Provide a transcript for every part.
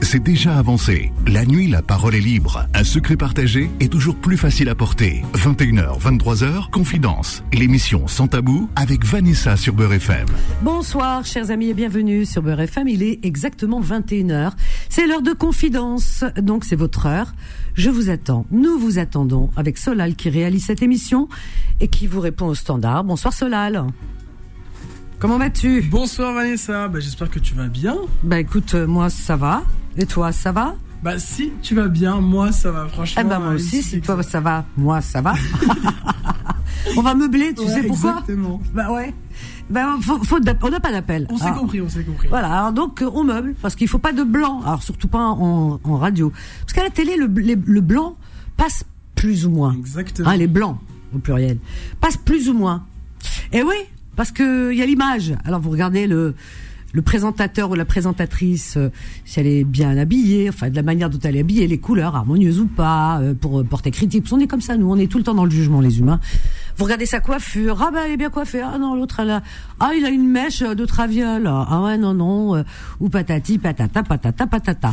c'est déjà avancé. La nuit, la parole est libre. Un secret partagé est toujours plus facile à porter. 21h, 23h, Confidence. L'émission Sans Tabou avec Vanessa sur Beurre FM. Bonsoir, chers amis, et bienvenue sur Beurre FM. Il est exactement 21h. C'est l'heure de Confidence. Donc, c'est votre heure. Je vous attends. Nous vous attendons avec Solal qui réalise cette émission et qui vous répond au standard. Bonsoir, Solal. Comment vas-tu Bonsoir Vanessa, bah, j'espère que tu vas bien. Bah écoute, euh, moi ça va. Et toi, ça va Bah si tu vas bien, moi ça va franchement. Eh ben moi aussi, si toi ça va, moi ça va. on va meubler, tu Ouais, sais pourquoi Exactement. Bah ouais. Bah faut, on n'a pas d'appel. On s'est Alors, compris, on s'est compris. Voilà, alors donc euh, on meuble parce qu'il faut pas de blanc. Alors surtout pas en, en radio, parce qu'à la télé le, les- le blanc passe plus ou moins. Exactement. Hein, les blancs au pluriel passe plus ou moins. Et oui, parce que il y a l'image. Alors vous regardez le le présentateur ou la présentatrice, euh, si elle est bien habillée, enfin de la manière dont elle est habillée, les couleurs harmonieuses ou pas, euh, pour euh, porter critique. Qu'on est comme ça, nous, on est tout le temps dans le jugement, les humains. Vous regardez sa coiffure, ah ben elle est bien coiffée, ah non l'autre elle a, ah il a une mèche de traviole, ah ouais non non, ou patati patata patata patata.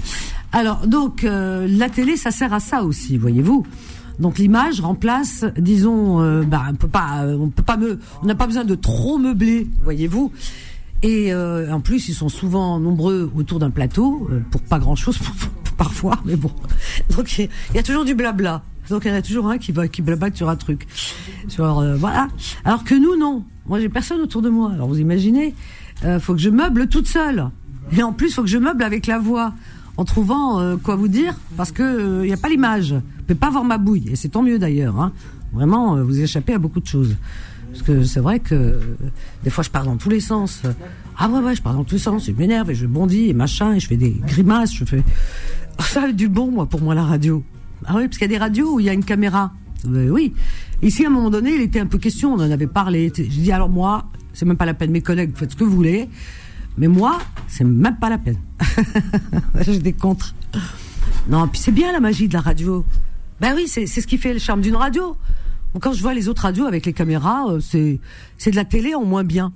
Alors donc la télé ça sert à ça aussi, voyez-vous. Donc l'image remplace, disons, euh, bah, on peut pas, euh, on peut pas me, on n'a pas besoin de trop meubler, voyez-vous. Et euh, en plus, ils sont souvent nombreux autour d'un plateau euh, pour pas grand-chose parfois, mais bon. Donc il y a toujours du blabla. Donc il y en a toujours un qui va qui blabate sur un truc. Sur euh, voilà. Alors que nous non. Moi j'ai personne autour de moi. Alors vous imaginez, euh, faut que je meuble toute seule. Et en plus, faut que je meuble avec la voix en trouvant quoi vous dire parce que il y a pas l'image. Pouvez pas voir ma bouille et c'est tant mieux d'ailleurs. Hein. Vraiment, euh, vous échappez à beaucoup de choses. Parce que c'est vrai que euh, des fois je pars dans tous les sens. Ah ouais ouais, je pars dans tous les sens, je m'énerve et je bondis et machin et je fais des grimaces, je fais ça a du bon moi pour moi la radio. Ah oui, parce qu'il y a des radios où il y a une caméra. Euh, oui. Ici à un moment donné, il était un peu question, on en avait parlé. Je dis alors moi, c'est même pas la peine mes collègues, faites ce que vous voulez. Mais moi, c'est même pas la peine. J'étais contre. Non, puis c'est bien la magie de la radio. Ben oui, c'est ce qui fait le charme d'une radio. Quand je vois les autres radios avec les caméras, euh, c'est c'est de la télé en moins bien.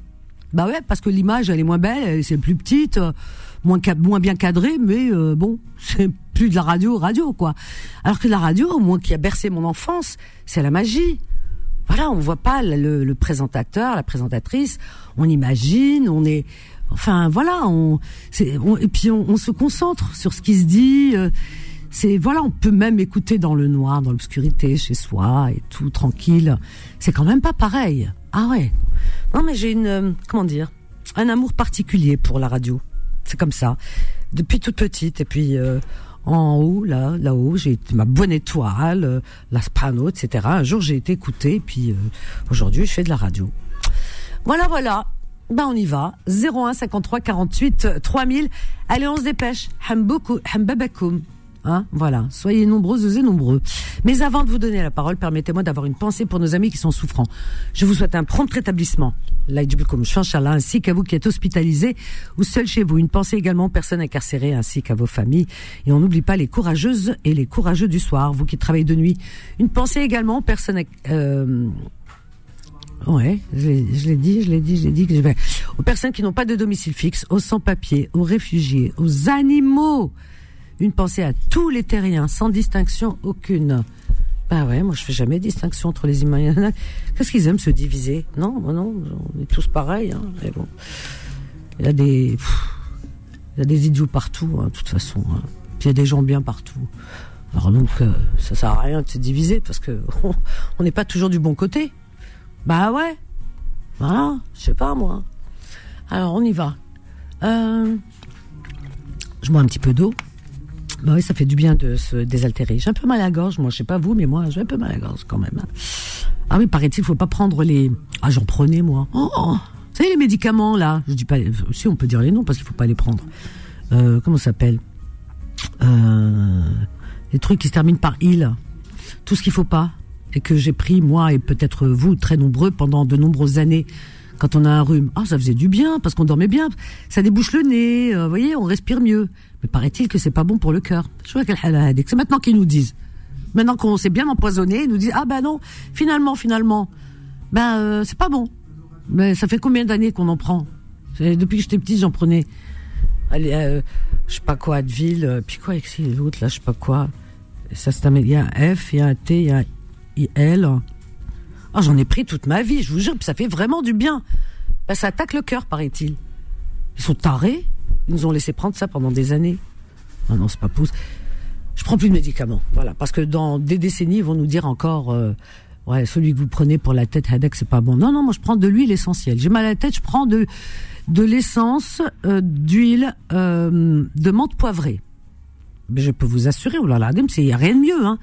Bah ouais, parce que l'image elle est moins belle, elle- c'est plus petite, euh, moins moins bien cadrée, mais euh, bon, c'est plus de la radio radio quoi. Alors que la radio, moi qui a bercé mon enfance, c'est la magie. Voilà, on voit pas le, le présentateur, la présentatrice, on imagine, on est, enfin voilà, on, on- et puis on, on se concentre sur ce qui se dit. euh, c'est voilà, on peut même écouter dans le noir, dans l'obscurité, chez soi et tout tranquille. C'est quand même pas pareil. Ah ouais. Non mais j'ai une, euh, comment dire, un amour particulier pour la radio. C'est comme ça, depuis toute petite. Et puis euh, en haut, là, là-haut, j'ai ma bonne étoile, euh, la soprano, etc. Un jour, j'ai été écoutée. Et puis euh, aujourd'hui, je fais de la radio. Voilà, voilà. Ben on y va. 01 53 48 3000. Allez, on se dépêche. Hambabakoum. Hein, voilà. Soyez nombreuses et nombreux. Mais avant de vous donner la parole, permettez-moi d'avoir une pensée pour nos amis qui sont souffrants. Je vous souhaite un prompt rétablissement. Ainsi qu'à vous qui êtes hospitalisés ou seuls chez vous. Une pensée également aux personnes incarcérées ainsi qu'à vos familles. Et on n'oublie pas les courageuses et les courageux du soir, vous qui travaillez de nuit. Une pensée également aux personnes, euh, Ouais, je l'ai dit, je l'ai dit, je l'ai dit que je vais. Aux personnes qui n'ont pas de domicile fixe, aux sans-papiers, aux réfugiés, aux animaux. Une pensée à tous les terriens, sans distinction aucune. Bah ouais, moi je fais jamais distinction entre les humains. Qu'est-ce qu'ils aiment se diviser? Non, moi non, on est tous pareils. Hein, mais il y a des, idiots partout, hein, de toute façon. hein. Il y a des gens bien partout. Alors donc, euh, ça sert à rien de se diviser parce que on n'est pas toujours du bon côté. Bah ouais. Voilà, je sais pas moi. Alors on y va. Euh, je bois un petit peu d'eau. Bah oui, ça fait du bien de se désaltérer. J'ai un peu mal à la gorge, moi je sais pas vous, mais moi j'ai un peu mal à la gorge quand même. Ah oui, paraît-il, faut pas prendre les. Ah j'en prenais moi. Oh, oh. vous savez les médicaments là Je dis pas. Si on peut dire les noms parce qu'il faut pas les prendre. Euh, comment ça s'appelle? Euh, Les trucs qui se terminent par il. Tout ce qu'il faut pas et que j'ai pris moi et peut-être vous très nombreux pendant de nombreuses années quand on a un rhume. Ah, ça faisait du bien parce qu'on dormait bien. Ça débouche le nez, euh, vous voyez, on respire mieux. Mais paraît-il que c'est pas bon pour le cœur. Je vois quel halal C'est maintenant qu'ils nous disent. Maintenant qu'on s'est bien empoisonné, ils nous disent ah ben non, finalement, finalement, ben euh, c'est pas bon. Mais ça fait combien d'années qu'on en prend? Depuis que j'étais petite, j'en prenais. Allez, euh, je sais pas quoi, Advil, euh, puis quoi, ici, l'autre, là, je sais pas quoi. Ça, c'est il y a un F, il y a un T, il y a un IL. Ah, j'en ai pris toute ma vie, je vous jure, ça fait vraiment du bien. Ben, ça attaque le cœur, paraît-il. Ils sont tarés. Ils nous ont laissé prendre ça pendant des années. Non, non, c'est pas possible. Je prends plus de médicaments, voilà, parce que dans des décennies, ils vont nous dire encore, euh, ouais, celui que vous prenez pour la tête, Hadek, c'est pas bon. Non, non, moi, je prends de l'huile essentielle. J'ai mal à la tête, je prends de de l'essence euh, d'huile euh, de menthe poivrée. Mais je peux vous assurer, oh là là, il n'y a rien de mieux. Hein.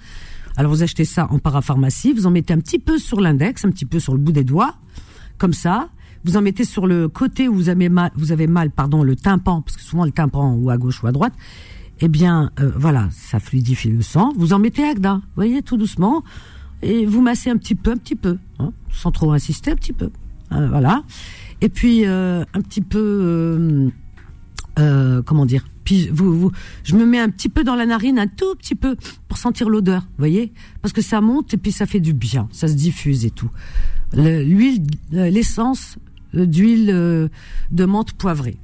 Alors vous achetez ça en parapharmacie, vous en mettez un petit peu sur l'index, un petit peu sur le bout des doigts, comme ça. Vous en mettez sur le côté où vous avez mal, vous avez mal, pardon, le tympan, parce que souvent le tympan ou à gauche ou à droite. Eh bien, euh, voilà, ça fluidifie le sang. Vous en mettez Agda, vous voyez, tout doucement, et vous massez un petit peu, un petit peu, hein, sans trop insister, un petit peu. Hein, voilà. Et puis euh, un petit peu, euh, comment dire Puis vous, vous, je me mets un petit peu dans la narine, un tout petit peu pour sentir l'odeur, vous voyez Parce que ça monte et puis ça fait du bien, ça se diffuse et tout. L'huile, l'essence d'huile de menthe poivrée,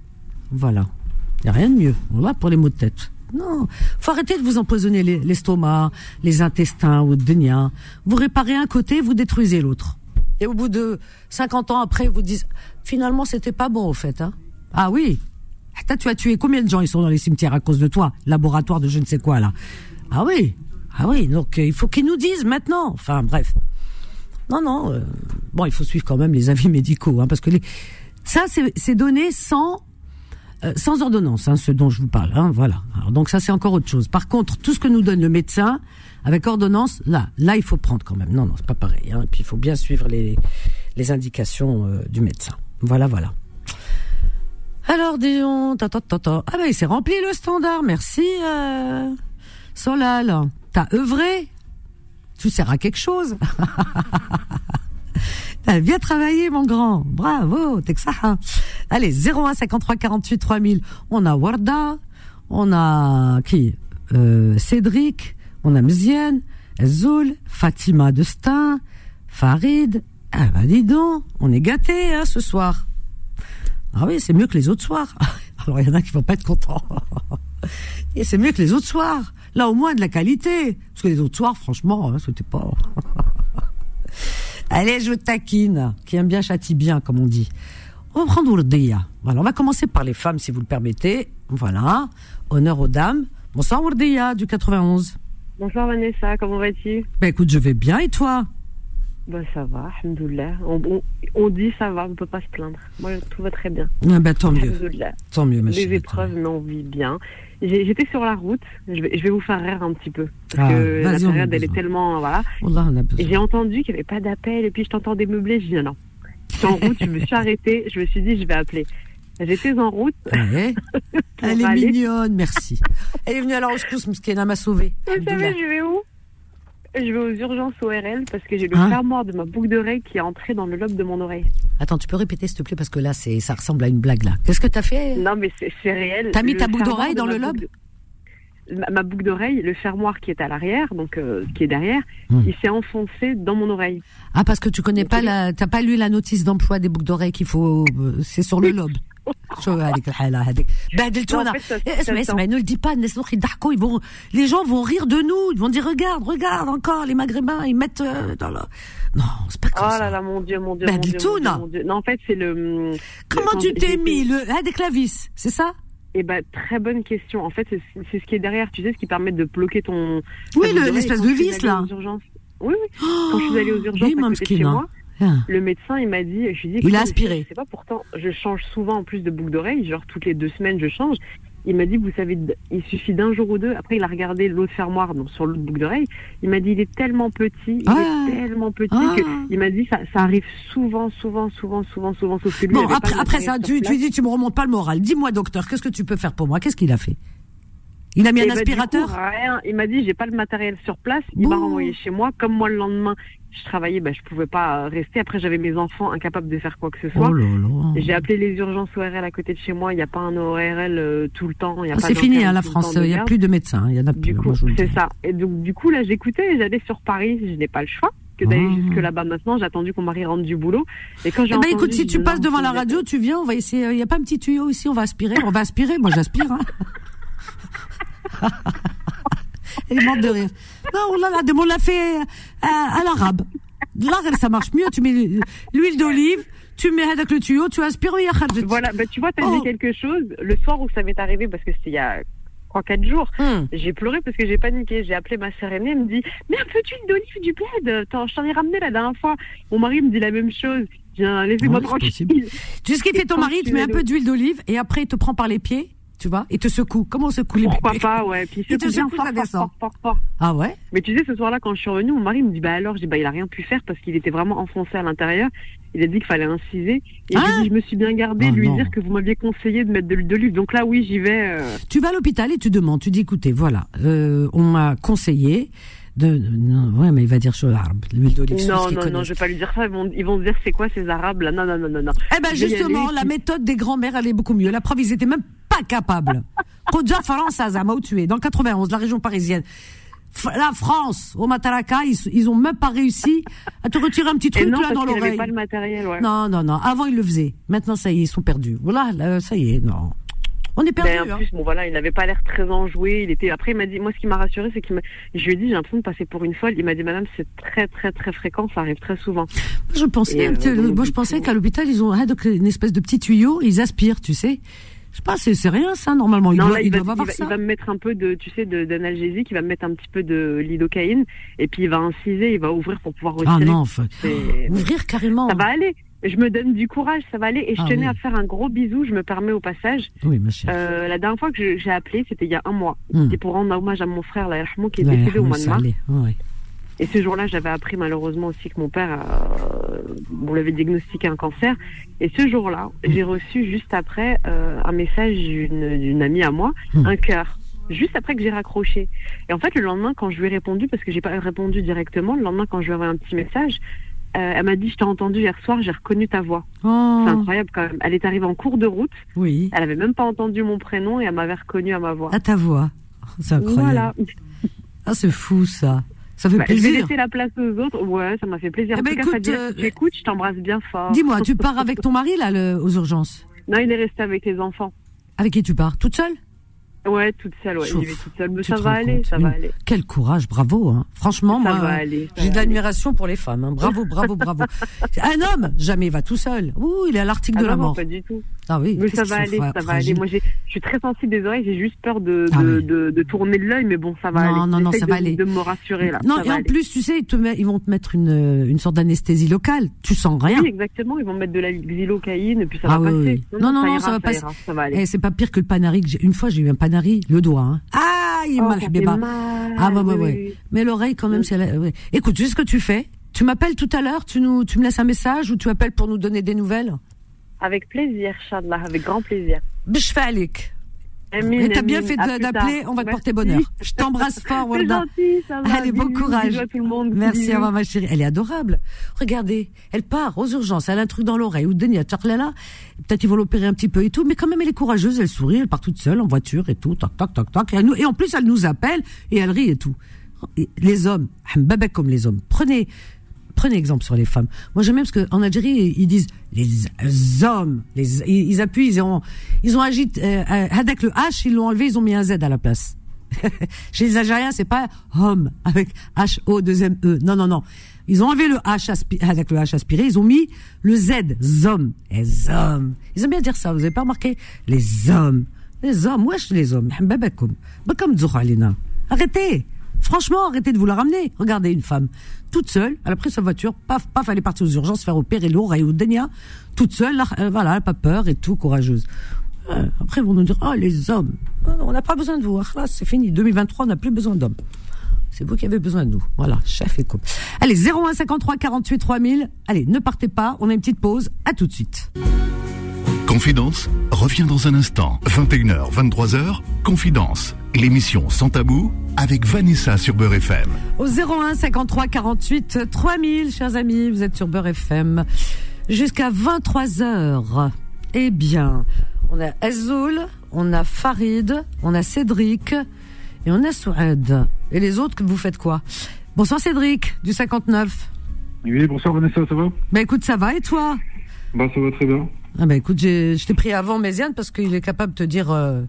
voilà. Il n'y a rien de mieux. Voilà pour les maux de tête. Non, faut arrêter de vous empoisonner l'estomac, les, intestins ou de Vous réparez un côté, vous détruisez l'autre. Et au bout de 50 ans après, vous dites finalement c'était pas bon au fait. Hein ah oui. tu as tué combien de gens? Ils sont dans les cimetières à cause de toi, laboratoire de je ne sais quoi là. Ah oui. Ah oui, donc euh, il faut qu'ils nous disent maintenant. Enfin bref. Non non, euh, bon, il faut suivre quand même les avis médicaux hein, parce que les ça c'est donné sans euh, sans ordonnance, hein, ce dont je vous parle. Hein, voilà. Alors, donc ça c'est encore autre chose. Par contre, tout ce que nous donne le médecin, avec ordonnance, là, là, il faut prendre quand même. Non, non, c'est pas pareil. Hein. Et puis, il faut bien suivre les, les indications euh, du médecin. Voilà, voilà. Alors, disons, ta, ta, ta, ta. ah ben, il s'est rempli le standard. Merci, euh, Solal. T'as œuvré. Tu sers à quelque chose. T'as bien travaillé, mon grand. Bravo. Hein. Allez, 01 53 48 3000. On a Warda. On a qui euh, Cédric on a Mzienne, Zoul, Fatima de Stein, Farid. Ah bah dis donc, on est gâtés hein, ce soir. Ah oui, c'est mieux que les autres soirs. Alors il y en a qui vont pas être contents. Et c'est mieux que les autres soirs. Là au moins de la qualité. Parce que les autres soirs, franchement, hein, c'était pas. Allez, je taquine. Qui aime bien châtie bien, comme on dit. On va prendre Ourdia. Voilà, on va commencer par les femmes, si vous le permettez. Voilà. Honneur aux dames. Bonsoir Ourdia, du 91. Bonsoir Vanessa, comment vas-tu? Ben écoute, je vais bien et toi? Ben ça va, alhamdoulilah. On, on, dit ça va, on peut pas se plaindre. Moi, tout va très bien. Ah ben, tant mieux. Tant mieux, ma Les épreuves, mais on vit bien. J'étais sur la route, je vais, je vais, vous faire rire un petit peu. Parce ah, que la période, elle est tellement. Voilà. J'ai entendu qu'il n'y avait pas d'appel, et puis je t'entendais meubler, je dis non. Je suis en route, je me suis arrêtée, je me suis dit, je vais appeler. J'étais en route. Elle est mignonne, merci. Elle est venue à la rescousse, Mskena m'a sauvée. Vous savez, je vais où? Je vais aux urgences ORL parce que j'ai le hein fermoir de ma boucle d'oreille qui est entré dans le lobe de mon oreille. Attends, tu peux répéter s'il te plaît parce que là, c'est, ça ressemble à une blague là. Qu'est-ce que t'as fait? Non, mais c'est, réel. T'as mis ta boucle d'oreille dans le lobe? ma, boucle d'oreille, le fermoir qui est à l'arrière, donc euh, qui est derrière, hmm. il s'est enfoncé dans mon oreille. Ah parce que tu connais pas la, t'as pas lu la notice d'emploi des boucles d'oreille qu'il faut, euh, c'est sur le lobe. Ne le dis pas ils vont les gens vont rire de nous ils vont dire regarde regarde encore les maghrébins ils mettent euh, dans le non c'est pas comme oh ça. oh là là mon dieu mon dieu, mon, dieu, non en fait c'est le comment tu t'es mis le ah, des clavis c'est ça? Eh ben, très bonne question. En fait, c'est ce qui est derrière, tu sais, ce qui permet de bloquer ton. Oui, l'espèce de vis, là. Oui, oui. quand je suis allée aux urgences, oui, chez moi, ah. Le médecin, il m'a dit, je lui dit, il a aspiré. Je sais pas, pourtant, je change souvent en plus de boucle d'oreille, genre toutes les deux semaines, je change. Il m'a dit, vous savez, il suffit d'un jour ou deux. Après, il a regardé l'autre fermoir, donc sur l'autre boucle d'oreille. Il m'a dit, il est tellement petit, il est ah. tellement petit ah. que il m'a dit, ça, ça arrive souvent, souvent, souvent, souvent, souvent, sauf que lui. Bon, après, après ça, tu, tu dis, tu me remontes pas le moral. Dis-moi, docteur, qu'est-ce que tu peux faire pour moi? Qu'est-ce qu'il a fait? Il a mis un bah, aspirateur? rien. Il m'a dit j'ai pas le matériel sur place. Il m'a renvoyé chez moi. Comme moi le lendemain je travaillais, bah, je pouvais pas rester. Après j'avais mes enfants incapables de faire quoi que ce soit. Oh j'ai appelé les urgences ORL à côté de chez moi. Il n'y a pas un ORL euh, tout le temps. Ah, c'est fini à hein, la France. Il n'y a plus de médecins. Il y en a plus. Du coup, c'est ça. Et donc du coup là j'écoutais. J'allais sur Paris. Je n'ai pas le choix. que d'aller Ah. jusque là-bas maintenant. J'ai attendu que mon mari rentre du boulot. Et quand j'ai Eh ben entendu, écoute, si tu passes devant la radio, tu viens, on va essayer. Il y a pas un petit tuyau ici, on va aspirer. On va aspirer. Moi, j'aspire. Hein. Elle est morte de rire. Non, oh là là, on l'a fait euh, à, à l'arabe. Là, ça marche mieux. Tu mets l'huile d'olive, tu mets avec le tuyau, tu aspires. Voilà, bah, tu vois, t'as Oh. dit quelque chose. Le soir où ça m'est arrivé, parce que c'était il y a 3-4 jours, Hum. j'ai pleuré parce que j'ai paniqué. J'ai appelé ma sœur aînée, elle me dit Mais un peu d'huile d'olive, du T'en- je t'en ai ramené la dernière fois. Mon mari me dit la même chose. Viens, laissez-moi Ouais, tranquille. Tu sais ce qu'il fait ton mari tu mets un peu le- d'huile d'olive et après il te prend par les pieds, tu vois, et te secoue. Comment on secoue les Pourquoi bébés? pas, ouais. Puis Il te secoue ça fort, descend. fort, fort, fort. Ah ouais? Mais tu sais, ce soir-là, quand je suis revenue, mon mari me dit Bah alors, je dis Bah il a rien pu faire parce qu'il était vraiment enfoncé à l'intérieur. Il a dit qu'il fallait inciser. Et Ah je dit me suis bien gardée Ah de lui non. dire que vous m'aviez conseillé de mettre de l'huile d'olive. Donc là, oui, j'y vais. euh, Tu vas à l'hôpital et tu demandes, tu dis écoutez, voilà, euh, on m'a conseillé de, non, ouais, mais il va dire sur l'arbre, l'huile d'olive. Non, non, non, je vais pas lui dire ça. Ils vont, ils vont se dire c'est quoi ces Arabes là? Non, non, non, non, non. Eh ben justement, la méthode des grands-mères, elle est beaucoup mieux. La preuve, ils étaient même pas capables. Kodja France à Zama, où tu es, dans le 91, la région parisienne. La France, au Mataraka, ils, ils ont même pas réussi à te retirer un petit Et truc non, là parce dans l'oreille. pas le matériel, ouais. Non, non, non. Avant, ils le faisaient. Maintenant, ça y est, ils sont perdus. Voilà, là, ça y est, non. On est Ben, perdus. en hein. plus, bon voilà, il n'avait pas l'air très enjoué. Il était. Après, il m'a dit, moi, ce qui m'a rassuré, c'est qu'il m'a. Je lui ai dit, j'ai l'impression de passer pour une folle. Il m'a dit, madame, c'est très, très, très fréquent. Ça arrive très souvent. Je pensais, euh, moi, je pensais coup- qu'à l'hôpital, ils ont donc, une espèce de petit tuyau, ils aspirent, tu sais. Je sais pas, c'est rien ça, normalement. Non, là, il va, doivent il, avoir va, ça. il va me mettre un peu de, tu sais, d'analgésique. Il va me mettre un petit peu de lidocaïne. Et puis, il va inciser. Il va ouvrir pour pouvoir retirer. Ah non, enfin, ouvrir carrément. Ça va aller. Je me donne du courage, ça va aller. Et je Ah tenais oui. à faire un gros bisou. Je me permets au passage. Oui, ma chère. Euh, la dernière fois que j'ai appelé, c'était il y a un mois. Hmm. C'était pour rendre hommage à mon frère, Rahman, qui est décédé au mois de mars. Et ce jour-là, j'avais appris malheureusement aussi que mon père, euh, on l'avait diagnostiqué un cancer. Et ce jour-là, j'ai reçu juste après euh, un message d'une amie à moi, Hmm. un cœur. Juste après que j'ai raccroché. Et en fait, le lendemain, quand je lui ai répondu, parce que j'ai pas répondu directement, le lendemain, quand je lui ai envoyé un petit message, euh, elle m'a dit Je t'ai entendu hier soir, j'ai reconnu ta voix. Oh, C'est incroyable quand même. Elle est arrivée en cours de route, oui. elle avait même pas entendu mon prénom et elle m'avait reconnu à ma voix. À ta voix. C'est incroyable. Voilà. Ah, c'est fou, ça. Ça fait Bah, je vais plaisir. laisser la place aux autres. Ouais, ça m'a fait plaisir. Eh en ben, cas, écoute, euh, écoutes, je t'embrasse bien fort. Dis-moi, tu pars avec ton mari, là, le- aux urgences? Non, il est resté avec les enfants. Avec qui tu pars? Toute seule? Ouais, toute seule, ouais. Chouf. J'y vais toute seule. Mais Tu ça va aller, compte ça va aller. Quel courage, bravo. Hein. Franchement, Ça moi, j'ai de l'admiration pour les femmes. hein. Bravo, bravo, bravo. Un homme, jamais il va tout seul. Ouh, il est à l'article Ah de la non, non, mort. pas du tout. Ah oui, Mais ça va aller, ça va aller. Moi, je suis très sensible des oreilles. J'ai juste peur de, Ah de, oui. de, de tourner de l'œil, mais bon, ça va Non, aller. non, non, J'essaye ça de, va aller. De me rassurer, là. Non, Ça et en aller. plus, tu sais, ils, te met- ils vont te mettre une, une sorte d'anesthésie locale. Tu sens rien. Oui, exactement. Ils vont mettre de la xylocaïne, et puis ça va passer. Non, non, non, ça va passer. ça va aller. Eh, c'est pas pire que le panari. Que j'ai- une fois, j'ai eu un le doigt. Hein. Ah, il Oh, mal. Ah, ouais, ouais, Oui, ouais. oui, oui. Mais l'oreille, quand même, c'est. la- ouais. Écoute, sais ce que tu fais Tu m'appelles tout à l'heure, tu, nous, tu me laisses un message ou tu appelles pour nous donner des nouvelles? Avec plaisir, Inch'Allah, avec grand plaisir. Bishfalik. Et t'as bien fait À d'appeler, on va te porter bonheur. Je t'embrasse fort, Walda. Allez, bon courage. à tout le monde. Merci, au revoir, ma chérie. Elle est adorable. Regardez, elle part aux urgences, elle a un truc dans l'oreille, ou Denia Tcharlala. Peut-être ils vont l'opérer un petit peu et tout, mais quand même, elle est courageuse, elle sourit, elle part toute seule en voiture et tout, toc, toc, toc, toc. Et, elle nous- et en plus, elle nous appelle et elle rit et tout. Les hommes, babek comme les hommes. Prenez, prenez exemple sur les femmes. Moi, j'aime bien parce qu'en Algérie, ils disent les hommes, les, ils, appuient, ils ont, ils ont agité, euh, euh, avec le H, ils l'ont enlevé, ils ont mis un Z à la place. Chez les Algériens, c'est pas homme avec H O 2 M E. Non non non. Ils ont enlevé le H aspi- avec le H aspiré, ils ont mis le Z, zom, les hommes. Ils aiment bien dire ça, vous avez pas remarqué? Les hommes. Les hommes, wesh les hommes. Arrêtez. Franchement, arrêtez de vous la ramener. Regardez une femme toute seule, elle a pris sa voiture, paf, paf, elle est partie aux urgences faire opérer l'oreille ou Denia, toute seule, euh, voilà, elle a pas peur et tout, courageuse. Euh, après, ils vont nous dire, oh, les hommes. On n'a pas besoin de vous. Ah, c'est fini. 2023, on n'a plus besoin d'hommes. C'est vous qui avez besoin de nous. Voilà, chef et coupe. Allez, 01 53 48 3000. Allez, ne partez pas. On a une petite pause. À tout de suite. Confidence revient dans un instant. 21h, 23h, Confidence. L'émission sans tabou avec Vanessa sur Beurre FM. Au 01 53 48 3000, chers amis, vous êtes sur Beurre FM. Jusqu'à 23 heures. Eh bien, on a Azoul, on a Farid, on a Cédric et on a Souad. Et les autres, vous faites quoi? Bonsoir Cédric, du 59. Oui, bonsoir Vanessa, ça va? Bah écoute, ça va et toi? Bah ça va très bien. Ah bah écoute, je t'ai pris avant Méziane parce qu'il est capable de te dire... Euh,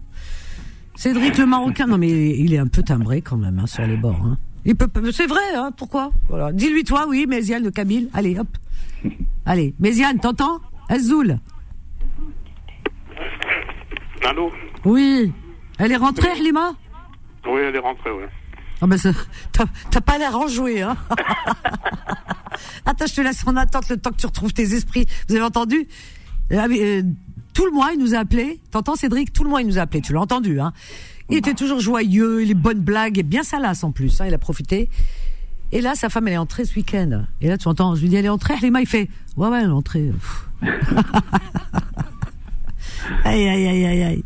Cédric le Marocain, non mais il est un peu timbré quand même hein, sur les bords. Hein. Il peut, c'est vrai, hein, pourquoi? Voilà. Dis-lui toi, oui, Méziane de Kabyle. Allez, hop. Allez, Méziane, t'entends? Azoul. Allô? Oui. Elle est rentrée, Lima Oui, elle est rentrée, oui. Ah ben, t'as pas l'air enjoué, hein Attends, je te laisse en attente le temps que tu retrouves tes esprits. Vous avez entendu? Ah, euh, Tout le mois, il nous a appelé. T'entends, Cédric? Tout le mois, il nous a appelé. Tu l'as entendu, hein Il était toujours joyeux, les bonnes blagues, et bien salace en plus. Hein, il a profité. Et là, sa femme, elle est entrée ce week-end. Et là, tu entends, je lui dis, elle est entrée? Lima, il fait, ouais, ouais, elle est entrée. aïe, aïe, aïe, aïe, aïe.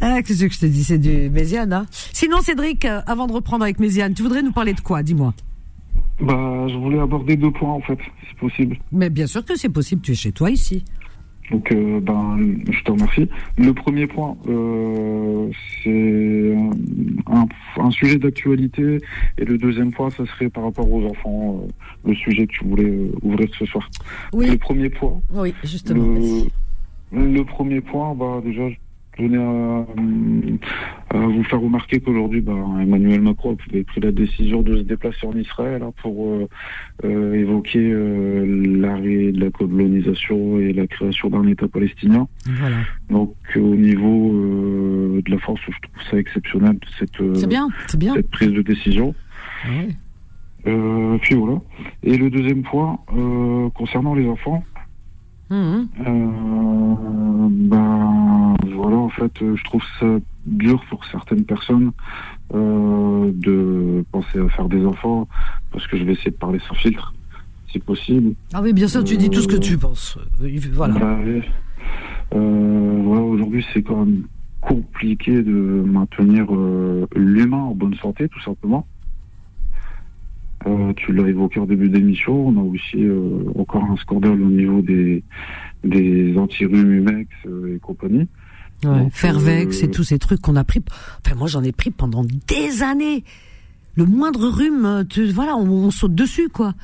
Ah, qu'est-ce que je te dis, c'est du Méziane, hein? Sinon, Cédric, euh, avant de reprendre avec Méziane, tu voudrais nous parler de quoi? Dis-moi. Bah, je voulais aborder deux points, en fait, si possible. Mais bien sûr que c'est possible, tu es chez toi ici. Donc, euh, ben, je te remercie. Le premier point, euh, c'est un, sujet d'actualité. Et le deuxième point, ça serait par rapport aux enfants, le sujet que tu voulais ouvrir ce soir. Oui. Le premier point. Oui, justement. Le, le premier point, bah, déjà, je venais à, vous faire remarquer qu'aujourd'hui, bah, Emmanuel Macron avait pris la décision de se déplacer en Israël hein, pour euh, euh, évoquer euh, l'arrêt de la colonisation et la création d'un État palestinien. Voilà. Donc, au niveau de la France, je trouve ça exceptionnel cette, bien, bien. cette prise de décision. puis voilà. Et le deuxième point, concernant les enfants, Mhm. Euh, ben voilà, en fait, euh, je trouve ça dur pour certaines personnes euh, de penser à faire des enfants, parce que je vais essayer de parler sans filtre, si possible. Ah oui, bien sûr, tu dis tout ce que tu penses. Voilà. Ben, voilà, aujourd'hui, c'est quand même compliqué de maintenir l'humain en bonne santé, tout simplement. Euh, tu l'as évoqué en début d'émission, on a aussi euh, encore un scandale au niveau des, des anti-rhumes euh, et compagnie. Ouais, Fervex et tous ces trucs qu'on a pris. Enfin, moi, j'en ai pris pendant des années. Le moindre rhume, tu, voilà, on, on, saute dessus, quoi.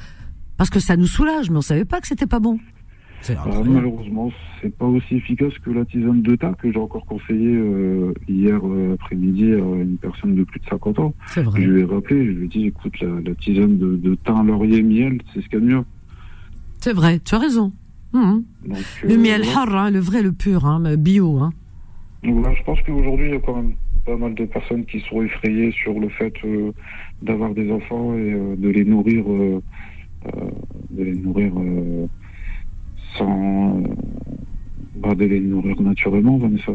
Parce que ça nous soulage, mais on savait pas que c'était pas bon. Euh, malheureusement, c'est pas aussi efficace que la tisane de thym que j'ai encore conseillé euh, hier euh, après-midi à une personne de plus de 50 ans. Vrai. Je lui ai rappelé, je lui ai dit, écoute, la, tisane de, de, thym, laurier, miel, c'est ce qu'il y a de mieux. C'est vrai, tu as raison. Mmh. le miel har, hein, le vrai, le pur, hein, bio. Hein. je pense qu'aujourd'hui, il y a quand même pas mal de personnes qui sont effrayées sur le fait d'avoir des enfants et de les nourrir, de les nourrir sans les nourrir naturellement, Vanessa.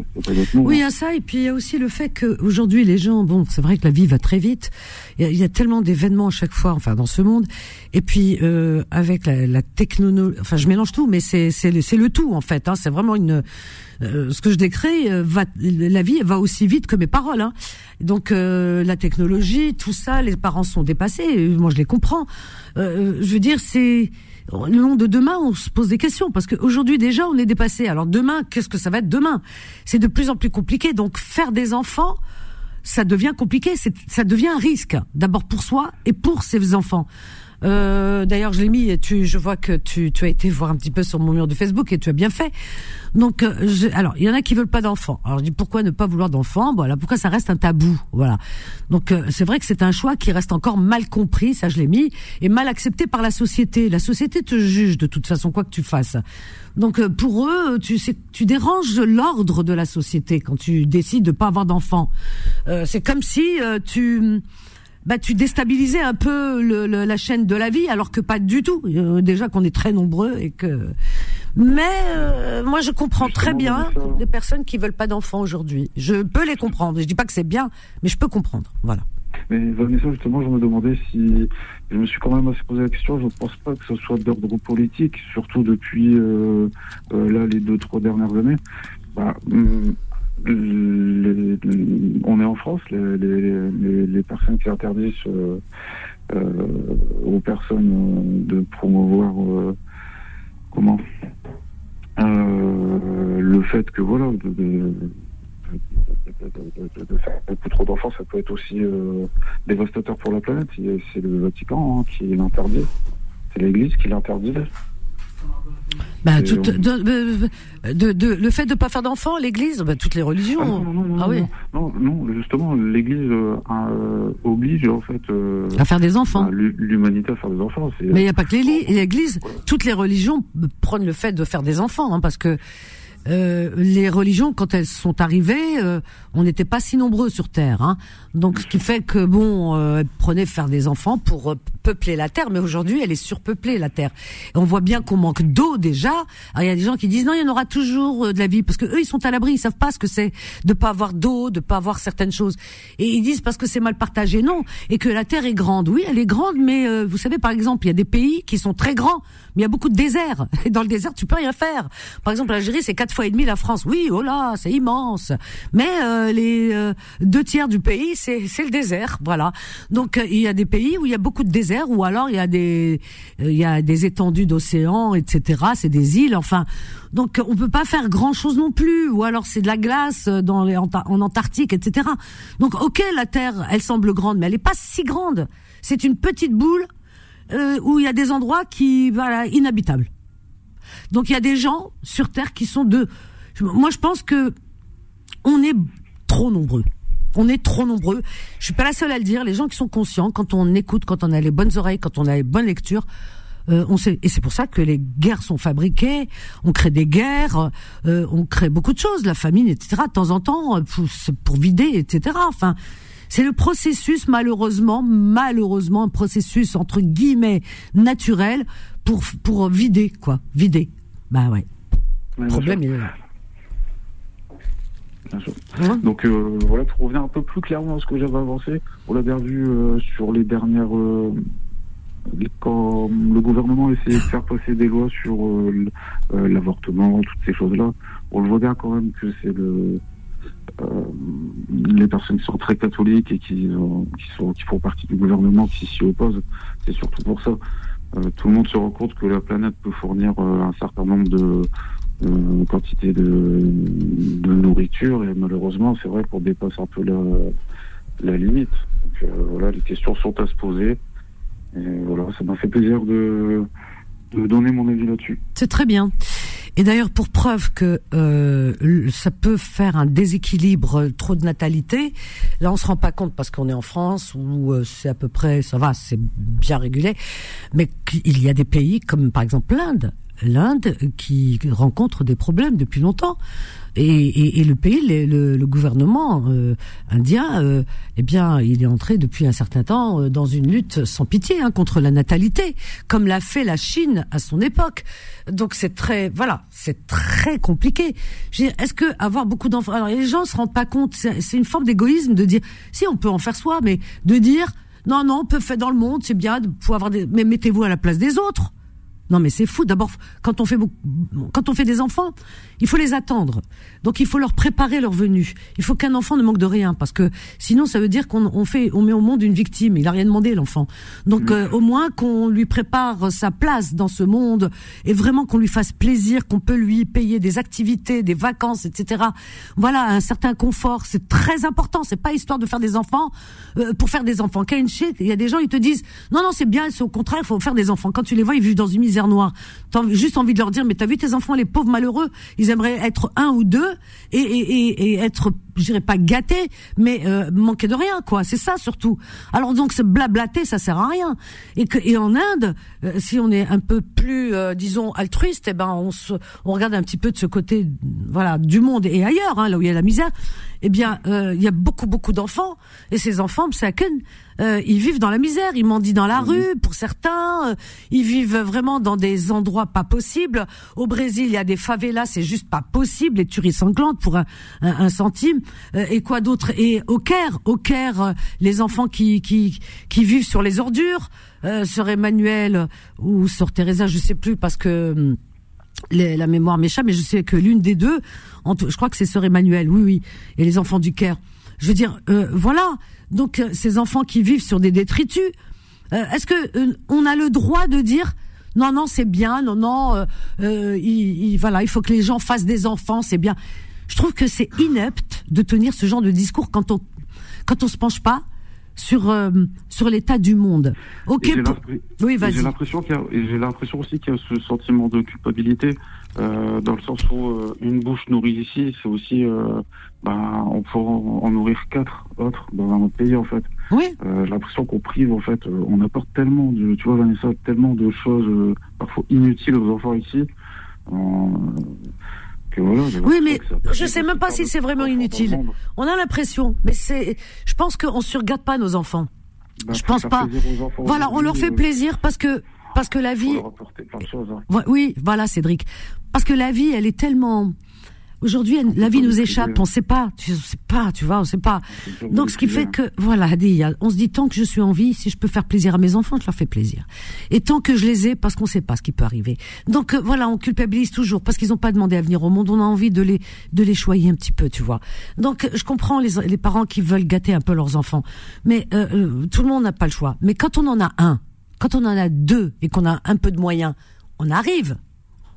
oui, il y a ça, et puis il y a aussi le fait qu'aujourd'hui, les gens, bon, c'est vrai que la vie va très vite, il y, a tellement d'événements à chaque fois, enfin, dans ce monde, et puis euh, avec la, la technologie, enfin, je mélange tout, mais c'est c'est le, le tout, en fait, hein, c'est vraiment une... Euh, ce que je décris, euh, va, la vie va aussi vite que mes paroles. Hein. Donc euh, la technologie, tout ça, les parents sont dépassés. Moi, je les comprends. je veux dire, c'est le monde de demain, on se pose des questions parce qu'aujourd'hui déjà on est dépassé. Alors demain, qu'est-ce que ça va être demain? C'est de plus en plus compliqué. Donc faire des enfants, ça devient compliqué. Ça devient un risque d'abord pour soi et pour ses enfants. Euh, D'ailleurs, je l'ai mis. Tu, je vois que tu, tu as été voir un petit peu sur mon mur de Facebook et tu as bien fait. Donc, euh, je, alors, il y en a qui veulent pas d'enfants. Alors, je dis pourquoi ne pas vouloir d'enfants? Voilà, pourquoi ça reste un tabou? Voilà. Donc, euh, c'est vrai que c'est un choix qui reste encore mal compris. Ça, je l'ai mis et mal accepté par la société. La société te juge de toute façon, quoi que tu fasses. Donc, euh, pour eux, tu tu déranges l'ordre de la société quand tu décides de pas avoir d'enfants. c'est comme si tu bah tu déstabilisais un peu le, la chaîne de la vie, alors que pas du tout. Euh, déjà qu'on est très nombreux et que. Mais euh, moi, je comprends très bien des personnes qui veulent pas d'enfants aujourd'hui. Je peux les comprendre. Je dis pas que c'est bien, mais je peux comprendre. Voilà. Mais Vanessa, justement, je me demandais si je me suis quand même assez posé la question. Je ne pense pas que ce soit d'ordre politique, surtout depuis euh, euh, là les deux trois dernières années. Bah, on est en France, les, personnes qui interdisent euh, euh, aux personnes de promouvoir euh, comment le fait que voilà de, faire beaucoup trop d'enfants, ça peut être aussi dévastateur pour la planète. C'est le Vatican hein, qui l'interdit. C'est l'Église qui l'interdit. Bah, tout- de, de- de- le fait de pas faire d'enfants, l'Église, bah, toutes les religions. Ah non, non, non, non, Ah oui. non, non, justement, l'Église euh, euh, oblige en fait euh, à faire des enfants. bah, l'hu- l'humanité à faire des enfants. Mais il n'y a pas que l'Église. Toutes les religions prônent le fait de faire des enfants, hein, parce que euh, les religions, quand elles sont arrivées, euh, on n'était pas si nombreux sur Terre. Hein. Donc, ce qui fait que bon, euh, elles prenaient faire des enfants pour euh, peupler la Terre. Mais aujourd'hui, elle est surpeuplée la Terre. Et on voit bien qu'on manque d'eau déjà. Alors, il y a des gens qui disent non, il y en aura toujours euh, de la vie, parce que eux, ils sont à l'abri, ils savent pas ce que c'est de pas avoir d'eau, de pas avoir certaines choses. Et ils disent parce que c'est mal partagé, non, et que la Terre est grande. Oui, elle est grande, mais vous savez, par exemple, il y a des pays qui sont très grands, mais il y a beaucoup de déserts. Et dans le désert, tu peux rien faire. Par exemple, l'Algérie, c'est quatre fois et demi la France. Oui, oh là, c'est immense. Mais euh, les euh, deux tiers du pays, c'est c'est le désert, voilà. Donc euh, il y a des pays où il y a beaucoup de déserts, ou alors il y a des euh, il y a des étendues d'océans, etc. C'est des îles, enfin. Donc on peut pas faire grand chose non plus, ou alors c'est de la glace euh, dans les, en Antarctique, etc. Donc ok, la Terre, elle semble grande, mais elle est pas si grande. C'est une petite boule euh, où il y a des endroits qui voilà inhabitables. Donc il y a des gens sur Terre qui sont de. Moi je pense que on est trop nombreux. On est trop nombreux. Je suis pas la seule à le dire. Les gens qui sont conscients, quand on écoute, quand on a les bonnes oreilles, quand on a les bonnes lectures, euh, on sait. Et c'est pour ça que les guerres sont fabriquées. On crée des guerres. euh, on crée beaucoup de choses, la famine, etc. De temps en temps, euh, pour, pour vider, etc. Enfin. C'est le processus, malheureusement, malheureusement, un processus entre guillemets naturel pour pour vider quoi, vider. Bah ouais. Le problème il est là. bien sûr. Hein Donc euh, voilà, pour revenir un peu plus clairement à ce que j'avais avancé, on l'a bien vu euh, sur les dernières... euh, quand le gouvernement essayait de faire passer des lois sur l'avortement, toutes ces choses-là, on le voit bien quand même que c'est le... les personnes qui sont très catholiques et qui, sont, qui font partie du gouvernement qui s'y opposent, c'est surtout pour ça. Euh, tout le monde se rend compte que la planète peut fournir euh, un certain nombre de euh, quantités de, nourriture et malheureusement c'est vrai qu'on dépasse un peu la, limite. Donc voilà, les questions sont à se poser et voilà, ça m'a fait plaisir de donner mon avis là-dessus. C'est très bien. Et d'ailleurs, pour preuve que euh, ça peut faire un déséquilibre, euh, trop de natalité, là on se rend pas compte parce qu'on est en France où euh, c'est à peu près, ça va, c'est bien régulé, mais qu'il y a des pays comme par exemple l'Inde, l'Inde qui rencontre des problèmes depuis longtemps. Et, et, et le pays, le, le- le gouvernement euh, indien, euh, eh bien, il est entré depuis un certain temps euh, dans une lutte sans pitié hein, contre la natalité, comme l'a fait la Chine à son époque. Donc c'est très, voilà, c'est très compliqué. Est-ce que avoir beaucoup d'enfants, alors les gens se rendent pas compte, c'est une forme d'égoïsme de dire, si on peut en faire soi, mais de dire, non, non, on peut faire dans le monde, c'est bien pouvoir avoir des, mais mettez-vous à la place des autres. Non mais c'est fou. D'abord, quand on fait beaucoup, quand on fait des enfants, il faut les attendre. Donc il faut leur préparer leur venue. Il faut qu'un enfant ne manque de rien parce que sinon ça veut dire qu'on on fait, on met au monde une victime. Il a rien demandé l'enfant. Donc euh, au moins qu'on lui prépare sa place dans ce monde et vraiment qu'on lui fasse plaisir, qu'on peut lui payer des activités, des vacances, etc. Voilà un certain confort. C'est très important. C'est pas histoire de faire des enfants euh, pour faire des enfants. Il y a des gens ils te disent non non c'est bien, c'est au contraire il faut faire des enfants. Quand tu les vois ils vivent dans une misère noire. T'as juste envie de leur dire mais t'as vu tes enfants les pauvres malheureux ils aimeraient être un ou deux et, être je dirais pas gâtés mais euh, manquer de rien quoi. C'est ça surtout. Alors donc ce blablater ça sert à rien. Et que en Inde euh, si on est un peu plus euh, disons altruiste eh ben on se on regarde un petit peu de ce côté voilà du monde et ailleurs hein, là où il y a la misère eh bien euh, il y a beaucoup beaucoup d'enfants. Et ces enfants euh, ils vivent dans la misère. Ils mendient dans la rue pour certains. Euh, ils vivent vraiment dans des endroits pas possibles. Au Brésil il y a des favelas. C'est juste pas possible. Les tueries sanglantes pour un, un, un centime. Euh, et quoi d'autre? Et au Caire au Caire euh, les enfants qui qui qui vivent sur les ordures euh, sur Emmanuel ou sur Teresa je sais plus parce que hum, les- la mémoire m'échappe, mais je sais que l'une des deux, en je crois que c'est sœur Emmanuel, oui, oui, et les enfants du Caire. Je veux dire, euh, voilà. Donc euh, ces enfants qui vivent sur des détritus, euh, est-ce que euh, on a le droit de dire non, non, c'est bien, non, non, euh, il, il- voilà, il faut que les gens fassent des enfants, c'est bien. Je trouve que c'est inepte de tenir ce genre de discours quand on quand on se penche pas sur euh, sur l'état du monde. Ok. Pour- Oui, vas-y. J'ai l'impression qu'il j'ai aussi qu'il y a ce sentiment de culpabilité euh, dans le sens où euh, une bouche nourrie ici, c'est aussi, ben, on peut en, nourrir quatre autres dans un autre pays en fait. Oui. J'ai l'impression qu'on prive en fait, on apporte tellement de, tu vois Vanessa, tellement de choses parfois inutiles aux enfants ici. Que voilà, j'ai Oui, mais je sais même pas si c'est vraiment inutile. On a l'impression, mais c'est. Je pense qu'on surgade pas nos enfants. Ben, Je pense pas. Voilà, on leur fait plaisir parce que parce que la vie. leur apporter plein de choses. hein. Oui, voilà, Cédric. Parce que la vie, elle est tellement. Aujourd'hui, la vie nous échappe. On sait pas. Tu sais pas, tu vois, on sait pas. Donc, ce qui fait que, voilà, on se dit tant que je suis en vie, si je peux faire plaisir à mes enfants, je leur fais plaisir. Et tant que je les ai, parce qu'on sait pas ce qui peut arriver. Donc, euh, voilà, on culpabilise toujours parce qu'ils n'ont pas demandé à venir au monde. On a envie de les, de les choyer un petit peu, tu vois. Donc, je comprends les, les parents qui veulent gâter un peu leurs enfants. Mais, euh, euh, tout le monde n'a pas le choix. Mais quand on en a un, quand on en a deux et qu'on a un peu de moyens, on arrive.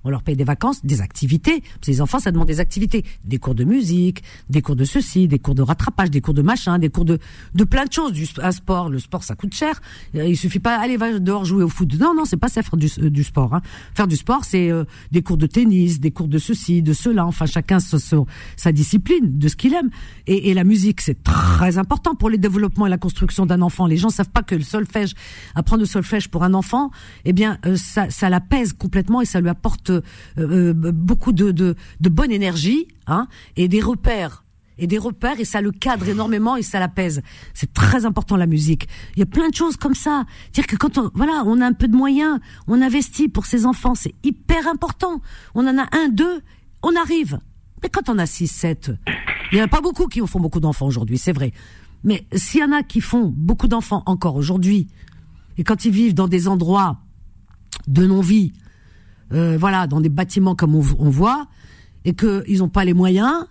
On leur paye des vacances, des activités. Parce que les enfants, ça demande des activités. Des cours de musique, des cours de ceci, des cours de rattrapage, des cours de machin, des cours de, de plein de choses. Du, un sport, le sport, ça coûte cher. Euh, Il suffit pas, allez, va dehors jouer au foot. Non, non, c'est pas ça faire du, du sport. Hein. Faire du sport, c'est euh, des cours de tennis, des cours de ceci, de cela. Enfin, chacun sa, sa- discipline, de ce qu'il aime. Et, et la musique, c'est très important pour le développement et la construction d'un enfant. Les gens savent pas que le solfège, apprendre le solfège pour un enfant, eh bien, euh, ça, ça l'apaise complètement et ça lui apporte euh, euh, beaucoup de, bonne énergie hein, et des repères et des repères et ça le cadre énormément et ça l'apaise. C'est très important la musique. Il y a plein de choses comme ça. Dire que quand on voilà, on a un peu de moyens, on investit pour ses enfants, c'est hyper important. On en a un, deux, on arrive. Mais quand on a six, sept, il y en a pas beaucoup qui font beaucoup d'enfants aujourd'hui, c'est vrai. Mais s'il y en a qui font beaucoup d'enfants encore aujourd'hui, et quand ils vivent dans des endroits de non-vie, euh, voilà, dans des bâtiments comme on, on voit, et qu'ils n'ont pas les moyens,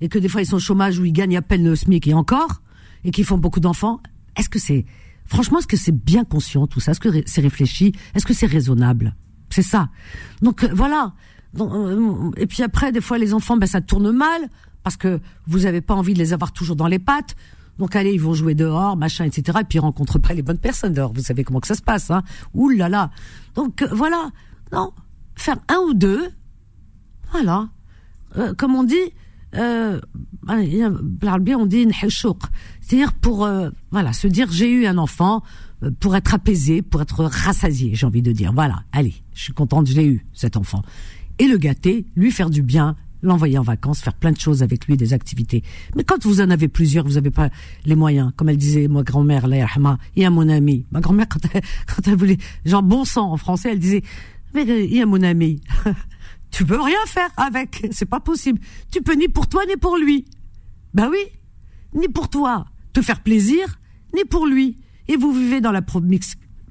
et que des fois ils sont au chômage où ils gagnent à peine le SMIC et encore, et qu'ils font beaucoup d'enfants, est-ce que c'est, franchement, est-ce que c'est bien conscient tout ça? Est-ce que c'est réfléchi? Est-ce que c'est raisonnable? C'est ça. Donc euh, voilà. Donc, euh, et puis après, des fois, les enfants, ben ça tourne mal parce que vous n'avez pas envie de les avoir toujours dans les pattes. Donc allez, ils vont jouer dehors, machin, etc. Et puis ils rencontrent pas les bonnes personnes dehors. Vous savez comment que ça se passe, hein Ouh là là. Donc euh, voilà. Non, faire un ou deux. Voilà. Euh, comme on dit, euh, on dit. C'est-à-dire pour euh, voilà se dire j'ai eu un enfant euh, pour être apaisé, pour être rassasié, j'ai envie de dire. Voilà, allez, je suis contente, je l'ai eu cet enfant. Et le gâter, lui faire du bien, l'envoyer en vacances, faire plein de choses avec lui, des activités. Mais quand vous en avez plusieurs, vous n'avez pas les moyens. Comme elle disait, ma grand-mère, il y a mon ami. Ma grand-mère, quand elle, quand elle voulait, genre bon sang en français, elle disait, mais il y a mon ami. tu peux rien faire avec, c'est pas possible. Tu peux ni pour toi ni pour lui. Ben oui, ni pour toi te faire plaisir, ni pour lui. Et vous vivez dans la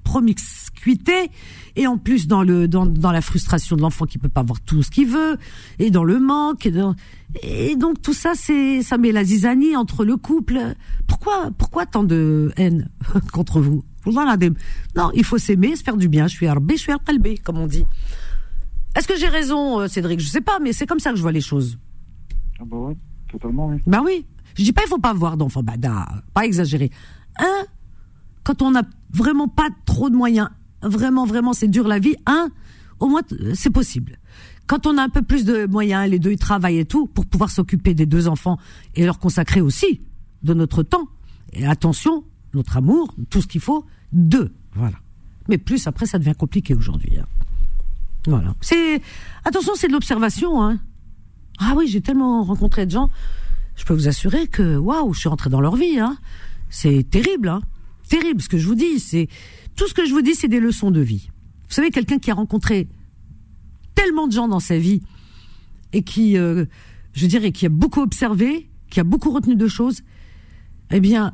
promiscuité et en plus dans le dans, la frustration de l'enfant qui peut pas avoir tout ce qu'il veut et dans le manque et, donc tout ça c'est ça met la zizanie entre le couple. Pourquoi pourquoi tant de haine contre vous? Non, il faut s'aimer, se faire du bien. Je suis arbé, je suis al comme on dit. Est-ce que j'ai raison, euh, Cédric? Je sais pas, mais c'est comme ça que je vois les choses. Ah bah ouais, totalement, oui. Ben oui. Je dis pas il faut pas avoir d'enfants, bah da, pas exagérer. Un, quand on n'a vraiment pas trop de moyens, vraiment vraiment c'est dur la vie. Un, au moins euh, c'est possible. Quand on a un peu plus de moyens, les deux ils travaillent et tout pour pouvoir s'occuper des deux enfants et leur consacrer aussi de notre temps et attention, notre amour, tout ce qu'il faut, deux, voilà. Mais plus après ça devient compliqué aujourd'hui. hein. Voilà. C'est attention, c'est de l'observation. Hein. Ah oui, j'ai tellement rencontré de gens. Je peux vous assurer que waouh, je suis rentré dans leur vie. Hein. C'est terrible, hein. terrible. Ce que je vous dis, c'est tout ce que je vous dis, c'est des leçons de vie. Vous savez, quelqu'un qui a rencontré tellement de gens dans sa vie et qui, euh, je dirais, qui a beaucoup observé, qui a beaucoup retenu de choses. Eh bien,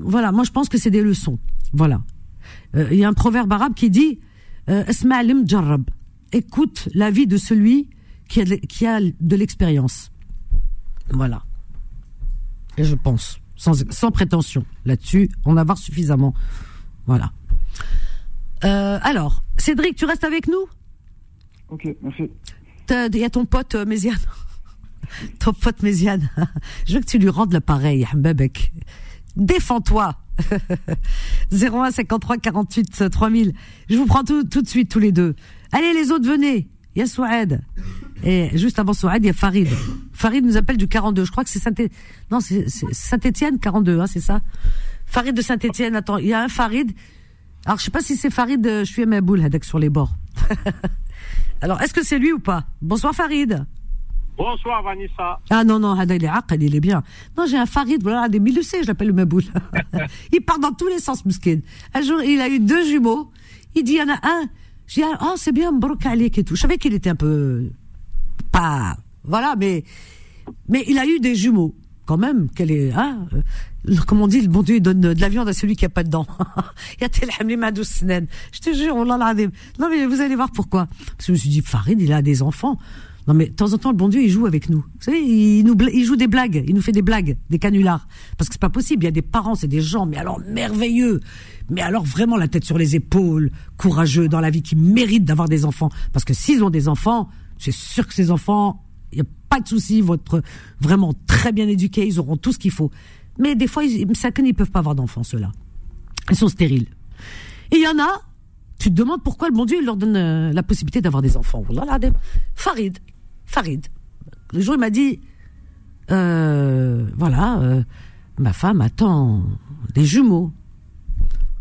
voilà, moi je pense que c'est des leçons. Voilà. Euh, Il y a un proverbe arabe qui dit euh. Écoute la vie de celui qui a de, qui a de l'expérience. Voilà. Et je pense, sans, sans prétention là-dessus, en avoir suffisamment. Voilà. Euh, alors, Cédric, tu restes avec nous? Ok, merci. Il y a ton pote euh, Méziane. ton pote Méziane. je veux que tu lui rendes l'appareil, Mbabek. Défends-toi. 01 53 48 3000. Je vous prends tout, tout de suite tous les deux. Allez les autres venez. Il y a Souad. Et juste avant Souad, il y a Farid. Farid nous appelle du 42. Je crois que c'est Saint non c'est Saint-Étienne 42 hein, c'est ça. Farid de Saint-Étienne. Attends, il y a un Farid. Alors je sais pas si c'est Farid euh, je suis à boule avec sur les bords. Alors est-ce que c'est lui ou pas? Bonsoir Farid. Bonsoir Vanessa. Ah non, non, il est il est bien. Non, j'ai un Farid, voilà, des Milucé, je l'appelle le Maboul. il part dans tous les sens, Muskin. Un jour, il a eu deux jumeaux. Il dit, il y en a un. Dis, ah, oh, c'est bien, Brokalik et tout. Je savais qu'il était un peu, pas, voilà, mais, mais il a eu des jumeaux. Quand même, quelle est, hein, euh, comme on dit, le bon Dieu, il donne de la viande à celui qui a pas de dents. Il y a tel Je te jure, on l'a Non, mais vous allez voir pourquoi. Parce que je me suis dit, Farid, il a des enfants. Non mais de temps en temps, le bon Dieu, il joue avec nous. Vous savez, il, nous, il joue des blagues, il nous fait des blagues, des canulars. Parce que c'est pas possible, il y a des parents, c'est des gens, mais alors merveilleux. Mais alors vraiment la tête sur les épaules, courageux dans la vie, qui méritent d'avoir des enfants. Parce que s'ils ont des enfants, c'est sûr que ces enfants, il n'y a pas de souci, vont être vraiment très bien éduqués, ils auront tout ce qu'il faut. Mais des fois, ils, ils peuvent pas avoir d'enfants, ceux-là. Ils sont stériles. Et il y en a, tu te demandes pourquoi le bon Dieu leur donne euh, la possibilité d'avoir des enfants. Farid, Farid. Le jour, il m'a dit, euh, voilà, euh, ma femme attend des jumeaux.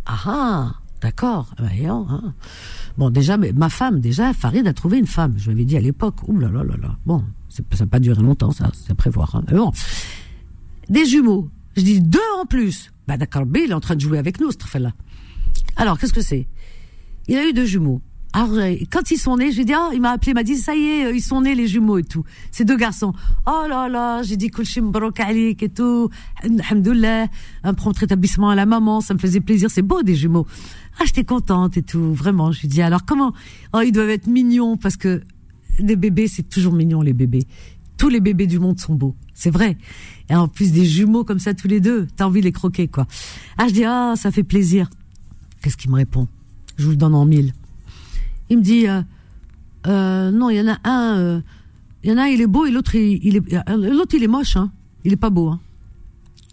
Ah ah, d'accord. Ah, bah, hein. Bon, déjà, mais ma femme, déjà, Farid a trouvé une femme. Je lui avais dit à l'époque, ouh là là là là. Bon, ça n'a pas duré longtemps, ça, c'est à prévoir. Hein. Mais bon, des jumeaux. Je dis deux en plus. Bah d'accord, il est en train de jouer avec nous, ce là Alors, qu'est-ce que c'est? Il a eu deux jumeaux. Alors, ah, quand ils sont nés, j'ai dit, ah, il m'a appelé, il m'a dit, ça y est, euh, ils sont nés, les jumeaux et tout. Ces deux garçons. Oh là là, j'ai dit, Kulshim Alik et tout. Alhamdoulilah, un prompt rétablissement à la maman, ça me faisait plaisir, c'est beau des jumeaux. Ah, j'étais contente et tout, vraiment. Je lui dis, alors comment? Oh, ils doivent être mignons parce que des bébés, c'est toujours mignon, les bébés. Tous les bébés du monde sont beaux. C'est vrai. Et en plus, des jumeaux comme ça, tous les deux, t'as envie de les croquer, quoi. Ah, je dis, ah, ça fait plaisir. Qu'est-ce qu'il me répond? Je vous le donne en mille. Il me dit, euh, euh, non, il y en a un, euh, il y en a il est beau et l'autre, il, est, l'autre, il est moche, hein. Il est pas beau, hein.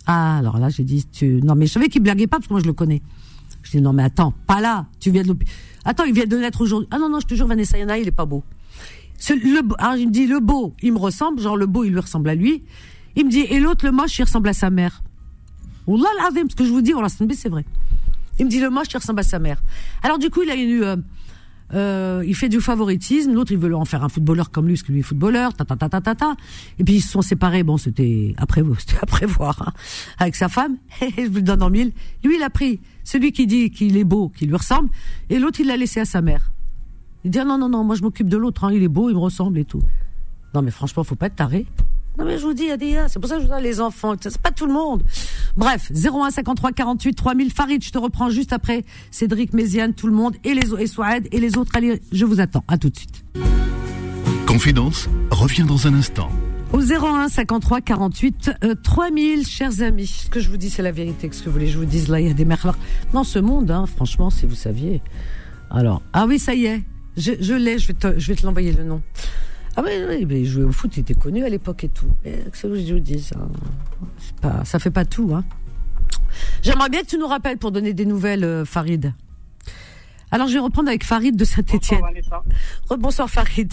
Ah, alors là, j'ai dit, tu, non, mais je savais qu'il blaguait pas parce que moi, je le connais. Je dis, non, mais attends, pas là. Tu viens de l'hôpital. Attends, il vient de naître aujourd'hui. Ah non, non, je te jure, Vanessa, il y en a, il est pas beau. Le, alors, il me dit, le beau, il me ressemble, genre, le beau, il lui ressemble à lui. Il me dit, et l'autre, le moche, il ressemble à sa mère. Wallah l'azim, ce que je vous dis, on l'a c'est vrai. Il me dit, le moche, il ressemble à sa mère. Alors, du coup, il a eu, il fait du favoritisme, l'autre il veut en faire un footballeur comme lui, parce que lui est footballeur, ta ta ta ta ta ta. Et puis ils se sont séparés, bon c'était après c'était à prévoir, hein, avec sa femme. je vous le donne en mille. Lui il a pris celui qui dit qu'il est beau, qui lui ressemble, et l'autre il l'a laissé à sa mère. Il dit ah, non non non, moi je m'occupe de l'autre, hein, il est beau, il me ressemble et tout. Non mais franchement faut pas être taré. Non mais je vous dis, Adia, c'est pour ça que je vous dis les enfants, c'est pas tout le monde. Bref, 01 53 48 3000. Farid, je te reprends juste après. Cédric, Méziane, tout le monde et les et Souad et les autres. Allez, je vous attends. À tout de suite. Confidence revient dans un instant. Au 01 53 48 3000, chers amis. Ce que je vous dis, c'est la vérité. Ce que vous voulez, je vous dise là, il y a des merlins dans ce monde. Hein, franchement, si vous saviez. Alors, ah oui, ça y est, je, je l'ai. Je vais te, je vais te l'envoyer le nom. Ah oui, oui, il jouait au foot, il était connu à l'époque et tout. Mais c'est que je vous dis, ça, pas, ça fait pas tout. Hein. J'aimerais bien que tu nous rappelles pour donner des nouvelles, euh, Farid. Alors je vais reprendre avec Farid de Saint-Étienne. Bonsoir, Bonsoir Farid.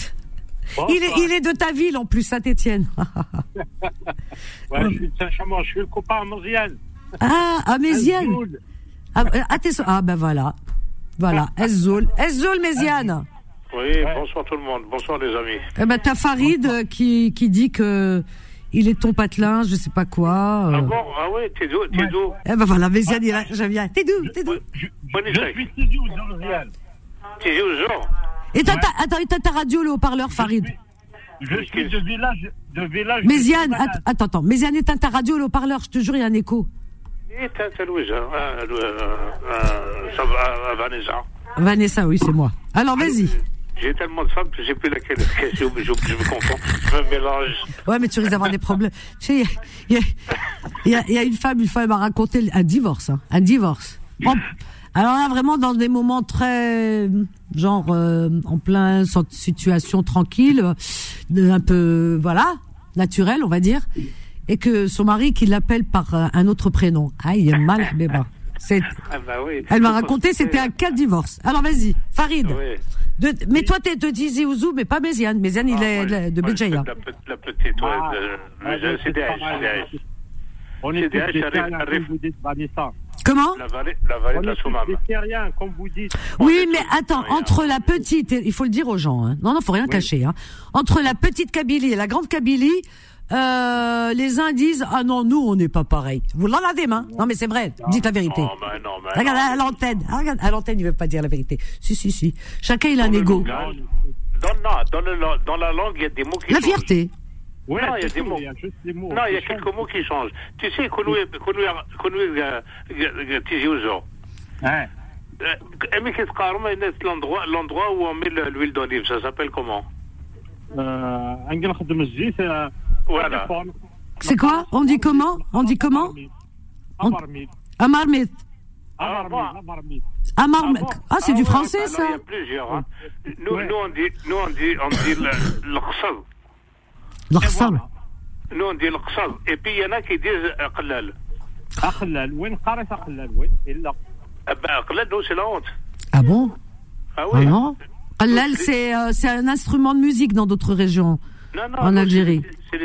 Il est, il est de ta ville en plus, Saint-Étienne. ouais, je suis de Saint-Chamond, je suis le copain à Méziane. Ah, à Méziane. Ah, ah, ah, ben voilà. Voilà, Ezzoul. Ezzoul, Méziane. Oui, bonsoir tout le monde, bonsoir les amis. Eh ben, t'as Farid euh, qui, qui dit que il est ton patelin, je sais pas quoi. Euh. Ah bon? Ah ouais, t'es d'où? T'es d'où? Eh ben voilà, Méziane, il je viens. T'es d'où? T'es d'où? Je suis Tizi Ouzou, Tizi Ouzou Et t'as attends, t'as ta radio, le haut-parleur, Farid? Je suis de village... De village Méziane, attends, attends. Méziane, éteins ta radio, le haut-parleur, je te jure, il y a un écho. Éteins Louise, hein, euh, ça va, Vanessa. Vanessa, oui, c'est moi. Alors, vas-y. J'ai tellement de femmes que j'ai plus laquelle je, je me confonds, je me mélange. Ouais, mais tu risques d'avoir des problèmes. Tu sais, il y, y, y, a une femme, une fois, elle m'a raconté un divorce, hein, un divorce. alors là, vraiment dans des moments très, genre, euh, en plein situation tranquille, un peu, voilà, naturel, on va dire, et que son mari qui l'appelle par euh, un autre prénom. Ah, il est mal, mais C'est- Ah bah oui. Elle m'a raconté, c'était un cas de divorce. Alors vas-y, Farid. Oui. De- mais toi, t'es de Tizi Ouzou, mais pas Méziane. Méziane, il Ah, est moi, de, de Béjaïa. La, pe- la petite, ouais. Ah. Ah, c'est Daesh. On C'est est Vanessa. Comment La vallée, la vallée On de la Soumam. terriens, comme vous dites. Oui, mais attends, entre la petite, et- il faut le dire aux gens, hein. non, non, faut rien cacher, hein. entre la petite Kabylie et la grande Kabylie, euh, les uns disent ah non nous on n'est pas pareil. Vous l'en avez main Non mais c'est vrai, dites la vérité. Non, mais non, mais Regarde à l'antenne, Ah, regarde à l'antenne il veut pas dire la vérité. Si si si, chacun il a un ego. langage, Dans, non, dans, le, dans la langue, il y a des mots qui La changent. fierté. Non, il y a des tout, mots. Il y a juste des mots. Non, il y a quelques mots qui changent. Tu sais. Hein. Mais qu'est-ce qu'on met l'endroit, l'endroit où on met le- l'huile d'olive, ça s'appelle comment? Euh, voilà. C'est quoi On dit comment On dit comment Amarmit. Amarmit. Amarmit. Ah, ah, c'est ah du français, bah ça Il y a plusieurs. Hein. Nous, on dit, nous, on. Nous, on dit l'qsal. Et puis, il y en a qui disent aqlal. Aqlal. Où est-ce aqlal Aqlal, nous, c'est la honte. Ah bon Ah oui. Ah non Aqlal, euh, c'est un instrument de musique dans d'autres régions. Non, non, En Algérie. c'est-.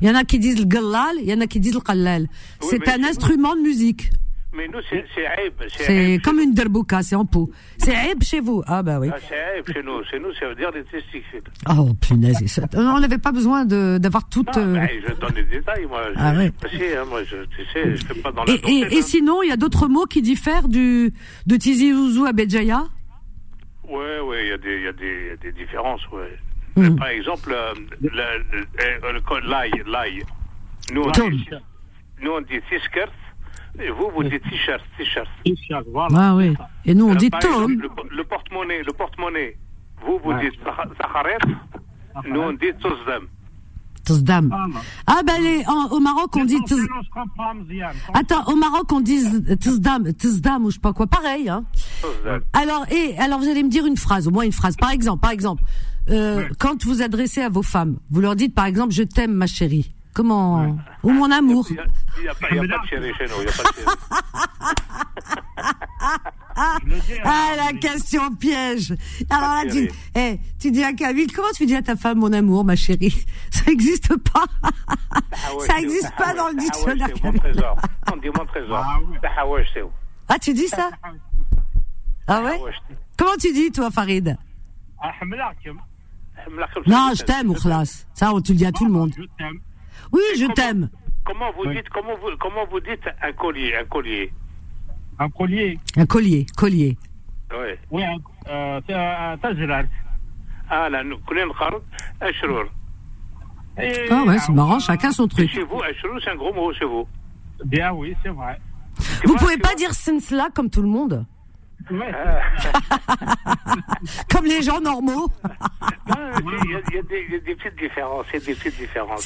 Il y en a qui disent le gallal, il y en a qui disent le qallal. c'est un instrument de musique. Mais nous, c'est c'est aïb. C'est comme une derbouka, c'est en pot. C'est aïb chez vous. Ah bah oui. Ah, c'est aïb chez nous. Chez nous, ça veut dire les testicules. Oh punaise. ça- On n'avait pas besoin de- d'avoir toute... Non, euh, ben, je donne les détails, moi. Je, Ah ouais. hein, moi, je, tu sais, je fais pas dans la Et, et, hein. sinon, il y a d'autres mots qui diffèrent du de Tizi Ouzou à Béjaïa? Ouais, ouais, il y, a des- il y, a des- il y a des différences, ouais. Par exemple, euh, l'ail, l'ail. Nous, nous, on dit t-shirt, et vous, vous dites t-shirt, t-shirt. Voilà. Ah oui. Et nous, on dit tom. Le, porte-monnaie, le porte-monnaie. Vous, vous dites sakharet, nous, on dit tozdam. Tozdam. Ah ben, les, au Maroc, on dit Attends, au Maroc, on dit tozdam, tozdam ou je sais pas quoi. Pareil. Hein. Alors, et, alors, vous allez me dire une phrase, au moins une phrase. Par exemple, par exemple. euh, quand vous adressez à vos femmes, vous leur dites par exemple, je t'aime, ma chérie. Comment Ou mon amour. Il n'y a, il y a pas, il y a pas de chéri chez nous. Il y a pas de chéri. Je le dis, Ah hein, la mais- question piège. Alors là, tu, chérie. eh, tu dis à Camille, comment tu dis à ta femme mon amour, ma chérie Ça n'existe pas. Ah ouais, Ça c'est- n'existe ah pas ouais, dans le ah ouais, dictionnaire. c'est mon trésor. On dit mon trésor. Ah ouais. Ah ouais, c'est où Ah, tu dis ça Ah ouais Ah ouais, je- Comment tu dis toi, Farid أحملكم. Non, je t'aime, Oukhlas. Ça, on le dit à tout le monde. Je t'aime. Oui, je t'aime. Comment vous dites, comment vous, comment vous dites un collier, un collier? Un collier. Un collier, collier. Oui. Oui, euh, c'est un tajral. Ah là, Kulin Khar, Ashrour. Ah ouais, c'est marrant, chacun son truc. Chez vous, Ashrour, c'est un gros mot chez vous. Bien oui, c'est vrai. Vous pouvez pas dire Sensla comme tout le monde Ouais. comme les gens normaux. Il y, y y a des petites différences. C'est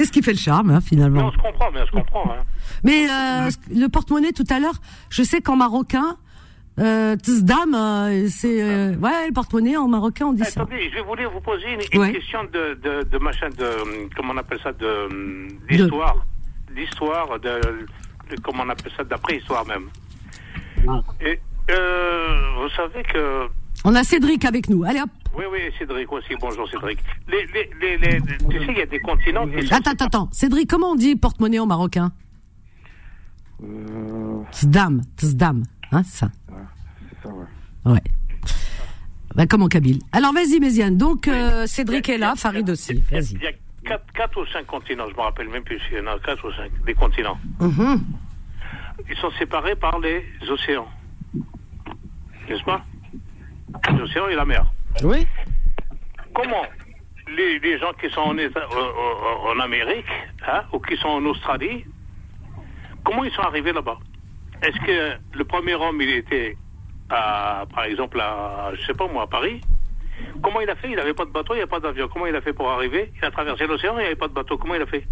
ce qui fait le charme, hein, Mais finalement. on se comprend, mais on se comprend. Hein. Mais euh, le porte-monnaie tout à l'heure, je sais qu'en marocain, euh, Tzdam, euh, c'est euh, ouais le porte-monnaie en marocain on dit ça. Attendez, je voulais vous poser une, une Ouais. question de, de, de machin, de, comment on appelle ça, de, d'histoire. D'histoire, de, de- comment on appelle ça, d'après-histoire même. Et, euh, vous savez que, On a Cédric avec nous. Allez hop. oui, oui, Cédric aussi, bonjour Cédric. Les, les, les, les- tu sais, il y a des continents qui sont... Attends, attends, attends. Cédric, comment on dit porte-monnaie en marocain Euh, Tzdam, Tzdam, hein ça. c'est ça, ouais. Ouais. Bah, comme en Kabyle. Alors vas-y Méziane. Donc euh, Cédric est là, Farid aussi. Il y a- Vas-y. Il y a quatre, quatre ou cinq continents, je me rappelle même plus s'il y en a quatre ou cinq, des continents. Mhm. Ils sont séparés par les océans. N'est-ce pas L'océan et la mer. Oui. Comment les, les gens qui sont en, euh, euh, en Amérique hein, ou qui sont en Australie, comment ils sont arrivés là-bas? Est-ce que le premier homme, il était, à, par exemple, à, je sais pas moi, à Paris? Comment il a fait? Il n'avait pas de bateau, il n'y a pas d'avion. Comment il a fait pour arriver? Il a traversé l'océan, il n'y avait pas de bateau. Comment il a fait?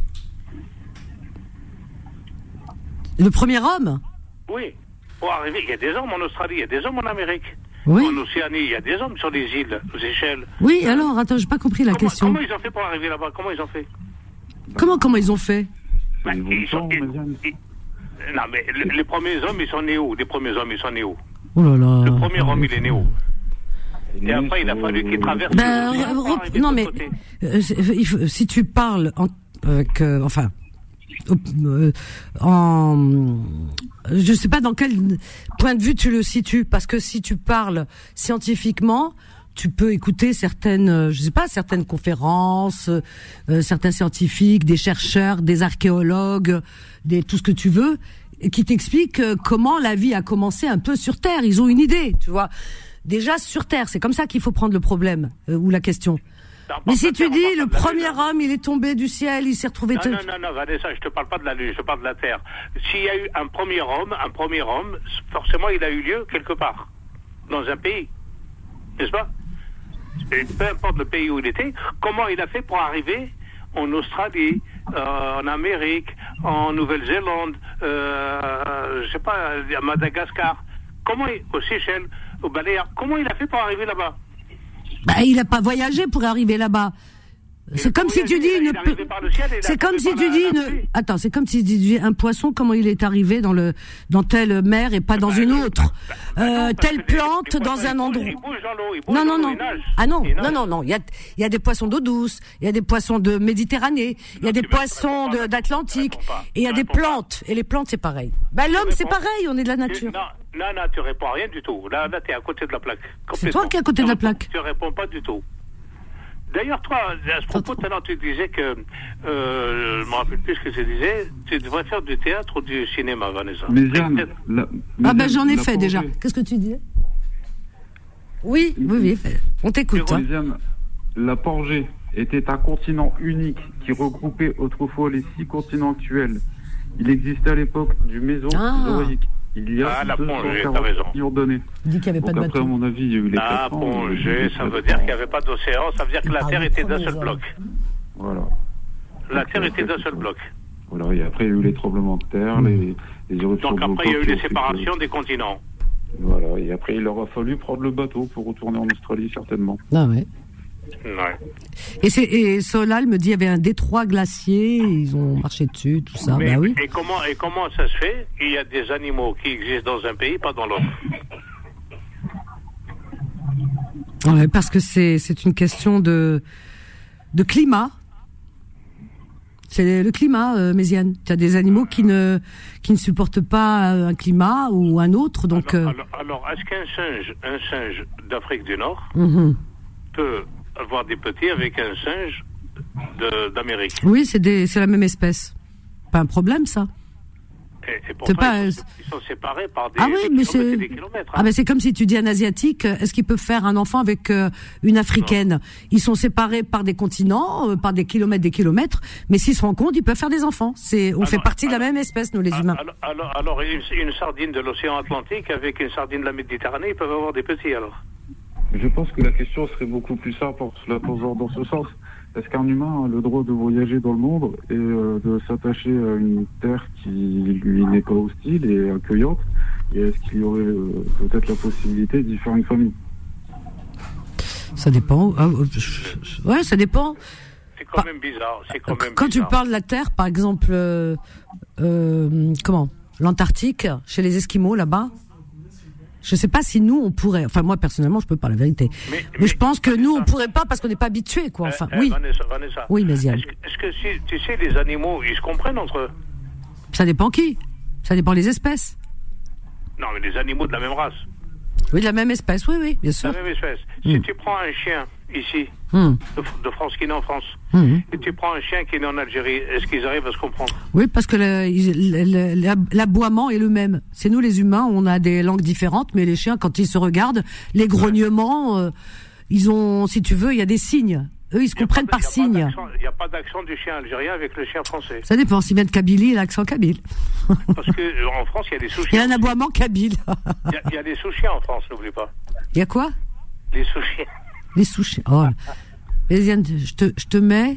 Le premier homme? Oui. Pour arriver, il y a des hommes en Australie, il y a des hommes en Amérique. Oui. En Océanie, il y a des hommes sur les îles, aux échelles. Oui, alors, attends, j'ai pas compris la comment, question. comment ils ont fait pour arriver là-bas? Comment ils ont fait? Comment, comment ils ont fait? Bah, Ils vont ils sont- temps, ils- Méziane. ils- Non, mais le- les premiers hommes, ils sont nés où? Les premiers hommes, ils sont nés où? Oh là là. Le premier homme, il est né où? Il Et après, il a fallu qu'il euh, traverse. Ben, non de mais euh, si tu parles en, avec, euh, enfin, euh, en, je sais pas dans quel point de vue tu le situes, parce que si tu parles scientifiquement, tu peux écouter certaines, euh, je sais pas, certaines conférences, euh, euh, certains scientifiques, des chercheurs, des archéologues, des tout ce que tu veux, qui t'expliquent euh, comment la vie a commencé un peu sur Terre. Ils ont une idée, tu vois. Déjà sur Terre, c'est comme ça qu'il faut prendre le problème euh, ou la question. Non, Mais si tu dis le premier homme, il est tombé du ciel, il s'est retrouvé. Non, tel- non, non, non, Vanessa, je te parle pas de la Lune, je te parle de la Terre. S'il y a eu un premier homme, un premier homme, forcément, il a eu lieu quelque part, dans un pays. N'est-ce pas? Et peu importe le pays où il était, comment il a fait pour arriver en Australie, euh, en Amérique, en Nouvelle-Zélande, euh, je sais pas, à Madagascar, comment il, aux Seychelles, aux Baléares, comment il a fait pour arriver là-bas? Bah, il a pas voyagé pour arriver là-bas. C'est comme si tu dis une. C'est comme si tu dis une. Attends, c'est comme si tu dis un poisson comment il est arrivé dans le dans telle mer et pas dans une autre. Euh, Bah, parce telle plante dans un endroit. bougent Non, non, non. Ah non, non, non, non. Il y a, il y a des poissons d'eau douce, il y a des poissons de Méditerranée, il y a des poissons d'Atlantique, et il y a des plantes. Et les plantes, c'est pareil. Bah, l'homme, c'est pareil, on est de la Tu- nature. Non, non, non, tu réponds à rien du tout. Là, là tu es à côté de la plaque. C'est toi qui es à côté de la Tu réponds- plaque. Tu réponds pas du tout. D'ailleurs, toi, à ce propos, tout à l'heure, tu disais que, euh, je me rappelle plus ce que tu disais, tu devrais faire du théâtre ou du cinéma, Vanessa. Mais Jeanne, la- Ah mais ben Jeanne, j'en ai fait déjà. Qu'est-ce que tu disais? Oui, oui, oui. On t'écoute. hein. Jeanne, la Pangée était un continent unique qui regroupait autrefois les six continents actuels. Il existait à l'époque du Mésozoïque. Il y a Ah, la Pangée, t'as 240 raison. Il dit qu'il n'y avait pas Donc de après, à mon avis, il y a eu les Ah, il y ça veut dire qu'il n'y avait pas d'océan, ça veut dire que la parle Terre était d'un seul bloc. Voilà. La Donc, Terre euh, était d'un seul bloc. Voilà, et après, il y a eu les tremblements de terre, les, les éruptions Donc après, il y a eu les séparations des continents. Voilà, et après, il leur a fallu prendre le bateau pour retourner en Australie, certainement. Ah ouais. Ouais. Et, c'est, et Solal me dit il y avait un détroit glacier, ils ont marché dessus, tout ça. Mais- bah oui. et, comment, et comment ça se fait? Il y a des animaux qui existent dans un pays, pas dans l'autre. Ouais, parce que c'est, c'est une question de, de climat. C'est le climat, euh, Méziane. Tu as des animaux qui ne, qui ne supportent pas euh, un climat ou un autre, donc. alors, euh, alors- alors, est-ce qu'un singe, un singe d'Afrique du Nord mhm. peut avoir des petits avec un singe d'Amérique Oui, c'est, des, c'est la même espèce. Pas un problème, ça. et, et pourtant, pas- ils, sont, ils sont séparés par des, Ah oui, des mais kilomètres c'est kilomètres. ah hein. ben c'est comme si tu dis un asiatique, euh, est-ce qu'il peut faire un enfant avec euh, une africaine? Ils sont séparés par des continents, euh, par des kilomètres, des kilomètres, mais s'ils se rencontrent, ils peuvent faire des enfants. C'est, on Alors, fait partie de la même espèce, nous les Ah, humains. Alors, alors, alors, une, une sardine de l'océan Atlantique avec une sardine de la Méditerranée, ils peuvent avoir des petits alors. Je pense que la question serait beaucoup plus simple en se la posant dans ce sens. Est-ce qu'un humain a le droit de voyager dans le monde et euh, de s'attacher à une terre qui lui n'est pas hostile et accueillante Et est-ce qu'il y aurait euh, peut-être la possibilité d'y faire une famille? Ça dépend. Ah, euh, je- ouais, ça dépend. C'est quand même bizarre. Quand même Quand tu parles de la Terre, par exemple, euh, euh, comment? L'Antarctique, chez les Esquimaux là-bas? Je sais pas si nous on pourrait. Enfin moi personnellement, je peux pas la vérité. Mais- Mais, mais- je pense que nous on pourrait pas parce qu'on n'est pas habitué quoi. Enfin Euh, euh, oui, Vanessa, Vanessa. oui, Méziane. Est-ce que, si, tu sais, les animaux, ils se comprennent entre eux? Ça dépend qui. Ça dépend les espèces. Non, mais les animaux de la même race, Oui, de la même espèce. Oui, oui, bien sûr. la même espèce. Hmm. Si tu prends un chien ici, Hmm. de, France qui est né en France, Hmm. et tu prends un chien qui est né en Algérie, est-ce qu'ils arrivent à se comprendre? Oui, parce que l'aboiement est le même. C'est nous les humains, on a des langues différentes, mais les chiens, quand ils se regardent, les grognements, euh, ils ont, si tu veux, il y a des signes. Eux, ils se comprennent par signes. Il n'y a pas d'accent du chien algérien avec le chien français. Ça dépend. S'il vient de Kabylie, l'accent kabyle. Parce que euh, en France, il y a des Il y sous-chiens. a un aboiement kabyle. Il y y a des sous-chiens en France, n'oublie pas. Il y a quoi? Les sous-chiens. Les sushis. Oh. Méziane, je te, je te mets,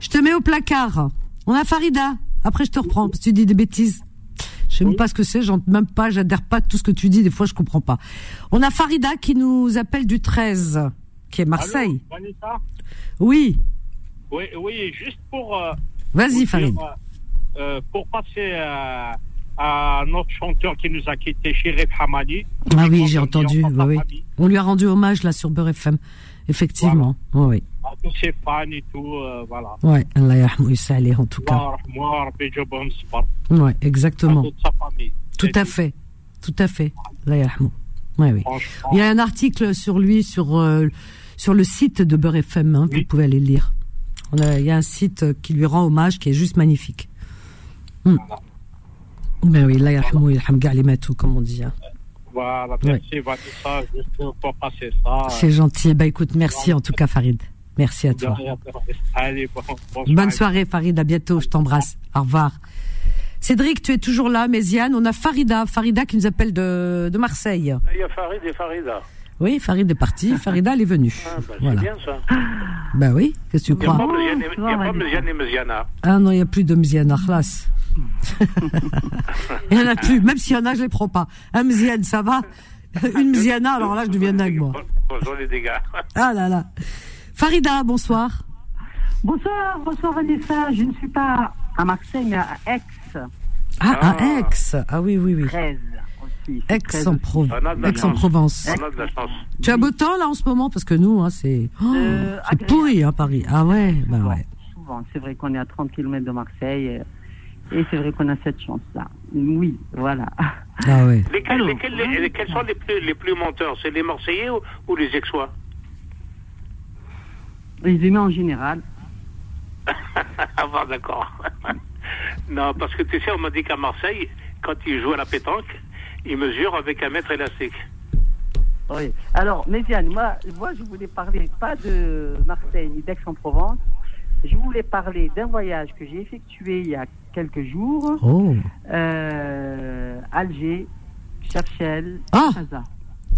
je te mets au placard. On a Farida. Après, je te reprends parce que tu dis des bêtises. Je sais même pas ce que c'est, j'en même pas, j'adhère pas à tout ce que tu dis. Des fois, je comprends pas. On a Farida qui nous appelle du 13, qui est Marseille. Allô, Vanessa? Oui, oui, oui, juste pour. euh, vas-y, vous Farid. dire, euh, euh, pour passer euh, à notre chanteur qui nous a quittés, Chérif Hamani. Ah oui, j'ai entendu. oui, oui. On lui a rendu hommage là sur Beurre FM. Effectivement. Oui, oui. À tous ses fans et tout, euh, voilà. Ouais, Allah yarhamou ysalih, en tout cas. À exactement. toute sa famille. Tout à fait. Tout à fait. Allah. Ouais, oui. Il y a un article sur lui sur euh, sur le site de Beurre FM. Hein, Oui. Vous pouvez aller le lire. On a- Il y a un site qui lui rend hommage qui est juste magnifique. Hmm. Ben oui, Allah yarhamou, yarham ga'a les matous, comme on dit. Hein. Voilà, merci, ouais. Vanessa, juste pour passer ça. C'est gentil. Bah écoute, merci en tout cas, Farid. Merci à toi. Allez, bon, Bonne soirée, Farid. À bientôt. Je t'embrasse. Au revoir. Cédric, tu es toujours là, Méziane. On a Farida. Farida qui nous appelle de, de Marseille. Il y a Farid et Farida. Oui, Farid est parti. Farida, elle est venue. Ah, bah, voilà. C'est bien ça. Bah oui, qu'est-ce que tu crois Il n'y a pas Méziane et Méziana. Ah non, il n'y a plus de Méziana. Khlas il n'y en a plus, même s'il y en a, je les prends pas. Un Mziane, ça va Une Mziana, alors là, je deviens dingue, moi. Bonjour les dégâts. Ah là là. Farida, bonsoir. Bonsoir, bonsoir Vanessa. Je ne suis pas à Marseille, mais à Aix. Ah, Ah. à Aix. Ah oui, oui, oui. 13 aussi. c'est 13 Aix-en-Pro- On a de la chance. Aix-en-Provence. On a de la chance. Tu as beau temps là en ce moment Parce que nous, hein, c'est oh, Euh, c'est agréable. pourri, hein, Paris. Ah ouais, bah Souvent, ouais. souvent. C'est vrai qu'on est à 30 km de Marseille. euh, Et c'est vrai qu'on a cette chance-là. Oui, voilà. Ah ouais. Lesquels, Alors, lesquels- les- lesquels sont les plus, les plus menteurs? C'est les Marseillais ou, ou les Aixois? Les humains en général. Ah bon, d'accord. non, parce que tu sais, on m'a dit qu'à Marseille, quand ils jouent à la pétanque, ils mesurent avec un mètre élastique. Oui. Alors, Méziane, moi, moi, je voulais parler pas de Marseille ni d'Aix-en-Provence. Je voulais parler d'un voyage que j'ai effectué il y a quelques jours. Oh. Euh, Alger, Cherchel, Ah. Casa.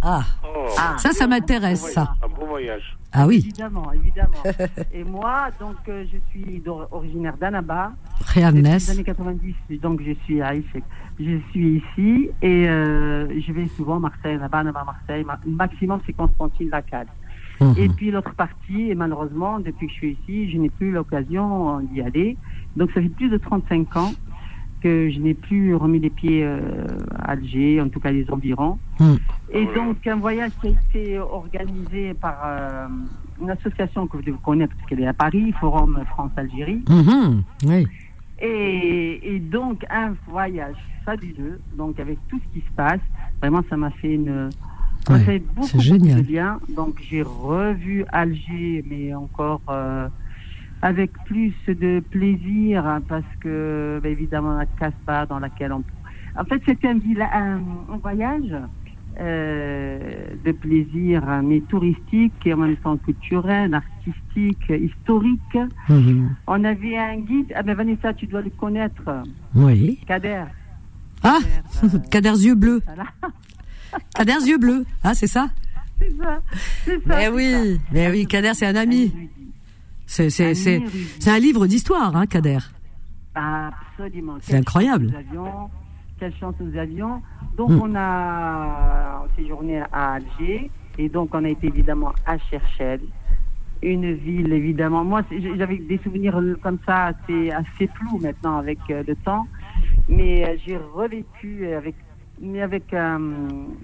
Ah, Oh, Ah. ça, ça m'intéresse, ça. Un beau voyage. Ah oui. Évidemment, évidemment. Et moi, donc, euh, je suis originaire Rihanna. les années 90, donc je suis à. Je suis ici et euh, je vais souvent à Marseille, Annaba, Annaba, Marseille. Ma- maximum, c'est Constantine Lacal. Et Mhm. puis l'autre partie, et malheureusement, depuis que je suis ici, je n'ai plus l'occasion euh, d'y aller. Donc ça fait plus de 35 ans que je n'ai plus remis les pieds euh, à Alger, en tout cas les environs. Mm. Et donc un voyage qui a été organisé par euh, une association que vous devez connaître parce qu'elle est à Paris, Forum France-Algérie. Mhm. Oui. Et, et donc un voyage fabuleux, donc avec tout ce qui se passe, vraiment ça m'a fait une Ouais, beaucoup génial. bien. Donc j'ai revu Alger, mais encore euh, avec plus de plaisir hein, parce que bah, évidemment la Casbah dans laquelle on. En fait, c'était un, villa- un, un voyage euh, de plaisir, hein, mais touristique et en même temps culturel, artistique, historique. Mhm. On avait un guide. Ah ben Vanessa, tu dois le connaître, Oui. Kader. Ah, Kader, euh, Kader yeux bleus. voilà. Kader yeux bleus. Ah, c'est ça C'est ça. C'est ça. Mais oui, mais oui, Kader, c'est un ami. C'est c'est Un c'est érudit. c'est un livre d'histoire, hein, Kader. Absolument. C'est incroyable. chance nous avions, quelle chance nous avions. Donc Mm. on a séjourné à Alger et donc on a été évidemment à Cherchel, une ville évidemment. Moi j'avais des souvenirs euh, comme ça assez assez flous maintenant avec euh, le temps, mais euh, j'ai revécu avec mais avec euh,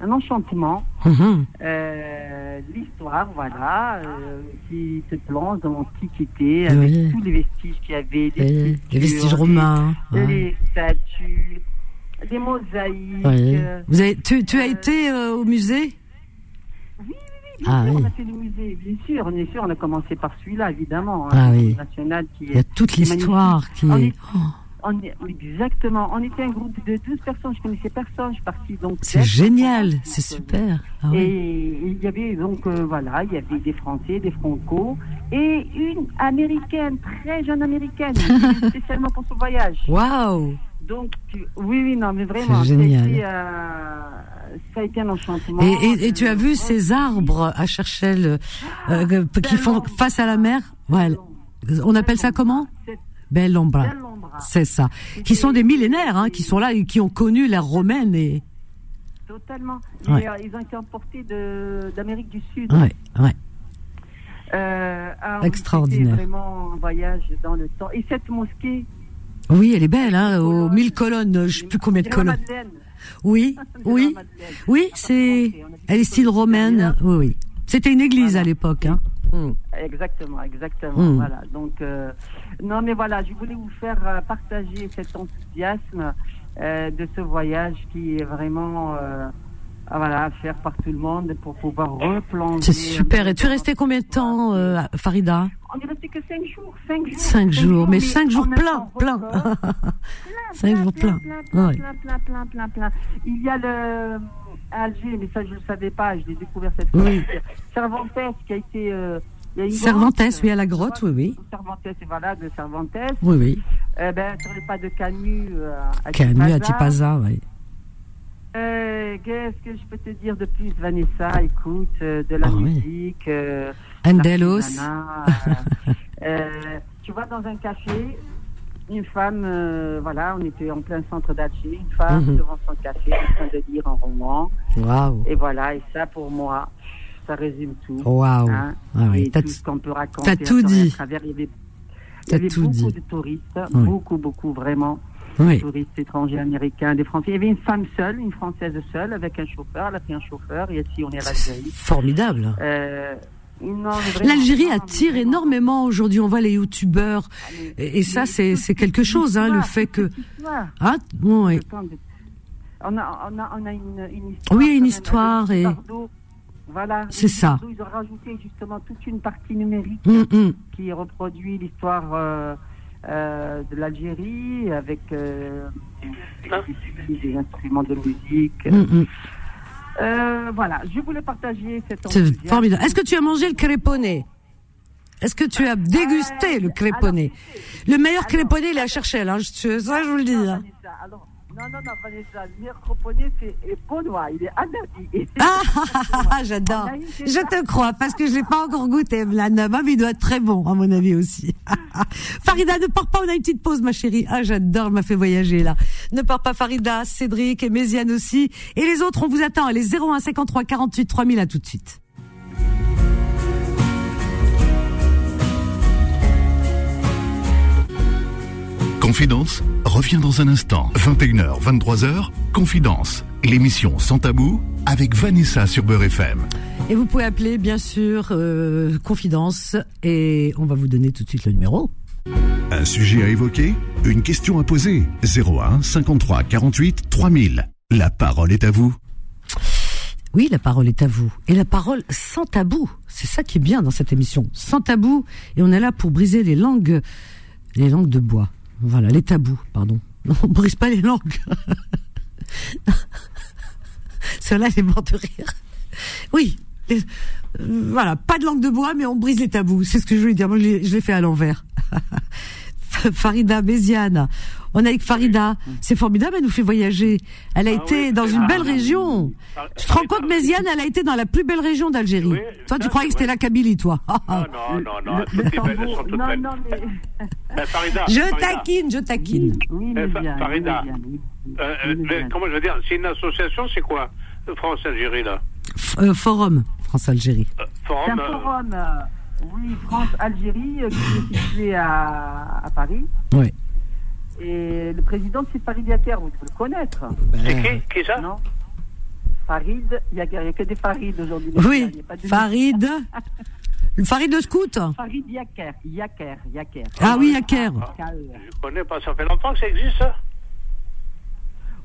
un enchantement Mhm. euh, l'histoire, voilà, euh, qui se plonge dans l'Antiquité avec Oui. tous les vestiges qu'il y avait, des Oui, Les vestiges romains. les, ouais. statues, les mosaïques. Oui. Vous avez, tu, tu as été au musée? Bien Ah sûr, oui. on a fait le musée, bien sûr, bien sûr, on a commencé par celui-là, évidemment, Ah hein, oui. national qui Il y a toute qui est l'histoire qui est. Oh, On exactement, on était un groupe de 12 personnes, je connaissais personne, je suis partie donc. c'est génial, c'est super. Ah. Et il y avait donc, euh, voilà, il y avait des Français, des Franco, et une Américaine, très jeune Américaine, spécialement pour ce voyage. Waouh Donc, tu- oui, oui, non, mais vraiment, C'est ça a génial. été, euh, ça a été un enchantement. et, et, et tu as vu ces arbres à Cherchel euh, euh, qui font face à la mer? Ouais, On appelle ça comment? C'est Belle ombre. belle ombre. C'est ça. Qui sont des millénaires, hein, qui sont là et qui ont connu l'ère romaine et. Totalement. Ouais. Et, euh, ils ont été emportés d'Amérique du Sud. Ouais, ouais. Euh, ah, Extraordinaire. C'était vraiment un voyage dans le temps. Et cette mosquée, Oui, elle est belle, hein, aux mille colonnes, je sais plus combien de colonnes. Madeleine. Oui, oui, oui, c'est, elle est style romaine, oui, oui. C'était une église à l'époque, hein. Mm. Exactement, exactement. Mm. Voilà. Donc, euh, non, mais voilà, je voulais vous faire euh, partager cet enthousiasme euh, de ce voyage qui est vraiment, euh, ah, voilà, à faire par tout le monde pour pouvoir replonger. C'est super. Et tu es resté combien de temps, euh, Farida On est resté que cinq jours, cinq jours. Cinq jours, mais cinq en jours même plein, plein. record. Cinq jours plein. plein, plein, plein, plein, plein, plein. Il y a le à Alger, mais ça je le savais pas, je l'ai découvert cette fois. Oui. Cervantes qui a été. euh, il y a une Cervantes, grotte, oui, à la grotte, oui, oui. Cervantes, voilà, de Cervantes. Oui, oui. Euh, ben, sur les pas de Canu euh, à Canu à Tipaza. Tipaza, oui. Euh, Qu'est-ce que je peux te dire de plus, Vanessa? Écoute, euh, de la Ah musique. Euh, Andelos. tu vois, dans un café, une femme, euh, voilà, on était en plein centre d'Alger, une femme Mhm. devant son café en train de lire un roman. Waouh. Et voilà, et ça pour moi, ça résume tout. Waouh. Hein, Ah oui, et t'as tout ce qu'on peut raconter. t'as tout dit. à travers, il y avait, il y avait beaucoup dit. de touristes, Oui. beaucoup, beaucoup, vraiment. Oui. Touristes étrangers, américains, des Français. Il y avait une femme seule, une Française seule, avec un chauffeur. Elle a pris un chauffeur, et ici on est à l'Algérie. Formidable. Euh, L'Algérie attire énormément aujourd'hui. On voit les youtubeurs. Et, et ça, c'est c'est quelque chose, hein, le fait que. Histoire. Ah, oui. On a, on a, on a une, une histoire. Oui, une histoire et-. Voilà. C'est ça. Ils ont rajouté justement toute une partie numérique Hum, hum. qui reproduit l'histoire euh, euh, de l'Algérie avec euh, des, des instruments de musique. Hum. Euh, voilà, je voulais partager cette C'est formidable. Est-ce que tu as mangé le créponné? Est-ce que tu as dégusté le créponné? Le meilleur créponné, il est à chercher, là. Je, ça, je vous le dis. Hein. Alors, non, non, non, Vanessa, le meilleur croponné, c'est est Benoît, il est Anadi. Ah, j'adore. Je te crois, parce que je l'ai pas encore goûté, Mlanama, mais il doit être très bon, à mon avis aussi. Farida, ne pars pas, on a une petite pause, ma chérie. Ah, j'adore, elle m'a fait voyager, là. Ne pars pas, Farida, Cédric et Méziane aussi. Et les autres, on vous attend. Les 01 53 48 3000, à tout de suite. Confidence revient dans un instant. 21h, 23h, Confidence. L'émission Sans Tabou avec Vanessa sur Beurre FM. Et vous pouvez appeler, bien sûr, euh, Confidence, et on va vous donner tout de suite le numéro. Un sujet à évoquer Une question à poser 01 53 48 3000. La parole est à vous. Oui, la parole est à vous. Et la parole sans tabou. C'est ça qui est bien dans cette émission. Sans tabou. Et on est là pour briser les langues, les langues de bois. Voilà, les tabous, pardon. On brise pas les langues. Cela est mort de rire. Oui. les- euh, voilà, pas de langue de bois, mais on brise les tabous. C'est ce que je voulais dire. Moi, je l'ai je l'ai fait à l'envers. Farida Béziane. On est avec Farida. C'est formidable, elle nous fait voyager. Elle a Ah été oui, dans une belle région. Ah, Tu te rends oui, compte, oui. Méziane, elle a été dans la plus belle région d'Algérie. Oui, toi, tu croyais que c'était la Kabylie, toi. Ah, non, non, non, Le, non, non, mais... Euh, Farida, je Farida, taquine, je taquine. Oui, Eh, mais Fa- bien, Farida, oui, oui. euh, Oui, euh, mais comment je veux dire C'est une association, c'est quoi France-Algérie, là F- euh, forum, France-Algérie. Euh, C'est Forum un euh, forum, euh, oui, France-Algérie, euh, qui est situé à, à Paris. Ouais. Et le président, c'est Farid Yaker, vous devez le connaître. C'est qui Qui ça Non Farid Yaker, il n'y a que des Farid aujourd'hui. Oui, Il y a pas de- Farid. Le Farid le scout Farid Yaker, Yaker, Yaker. Ah oui, Yaker. K-E-R. Je connais pas, ça fait longtemps que ça existe, ça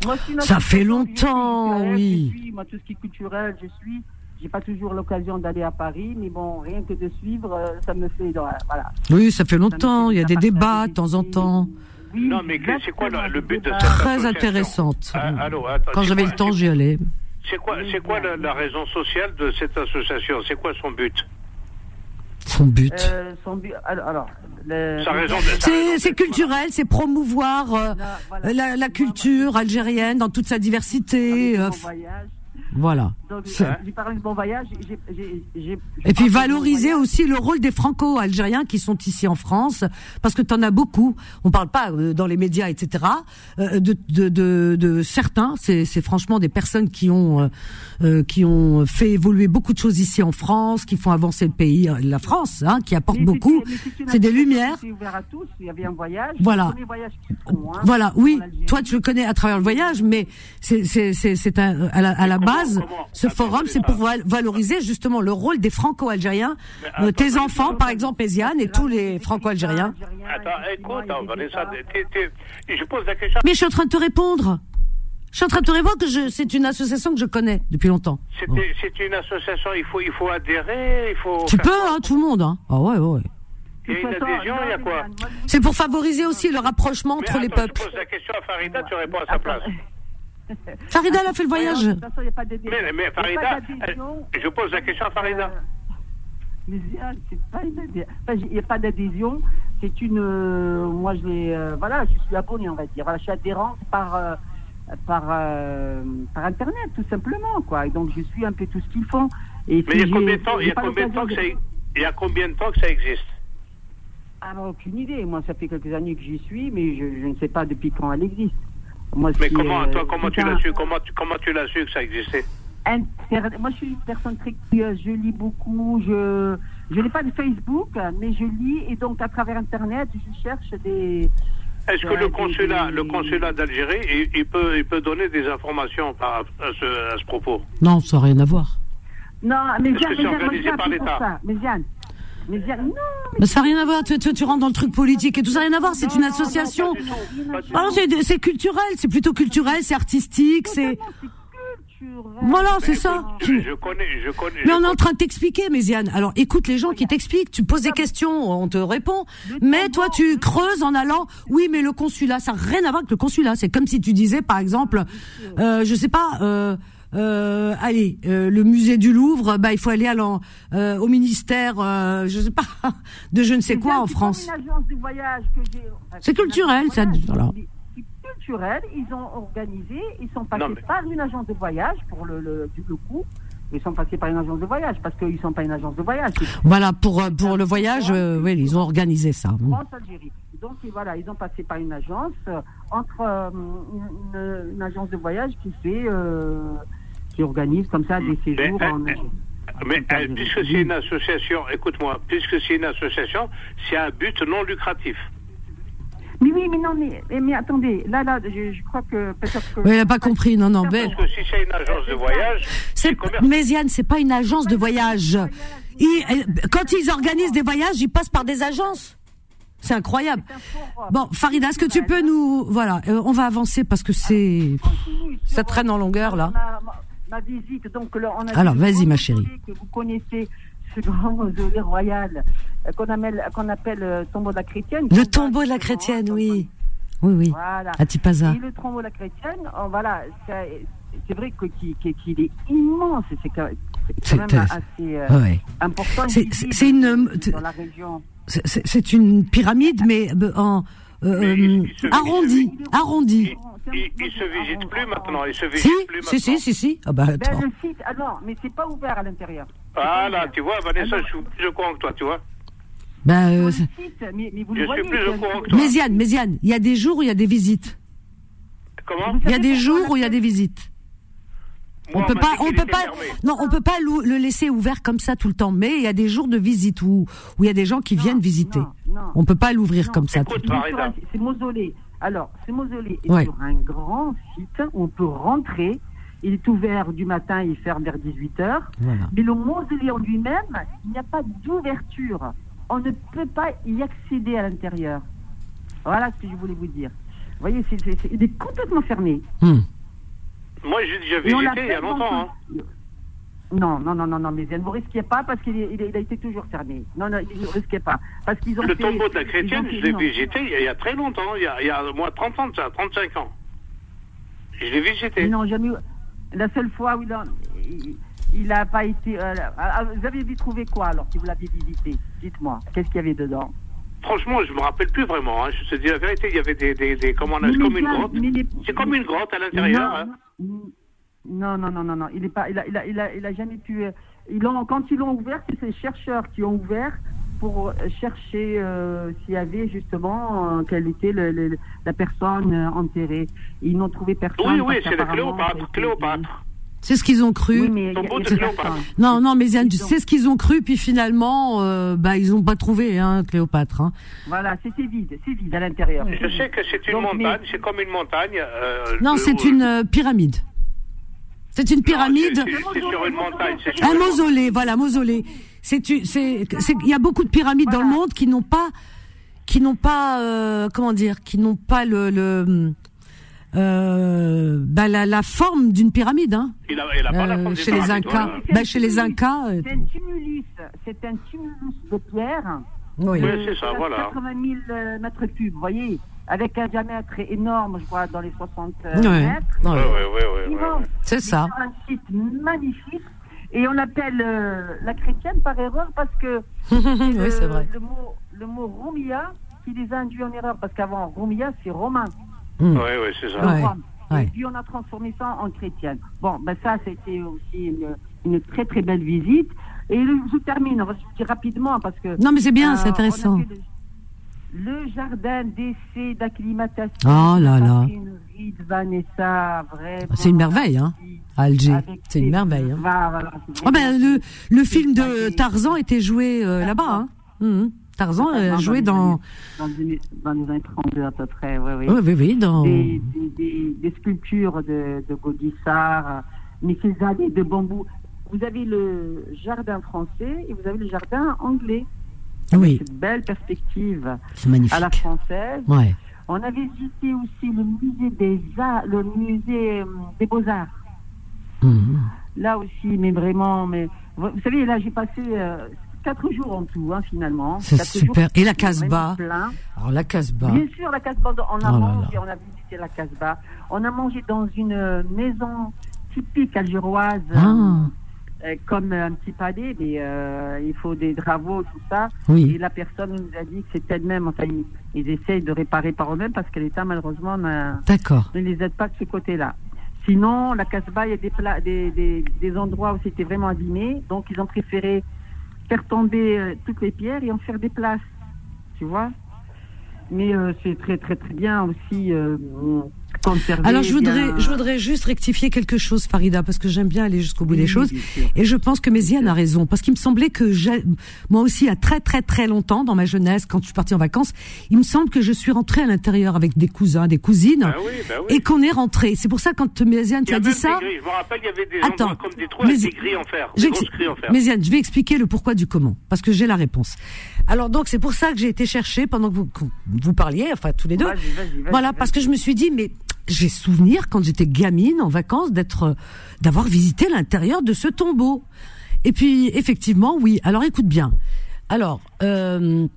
Moi, je suis une Ça fait longtemps, oui. Je suis, moi, tout ce qui est culturel, je suis. J'ai pas toujours l'occasion d'aller à Paris, mais bon, rien que de suivre, euh, ça me fait. Voilà. Oui, ça fait longtemps. Ça Il y a des débats de temps en temps. Oui, Non, mais que- c'est quoi le, le but de cette Très intéressante. Ah, allô, attends, Quand c'est j'avais quoi- le temps, j'y allais. C'est quoi, c'est quoi la, la raison sociale de cette association? C'est quoi son but? Son but. Euh, son but- alors, le- C'est culturel, c'est promouvoir euh, voilà. la, la culture algérienne dans toute sa diversité. Avec euh, voyage. Voilà. Donc, de bon voyage. Et puis bon valoriser aussi le rôle des franco-algériens qui sont ici en France, parce que tu en as beaucoup. On parle pas euh, dans les médias, etc. euh, de, de, de, de certains, c'est c'est franchement des personnes qui ont euh, euh, qui ont fait évoluer beaucoup de choses ici en France, qui font avancer le pays, la France, hein, qui apportent Mais beaucoup. C'est des lumières. qui était ouverte à tous. Il y avait un voyage. Voilà. Voyage font, hein, Voilà, oui. Toi, tu le connais à travers le voyage, mais c'est c'est c'est à la, à la comment- base, comment ce forum, c'est pour val- valoriser justement le rôle des franco-algériens, euh, tes enfants, par exemple, Esiane et tous les franco-algériens. Attends, écoute, Vanessa, t'es- t'es- je pose la question. Mais je suis en train de te répondre. Je suis en train de te répondre que je, c'est une association que je connais depuis longtemps. C'est Bon. c'est une association, il faut, il faut adhérer, il faut. Tu peux, hein, tout le monde. Hein. Ah ouais, ouais, ouais. Il y a une adhésion, il y a quoi C'est pour favoriser aussi le rapprochement Mais entre les peuples. Je pose la question à Farida, tu réponds à sa place. Farida, elle a fait le voyage. De toute façon, il n'y a pas d'adhésion. Mais, Farida, je pose la question à Farida. Euh, Mais c'est pas une il n'y a pas d'adhésion. C'est une. euh, moi, je l'ai. euh, voilà, je suis abonné, on va dire. Voilà, je suis adhérente par. euh, par, euh, par internet tout simplement quoi et donc je suis un peu tout ce qu'ils font et Mais il y a combien de temps, il y a combien de temps que ça, il y a combien de temps que ça existe? Ah, aucune idée. Moi, ça fait quelques années que j'y suis, mais je, je ne sais pas depuis quand elle existe. Moi, Mais si, comment, euh, toi, comment tu l'as su Comment tu, comment tu l'as su que ça existait Moi, je suis une personne très curieuse. Je lis beaucoup. Je je n'ai pas de Facebook, mais je lis et donc à travers Internet, je cherche des. Est-ce que le consulat, des- le consulat d'Algérie, il, il peut, il peut donner des informations par, à, ce, à ce propos? Non, ça n'a rien à voir. Non, mais Est-ce Jeanne, que c'est mais Jeanne, par ça. Mais Jeanne, mais non. Mais ça n'a rien à voir. Tu, tu, tu rentres dans le truc politique et tout ça n'a rien à voir. C'est une association. C'est culturel. C'est plutôt culturel, c'est artistique, c'est. Voilà, Mais c'est ça. Je, je connais, je connais. Mais je on est en train de t'expliquer, Méziane. Alors, écoute les gens qui t'expliquent. Tu poses des questions, on te répond. Mais toi, tu creuses en allant. Oui, mais le consulat, ça n'a rien à voir avec le consulat. C'est comme si tu disais, par exemple, euh, je sais pas. Euh, euh, allez, euh, le musée du Louvre, bah il faut aller à euh, au ministère, euh, je sais pas, de je ne sais quoi en France. comme une agence de voyage que j'ai. enfin, C'est culturel, ça, voilà. Culturel. Ils ont organisé. Ils sont passés Non, mais- par une agence de voyage pour le, le, du- le coup. Ils sont passés par une agence de voyage parce qu'ils sont pas une agence de voyage. Voilà pour euh, pour le voyage, euh, oui, ils ont organisé ça. France Algérie. Donc voilà, ils ont passé par une agence euh, entre euh, une, une agence de voyage qui fait euh, qui organise comme ça des séjours Mais, en euh, Algérie. Mais euh, puisque c'est une association, écoute-moi, puisque c'est une association, c'est un but non lucratif. Mais oui, mais non, mais, mais, mais attendez, là, là, je, je crois que peut-être que. Oui, elle a pas compris. Non, non, mais Parce que si c'est une agence de voyage, c'est commercial. Méziane, c'est pas une agence de voyage. Ils- quand ils organisent des voyages, ils passent par des agences. C'est incroyable. Bon, Farida, est-ce que tu peux nous, voilà, euh, on va avancer parce que c'est, ça traîne en longueur là. Ma, visite, donc là, on a Alors, vas-y, ma chérie. Que vous connaissez ce grand mausolée royal euh, qu'on appelle, qu'on appelle euh, tombeau de la chrétienne. Le tombeau de la chrétienne, oui, oui, oui. Voilà. À Tipaza. Et le tombeau de la chrétienne, oh, voilà, c'est vrai qu'il qu'il est immense, c'est quand même assez euh, Ouais. important. C'est- une- dans la région. C'est une pyramide, mais euh, en euh, il- il se- arrondie, il il se visite plus maintenant. Il se visite Si, plus si, maintenant. si, si, si. Ah bah Ben, attends. le site, ah non, mais c'est pas ouvert à l'intérieur. Voilà, tu vois, Vanessa, je suis plus au courant que toi, tu vois. Ben, euh, site, mais, mais vous Je le suis voyez. plus c'est au courant que toi. Méziane, Méziane, il y a des jours où il y a des visites. Comment Il y a des jours où il y a des visites. On peut pas, on peut pas, fermé. non, on peut pas le laisser ouvert comme ça tout le temps. Mais il y a des jours de visite où où il y a des gens qui Non, viennent visiter. non, non. On peut pas l'ouvrir comme ça. tout le temps. C'est mausolée. Alors, ce mausolée est Ouais. sur un grand site où on peut rentrer. Il est ouvert du matin, il ferme vers 18h. Voilà. Mais le mausolée en lui-même, il n'y a pas d'ouverture. On ne peut pas y accéder à l'intérieur. Voilà ce que je voulais vous dire. Vous voyez, il est complètement fermé. Hmm. Moi, j'ai visité il y a longtemps. Hein. Non, non, non, non, non, mais ne vous risquez pas parce qu'il il a été toujours fermé. Non, non, ne risquez pas. Parce qu'ils ont Le fait- tombeau de la chrétienne, je l'ai non. visité il y, a, il y a très longtemps, il y a, il y a moi 30 ans de ça, 35 ans. Je l'ai visité. N'ont jamais La seule fois où il a, il- il a pas été. euh, ah, vous avez vu trouver quoi alors si vous l'avez visité? Dites-moi, qu'est-ce qu'il y avait dedans? Franchement, je me rappelle plus vraiment. hein. Je te dis la vérité, il y avait des, des, des comment on a- comme une grotte. les- C'est comme une grotte à l'intérieur. hein. Non, Non, non, non, non. Il est pas, il a, il a, il a, il a jamais pu. euh, Ils l'ont, quand ils l'ont ouvert, c'est ces chercheurs qui ont ouvert pour euh, chercher euh, s'il y avait justement euh, quelle était le- le- la personne enterrée. Ils n'ont trouvé personne. Oui, oui, c'est le Cléopâtre. Cléopâtre. C'est ce qu'ils ont cru. Oui, mais personne. Non, non, mais c'est ce qu'ils ont cru, puis finalement, euh, bah, ils ont pas trouvé, hein, Cléopâtre. Hein. Voilà, c'était vide, c'est vide à l'intérieur. Je sais que c'est une Donc, mais- montagne, c'est comme une montagne. euh, Non, c'est une euh, pyramide. C'est une pyramide. c'est- C'est c'est sur une montagne. c'est sur Un mausolée, voilà, mausolée. C'est, c'est, c'est- il y a beaucoup de pyramides dans le monde qui n'ont pas, qui n'ont pas, euh, comment dire, qui n'ont pas le, le euh, bah, la, la forme d'une pyramide, hein. Il a, il a pas la Euh, forme chez les Incas, voilà. bah, chez les Incas. euh, C'est un tumulus, c'est un tumulus de pierre. oui. Oui, c'est ça, voilà. 80 000 euh, mètres cubes, vous voyez, avec un diamètre énorme, je crois, dans les 60 euh, Ouais. mètres. Immense. ouais. C'est ça. C'est un site magnifique. Et on l'appelle euh, la chrétienne par erreur parce que oui, le, c'est vrai. le mot, le mot Rumia qui les a induits en erreur parce qu'avant Rumia c'est romain. Mm. Ouais, ouais, c'est ça. Ouais, ouais. Et puis on a transformé ça en chrétienne. Bon, ben ça c'était aussi une, une très très belle visite. Et le- je termine, je vous dis rapidement parce que. Non, mais c'est bien, euh, c'est intéressant. a fait Le, le jardin d'essai d'acclimatation. Oh là là. Vanessa, vraiment. C'est une merveille, hein, Alger. C'est une merveille. Hein. Voilà, voilà, c'est Oh ben, le, le film de Tarzan était joué euh, là-bas. Hein. Mhm. Tarzan euh, joué dans. Dans les, dans les années 32 à peu près, oui, oui. Oui, oui, oui, dans. Des, des, des, des sculptures de, de Gaudissart, mais ces allées de bambou. Vous avez le jardin français et vous avez le jardin anglais. Oui, Cette belle perspective c'est magnifique. à la française. Ouais. On avait visité aussi le musée des arts, le musée euh, des beaux-arts. Mhm. Là aussi, mais vraiment, mais vous vous savez, là j'ai passé euh, quatre jours en tout, hein, finalement. C'est super. jours, Et la Casbah. Alors la Casbah. Bien sûr, la Casbah, on a Oh là mangé, là. on a visité la Casbah. On a mangé dans une euh, maison typique algéroise, Ah, euh, comme un petit palais, mais euh, il faut des travaux, tout ça. Et oui. la personne nous a dit que c'est elle-même, enfin, ils, ils essayent de réparer par eux-mêmes parce que l'État, malheureusement, ne les aide pas de ce côté-là. Sinon, la Casbah, il y a des, des, des endroits où c'était vraiment abîmé, donc ils ont préféré faire tomber euh, toutes les pierres et en faire des places, tu vois? Mais euh, c'est très très très bien aussi Alors je voudrais, bien- je voudrais juste rectifier quelque chose, Farida, parce que j'aime bien aller jusqu'au bout des Oui, choses. Et je pense que Méziane a raison, parce qu'il me semblait que j'ai, moi aussi, a très très très longtemps, dans ma jeunesse, quand je suis partie en vacances, il me semble que je suis rentrée à l'intérieur avec des cousins, des cousines, oui, ben oui. et qu'on est rentré. C'est pour ça quand Méziane, tu as dit ça. des grilles. Je me rappelle, il y avait des Attends, comme des trous avec mais- des en fer. Fer. Méziane, je vais expliquer le pourquoi du comment, parce que j'ai la réponse. Alors donc c'est pour ça que j'ai été chercher pendant que vous, que vous parliez, enfin tous les deux. Voilà, parce que je me suis dit, mais j'ai souvenir quand j'étais gamine en vacances d'être, euh, d'avoir visité l'intérieur de ce tombeau. Et puis effectivement, oui. Alors écoute bien. Alors euh,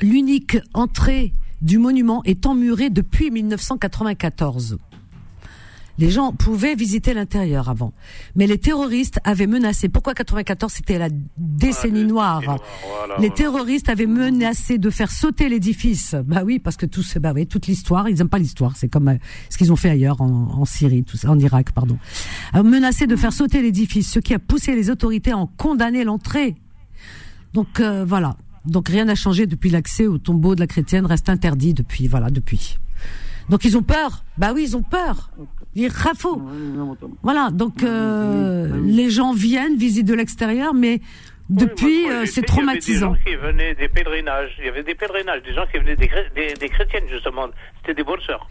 l'unique entrée du monument est emmurée depuis 1994. Les gens pouvaient visiter l'intérieur avant. Mais les terroristes avaient menacé. Pourquoi 94 C'était la décennie Ah, noire. Voilà, Les voilà. terroristes avaient menacé de faire sauter l'édifice. Bah oui, parce que tout, bah oui, toute l'histoire, ils aiment pas l'histoire. C'est comme euh, ce qu'ils ont fait ailleurs en, en Syrie, tout ça, en Irak, pardon. Alors, menacé de faire sauter l'édifice, ce qui a poussé les autorités à en condamner l'entrée. Donc euh, voilà. Donc rien n'a changé depuis l'accès au tombeau de la chrétienne reste interdit depuis voilà depuis. Donc ils ont peur. Bah oui, ils ont peur. Rafaux. Voilà. Donc euh, les gens viennent visiter de l'extérieur, mais depuis Oui, euh, c'est j'étais, Il y avait des traumatisant. gens qui venaient des pèlerinages. Il y avait des pèlerinages, des gens qui venaient des, des, des chrétiennes, justement. C'était des bonnes sœurs.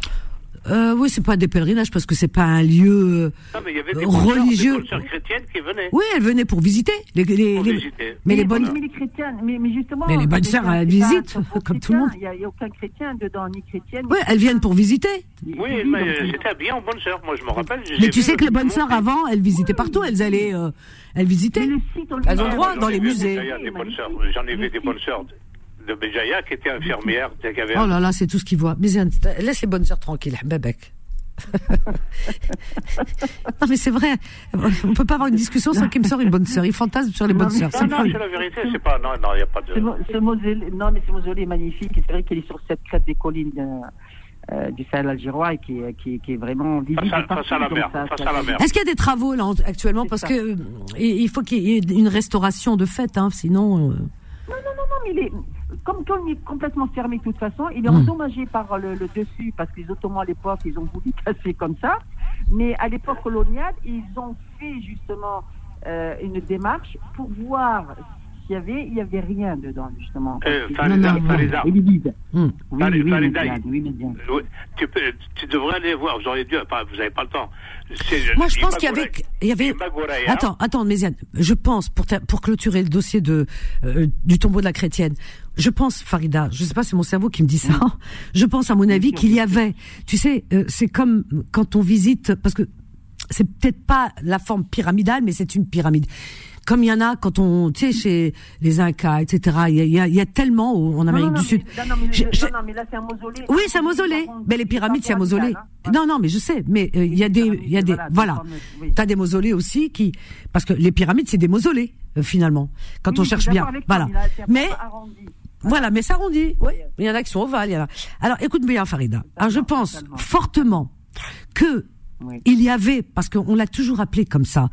Euh, oui, c'est pas des pèlerinages parce que c'est pas un lieu. Non, mais il y avait des Euh, religieux. des chrétiennes qui venaient. Oui, elles venaient pour visiter. Les, les- Pour les- visiter. Mais les bonnes. Mais les chrétiennes, mais, mais justement. Mais les bonnes sœurs, elles visitent, 100% comme tout le monde. Il n'y a, a aucun chrétien dedans, ni chrétienne. Oui, elles viennent pour visiter. Oui, donc, mais euh, c'était habillé en bonne sœur. Moi, je me rappelle. Mais tu sais que les bonnes sœurs avant, elles visitaient partout. Elles allaient, euh, elles mais visitaient. le site, on le Elles ont droit dans les musées. J'en ai vu des bonnes sœurs de Béjaïa qui étaient infirmières, qui avaient Oh là là, c'est tout ce qu'ils voient. Mais c'est- laisse les bonnes sœurs tranquilles, Babek. non mais c'est vrai, on peut pas avoir une discussion sans qu'il me sort une bonne sœur. Il fantasme sur les bonnes sœurs. Non, c'est non, pas- c'est la vérité, c'est pas. Non, non, il n'y a pas de. Ce, mausolée, non, mais ce mausolée est magnifique. C'est vrai qu'il est sur cette crête des collines. euh, euh, du Sahel algérois et qui, est- qui, qui est vraiment visible. Face à- partout, face à la mer, ça- ça-. Est-ce qu'il y a des travaux là en- actuellement Parce que euh, il il faut qu'il y ait une restauration de fait, hein, sinon. euh, Non, mais il est, comme comme il est complètement fermé de toute façon, il est Hmm. endommagé par le, le dessus parce que les Ottomans à l'époque, ils ont voulu casser comme ça. Mais à l'époque coloniale, ils ont fait justement euh, une démarche pour voir s'il y avait, il y avait rien dedans justement. Euh, Farida, Farida. Il est vide. tu, peux, tu devrais aller voir, vous auriez dû, vous n'avez pas le temps. Moi, je pense qu'il y avait, il y avait. Imagoraya, Attends, attends, Méziane. Je pense pour pour clôturer le dossier de euh, du tombeau de la chrétienne. Je pense, Farida. Je sais pas, c'est mon cerveau qui me dit ça. Je pense, à mon avis, qu'il y avait. Tu sais, euh, c'est comme quand on visite, parce que c'est peut-être pas la forme pyramidale, mais c'est une pyramide. Comme il y en a quand on, tu sais, chez les Incas, etc. Il y a, y a, y a tellement en Amérique non, du non, Sud. mais- non, non, mais, Je- je- non, non, mais là, c'est un mausolée. oui, c'est un mausolée. Mais les pyramides, c'est un mausolée. Non, non, mais je sais. Mais euh, il y a des, il y a des, voilà. T'as des mausolées aussi qui, parce que les pyramides, c'est des mausolées euh, finalement. Quand Oui, on cherche bien, toi, voilà. mais là, voilà, mais ça arrondit. Oui, il y en a qui sont ovales. Il y en a. Alors, écoute bien, Farida. Alors, je pense fortement que il y avait, parce qu'on l'a toujours appelé comme ça.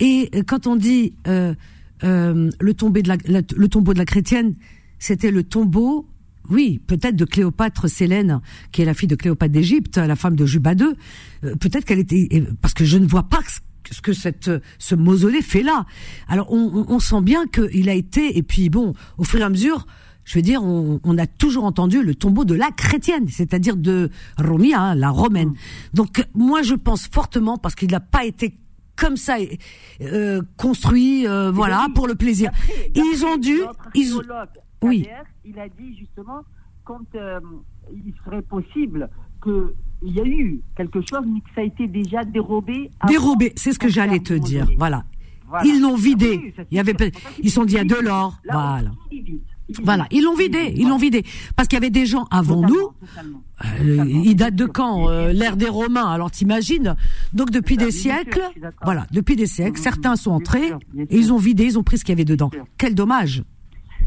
Et euh, quand on dit euh, euh, le tombeau de la, le tombeau de la chrétienne, c'était le tombeau. Oui, peut-être de Cléopâtre Sélène, qui est la fille de Cléopâtre d'Égypte, la femme de Juba II. Euh, peut-être qu'elle était, et- parce que je ne vois pas ce que cette ce mausolée fait là. Alors on- on sent bien qu'il a été et puis bon au fur et à mesure, je veux dire on, on a toujours entendu le tombeau de la chrétienne, c'est-à-dire de Romia, hein, la romaine. Donc moi je pense fortement parce qu'il n'a pas été comme ça euh, construit euh, voilà pour le plaisir. Ils ont dû ils oui. Il a dit justement quand euh, il serait possible que il y a eu quelque chose, mais que ça a été déjà dérobé. dérobé, c'est ce que j'allais te dire. Voilà. Voilà. Ils l'ont Ah vidé. oui, Il y avait ils sont dit il y a de l'or. Là, Voilà. Voilà, ils l'ont vidé, ils l'ont vidé. Parce qu'il y avait des gens avant nous. Euh, il date de quand euh, L'ère des Romains. Alors t'imagines? Donc depuis des siècles, voilà, depuis des siècles, certains sont entrés et ils ont vidé, ils ont pris ce qu'il y avait dedans. Quel dommage.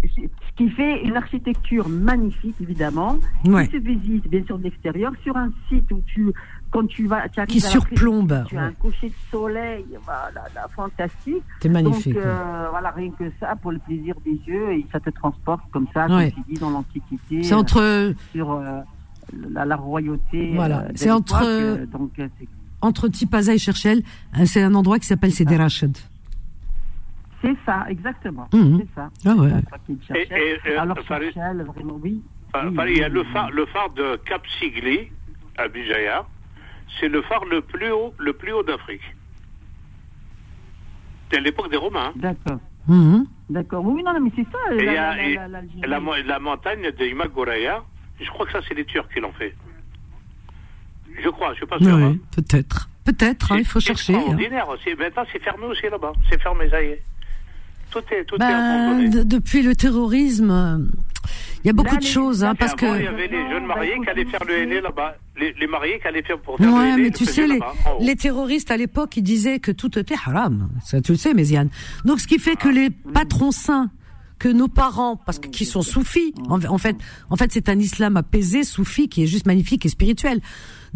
Ce qui fait une architecture magnifique, évidemment, Ouais. qui se visite, bien sûr, de l'extérieur, sur un site où tu, quand tu vas, tu arrives Qui à la surplombe, Tu as un coucher de soleil, voilà, là, fantastique. C'est magnifique, Donc, euh, voilà, rien que ça, pour le plaisir des yeux, et ça te transporte comme ça, Ouais. comme tu dis, dans l'Antiquité. C'est entre- euh, sur euh, la, la royauté. Voilà, euh, c'est entre- euh, donc, c'est- Entre Tipaza et Cherchel, c'est un endroit qui s'appelle Sidi Rachid. C'est ça, exactement. Mhm. C'est ça. Ah ouais. Et- et, euh, Alors, Cherchel, vraiment, oui. Il y a oui, le oui. phare, le phare de Cap Sigli, à Bijaya. C'est le phare le plus haut, le plus haut d'Afrique. C'est à l'époque des Romains. hein. D'accord. Mhm. D'accord. Oui, non, non, mais c'est ça. Et la- y a la- la- montagne de Imagoraya. Je crois que ça, c'est les Turcs qui l'ont fait. Je crois, je suis pas sûr. hein. Oui, peut-être. Peut-être, hein, il faut C'est chercher. hein. extraordinaire. C'est- Maintenant, c'est fermé aussi là-bas. C'est fermé, ça y est. Tout est, tout est Ben, abandonné. de- depuis le terrorisme, euh, il y a beaucoup de choses, hein, parce avant, que. il y avait les jeunes mariés qui allaient faire le aîné là-bas. Les, les mariés qui allaient faire pour faire Ouais, mais tu sais, les, terroristes à l'époque, ils disaient que tout était haram. Ça, tu le sais, Méziane. Donc, ce qui fait que les patrons saints, que nos parents, parce que qui sont soufis, en, en fait, en fait, c'est un islam apaisé, soufi, qui est juste magnifique et spirituel.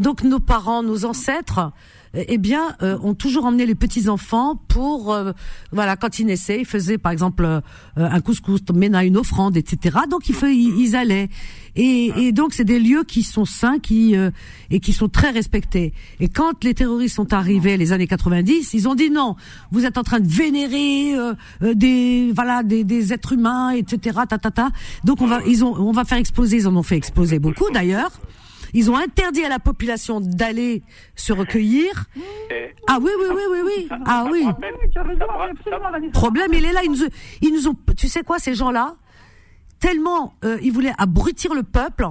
Donc, nos parents, nos ancêtres, eh bien, euh, ont toujours emmené les petits enfants pour, euh, voilà, quand ils naissaient, ils faisaient par exemple euh, un couscous, mena une offrande, etc. Donc ils, ils, allaient, et, et donc c'est des lieux qui sont saints, qui euh, et qui sont très respectés. Et quand les terroristes sont arrivés les années 90, ils ont dit non, vous êtes en train de vénérer euh, euh, des voilà des, des êtres humains, etc. Ta, ta, ta. Donc on va ils ont on va faire exploser, ils en ont fait exploser beaucoup d'ailleurs. Ils ont interdit à la population d'aller se recueillir. Ah oui, oui, oui, oui, oui. Ah oui. Problème, il est là. Ils nous, ils nous ont, tu sais quoi, ces gens-là, tellement euh, ils voulaient abrutir le peuple,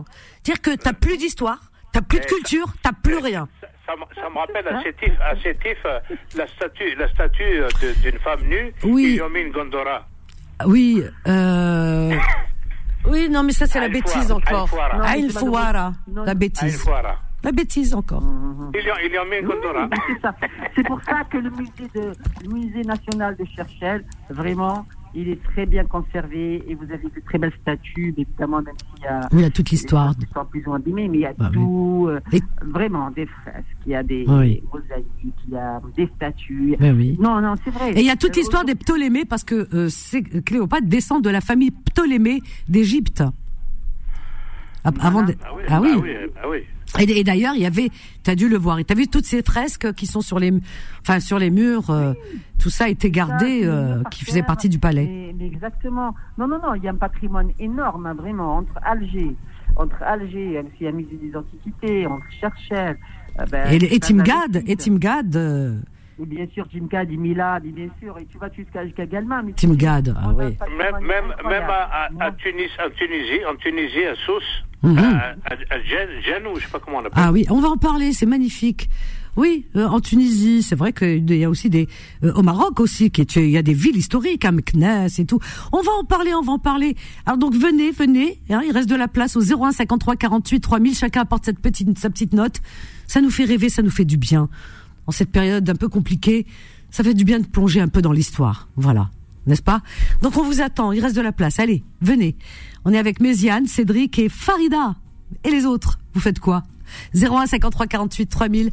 dire que t'as plus d'histoire, t'as plus de culture, t'as plus rien. Ça, me- ça me rappelle à Sétif, à Sétif, euh, la statue, la statue euh, d'une femme nue. Oui. Ils ont mis une gondora. Oui, euh... oui, non, mais ça c'est la bêtise encore. Aïn Fouara. La bêtise, la bêtise encore. Ils lui ont, ils lui ont mis une gondora. C'est ça. C'est pour ça que le musée, de, le musée national de Cherchel, vraiment, il est très bien conservé et vous avez de très belles statues, évidemment, même s'il y a. Oui, il y a toute l'histoire. Plus ou moins abîmées, mais il y a Bah oui. tout. euh, Et- Vraiment, des fresques, il y a des, Oui. mosaïques, il y a des statues. Ben oui. Non, non, c'est vrai. Et il y a toute Euh, l'histoire des Ptolémées parce que euh, Cléopâtre descend de la famille Ptolémée d'Égypte. Ah, Avant de- Ah oui, ah oui. ah oui, ah oui. Et, d'ailleurs, il y avait, tu as dû le voir, et tu as vu toutes ces fresques qui sont sur les, enfin, sur les murs, euh, tout ça été gardé, euh, qui faisait par partie du palais. Mais, mais exactement. Non, non, non, il y a un patrimoine énorme, hein, vraiment, entre Alger, entre Alger, s'il y a musée des antiquités, entre Cherchel. euh, ben, Et, Timgad, et Timgad, euh, Et bien sûr, Jim Gad, Milad, et bien sûr, et tu vas jusqu'à jusqu'à Galma. mais Timgad, ah oui. Même, même, même à, à, à Tunis, en Tunisie, en Tunisie, à Sousse, Mhm. à, à, à Gen- Genou, je sais pas comment on appelle. Ah oui, on va en parler, c'est magnifique. Oui, euh, en Tunisie, c'est vrai qu'il y a aussi des euh, au Maroc aussi, qui est- il y a des villes historiques, à Meknès et tout. On va en parler, on va en parler. Alors donc venez, venez. hein, il reste de la place au 01 53 48 3000. Chacun apporte cette petite sa petite note. Ça nous fait rêver, ça nous fait du bien. Cette période un peu compliquée, ça fait du bien de plonger un peu dans l'histoire. Voilà, n'est-ce pas? Donc on vous attend. Il reste de la place. Allez, venez. On est avec Méziane, Cédric et Farida. Et les autres, vous faites quoi? 01 53 48 3000.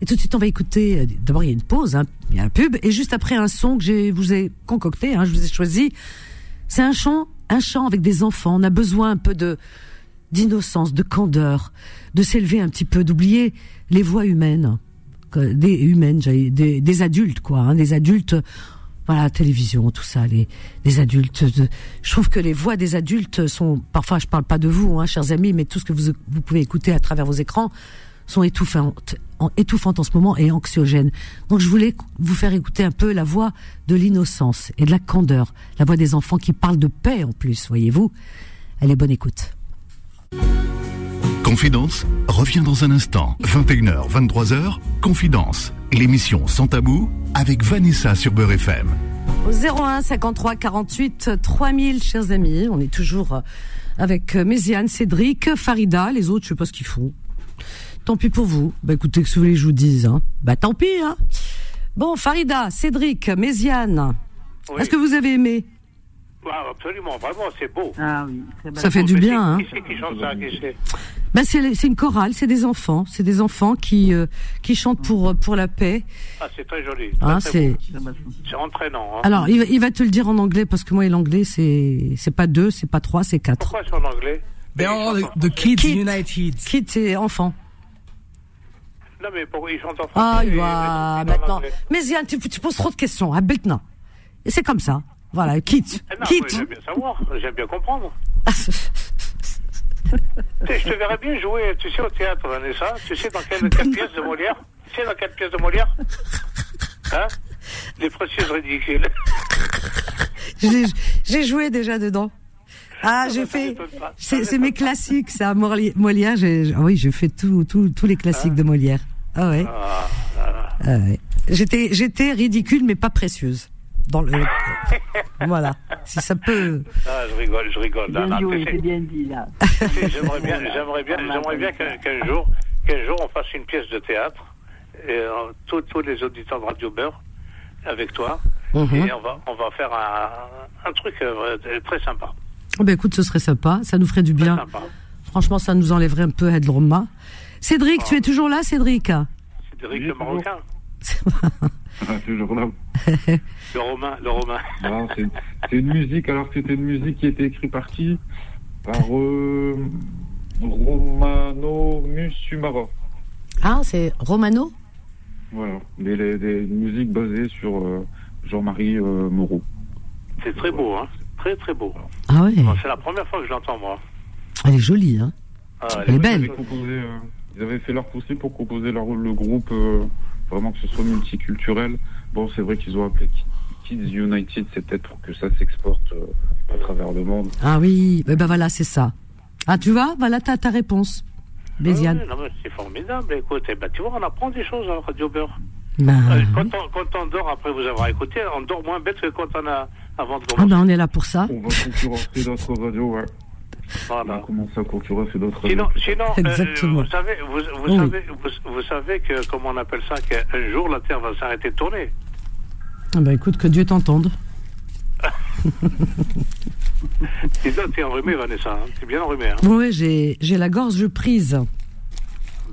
Et tout de suite, on va écouter. euh, D'abord, il y a une pause, hein, il y a un pub, et juste après un son que j'ai, vous ai concocté, hein, je vous ai choisi. C'est un chant, un chant avec des enfants. On a besoin un peu de d'innocence, de candeur, de s'élever un petit peu, d'oublier les voix humaines, des humaines, des, adultes, quoi, hein, des adultes. Voilà, télévision, tout ça, les, adultes. je trouve que les voix des adultes sont, parfois, je parle pas de vous, hein, chers amis, mais tout ce que vous, vous pouvez écouter à travers vos écrans sont étouffantes, en, étouffantes en ce moment et anxiogènes. Donc, je voulais vous faire écouter un peu la voix de l'innocence et de la candeur, la voix des enfants qui parlent de paix en plus, voyez-vous. Elle est bonne écoute. Confidence revient dans un instant. 21h, 23h, Confidence. L'émission sans tabou avec Vanessa sur Beurre FM. Au 01 53 48 3000, chers amis, on est toujours avec euh, Méziane, Cédric, Farida, les autres, je sais pas ce qu'ils font. Tant pis pour vous. Bah écoutez, que ce que vous voulez que je vous dise, hein. Bah tant pis, hein. Bon, Farida, Cédric, Méziane, Oui. est-ce que vous avez aimé? Ah, absolument, vraiment, c'est beau. Ah oui. Ça fait du Mais bien, hein. Qui c'est qui chante ça? Qui c'est une chorale, c'est des enfants, c'est des enfants qui euh, qui chantent pour euh, pour la paix. Ah, c'est très joli. Hein, très c'est entraînant. Hein. alors il, va- il va te le dire en anglais parce que moi l'anglais c'est c'est pas deux, c'est pas trois, c'est quatre. Pourquoi c'est en anglais They're all the, the. Kids Kid. United. Kid c'est enfant. Non, mais pourquoi ils chantent en français Ah, il va maintenant. Mais tu, tu poses trop de questions. Ah, maintenant. Et c'est comme ça. Voilà, quitte. Ah Non, Quitte. j'aime bien savoir, j'aime bien comprendre. Tu sais, je te verrais bien jouer, tu sais, au théâtre, Vanessa. Tu sais dans quelle, quelle pièce de Molière? Tu sais dans quelle pièce de Molière? Hein? Les précieuses ridicules. J'ai joué déjà dedans. Ah, j'ai fait. C'est mes classiques, ça. Molière. J'ai- ah oui, j'ai fait tout, tout, tous les classiques de Molière. Ah ouais. Ah, ah, Ah ouais. J'étais, j'étais ridicule, mais pas précieuse. Dans le. voilà. Si ça peut. ah, je rigole, je rigole. Bien non, joué, c'est bien dit là. J'aimerais bien, j'aimerais bien, j'aimerais bien qu'un qu'un jour, qu'un jour on fasse une pièce de théâtre, et euh, tous, tous les auditeurs de Radio Beurre, avec toi, Mhm. et on va, on va faire un, un truc euh, très sympa. Oh, ben écoute, ce serait sympa. Ça nous ferait du bien. Franchement, ça nous enlèverait un peu de Roma. Cédric, tu es toujours là, Cédric? Cédric Oui, le. Marocain, Ah, toujours là. le Romain, le Romain. Ah, c'est c'est une musique, alors que c'était une musique qui était écrite par qui? Par euh, Romano Musumara. Ah, c'est Romano? Voilà. Des, des, des musiques basées sur euh, Jean-Marie euh, Moreau. C'est très beau, hein. Très très beau. Ah ouais. Bon, c'est la première fois que je l'entends, moi. Elle est jolie, hein. Ah, Elle est Ils belle. avaient, composé, euh, ils avaient fait leur possible pour composer leur, le groupe, euh, vraiment que ce soit multiculturel. Bon, c'est vrai qu'ils ont appelé Kids United, c'est peut-être pour que ça s'exporte euh, à travers le monde. Ah oui, ben, ben voilà, c'est ça. Ah, tu vois, voilà ta, ta réponse, Béziane. Ouais, mais c'est formidable. Écoute, eh ben, tu vois, on apprend des choses à Radio Beurre. Ben, Euh, quand, on, quand on dort après vous avoir écouté, on dort moins bête que quand on a avant de ah commencer. ben on est là pour ça. On va concurrencer d'autres radios, ouais. On Voilà. commencer à concurrencer d'autres Sinon, sinon euh, vous savez, vous, vous Oui. savez, vous, vous savez que comment on appelle ça, qu'un jour la Terre va s'arrêter de tourner. Ah ben écoute, que Dieu t'entende. Et toi, t'es enrhumé, Vanessa. Hein t'es bien enrhumé. Hein Ouais, j'ai j'ai la gorge prise.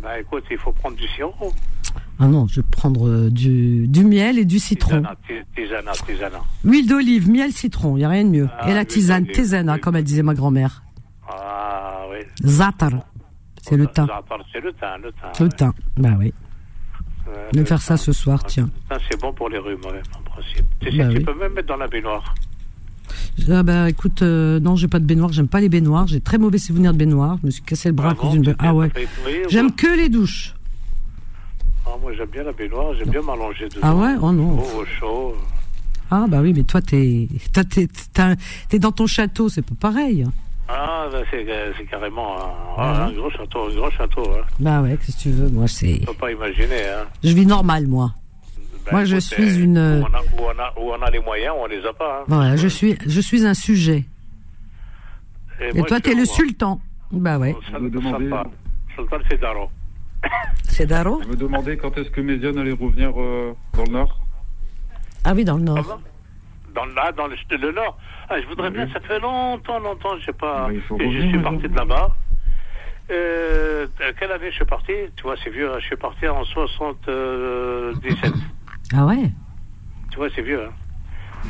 bah écoute, il faut prendre du sirop. Ah non, je vais prendre euh, du, du miel et du citron. Tisana, ti- tisana, tisana. Huile d'olive, miel, citron, il n'y a rien de mieux. Ah, et la tisane, tisana, oui. comme elle disait ma grand-mère. Ah oui. Zatar, c'est le thym. Zatar, C'est le thym, le thym. Le ouais. thym, bah oui. Vais le faire ça ce soir, tiens. C'est bon pour les rhumes, ouais, en principe. Tu sais, Bah tu oui. peux même mettre dans la baignoire. Ah bah écoute, euh, non, j'ai pas de baignoire, j'aime pas les baignoires, j'ai très mauvais souvenirs de baignoire, je me suis cassé le bras à Ah cause bon, d'une baignoire. Ah ouais. J'aime que les douches. Ah, moi, j'aime bien la baignoire, j'aime bien m'allonger dedans. Ah ouais Oh non. Au chaud. Ah bah oui, mais toi t'es toi, t'es t'es- t'es dans ton château, c'est pas pareil. Ah, bah, c'est c'est carrément un, Ah. un gros château, un grand château. Hein. Bah ouais, qu'est-ce que tu veux, moi c'est... Tu peux pas imaginer. Hein. Je vis normal, moi. Ben, Moi, je suis euh, une- Où on, a, où, on a, où on a les moyens, on les a pas. Hein. Voilà, je suis, je suis un sujet. Et moi, toi, je t'es suis le sultan. Bah ouais. Ça me demandez-. Sultan Fedaro. C'est Daro Je me demandais quand est-ce que Méziane allait revenir euh, dans le Nord? Ah oui, dans le nord. Dans, Là, dans le, le Nord. Ah, je voudrais bien, ça fait longtemps, longtemps, je sais pas. Et je suis parti de là-bas. Euh, quelle année je suis parti? Tu vois, c'est vieux, hein, je suis parti en 77. Ah ouais? Tu vois, c'est vieux. Hein.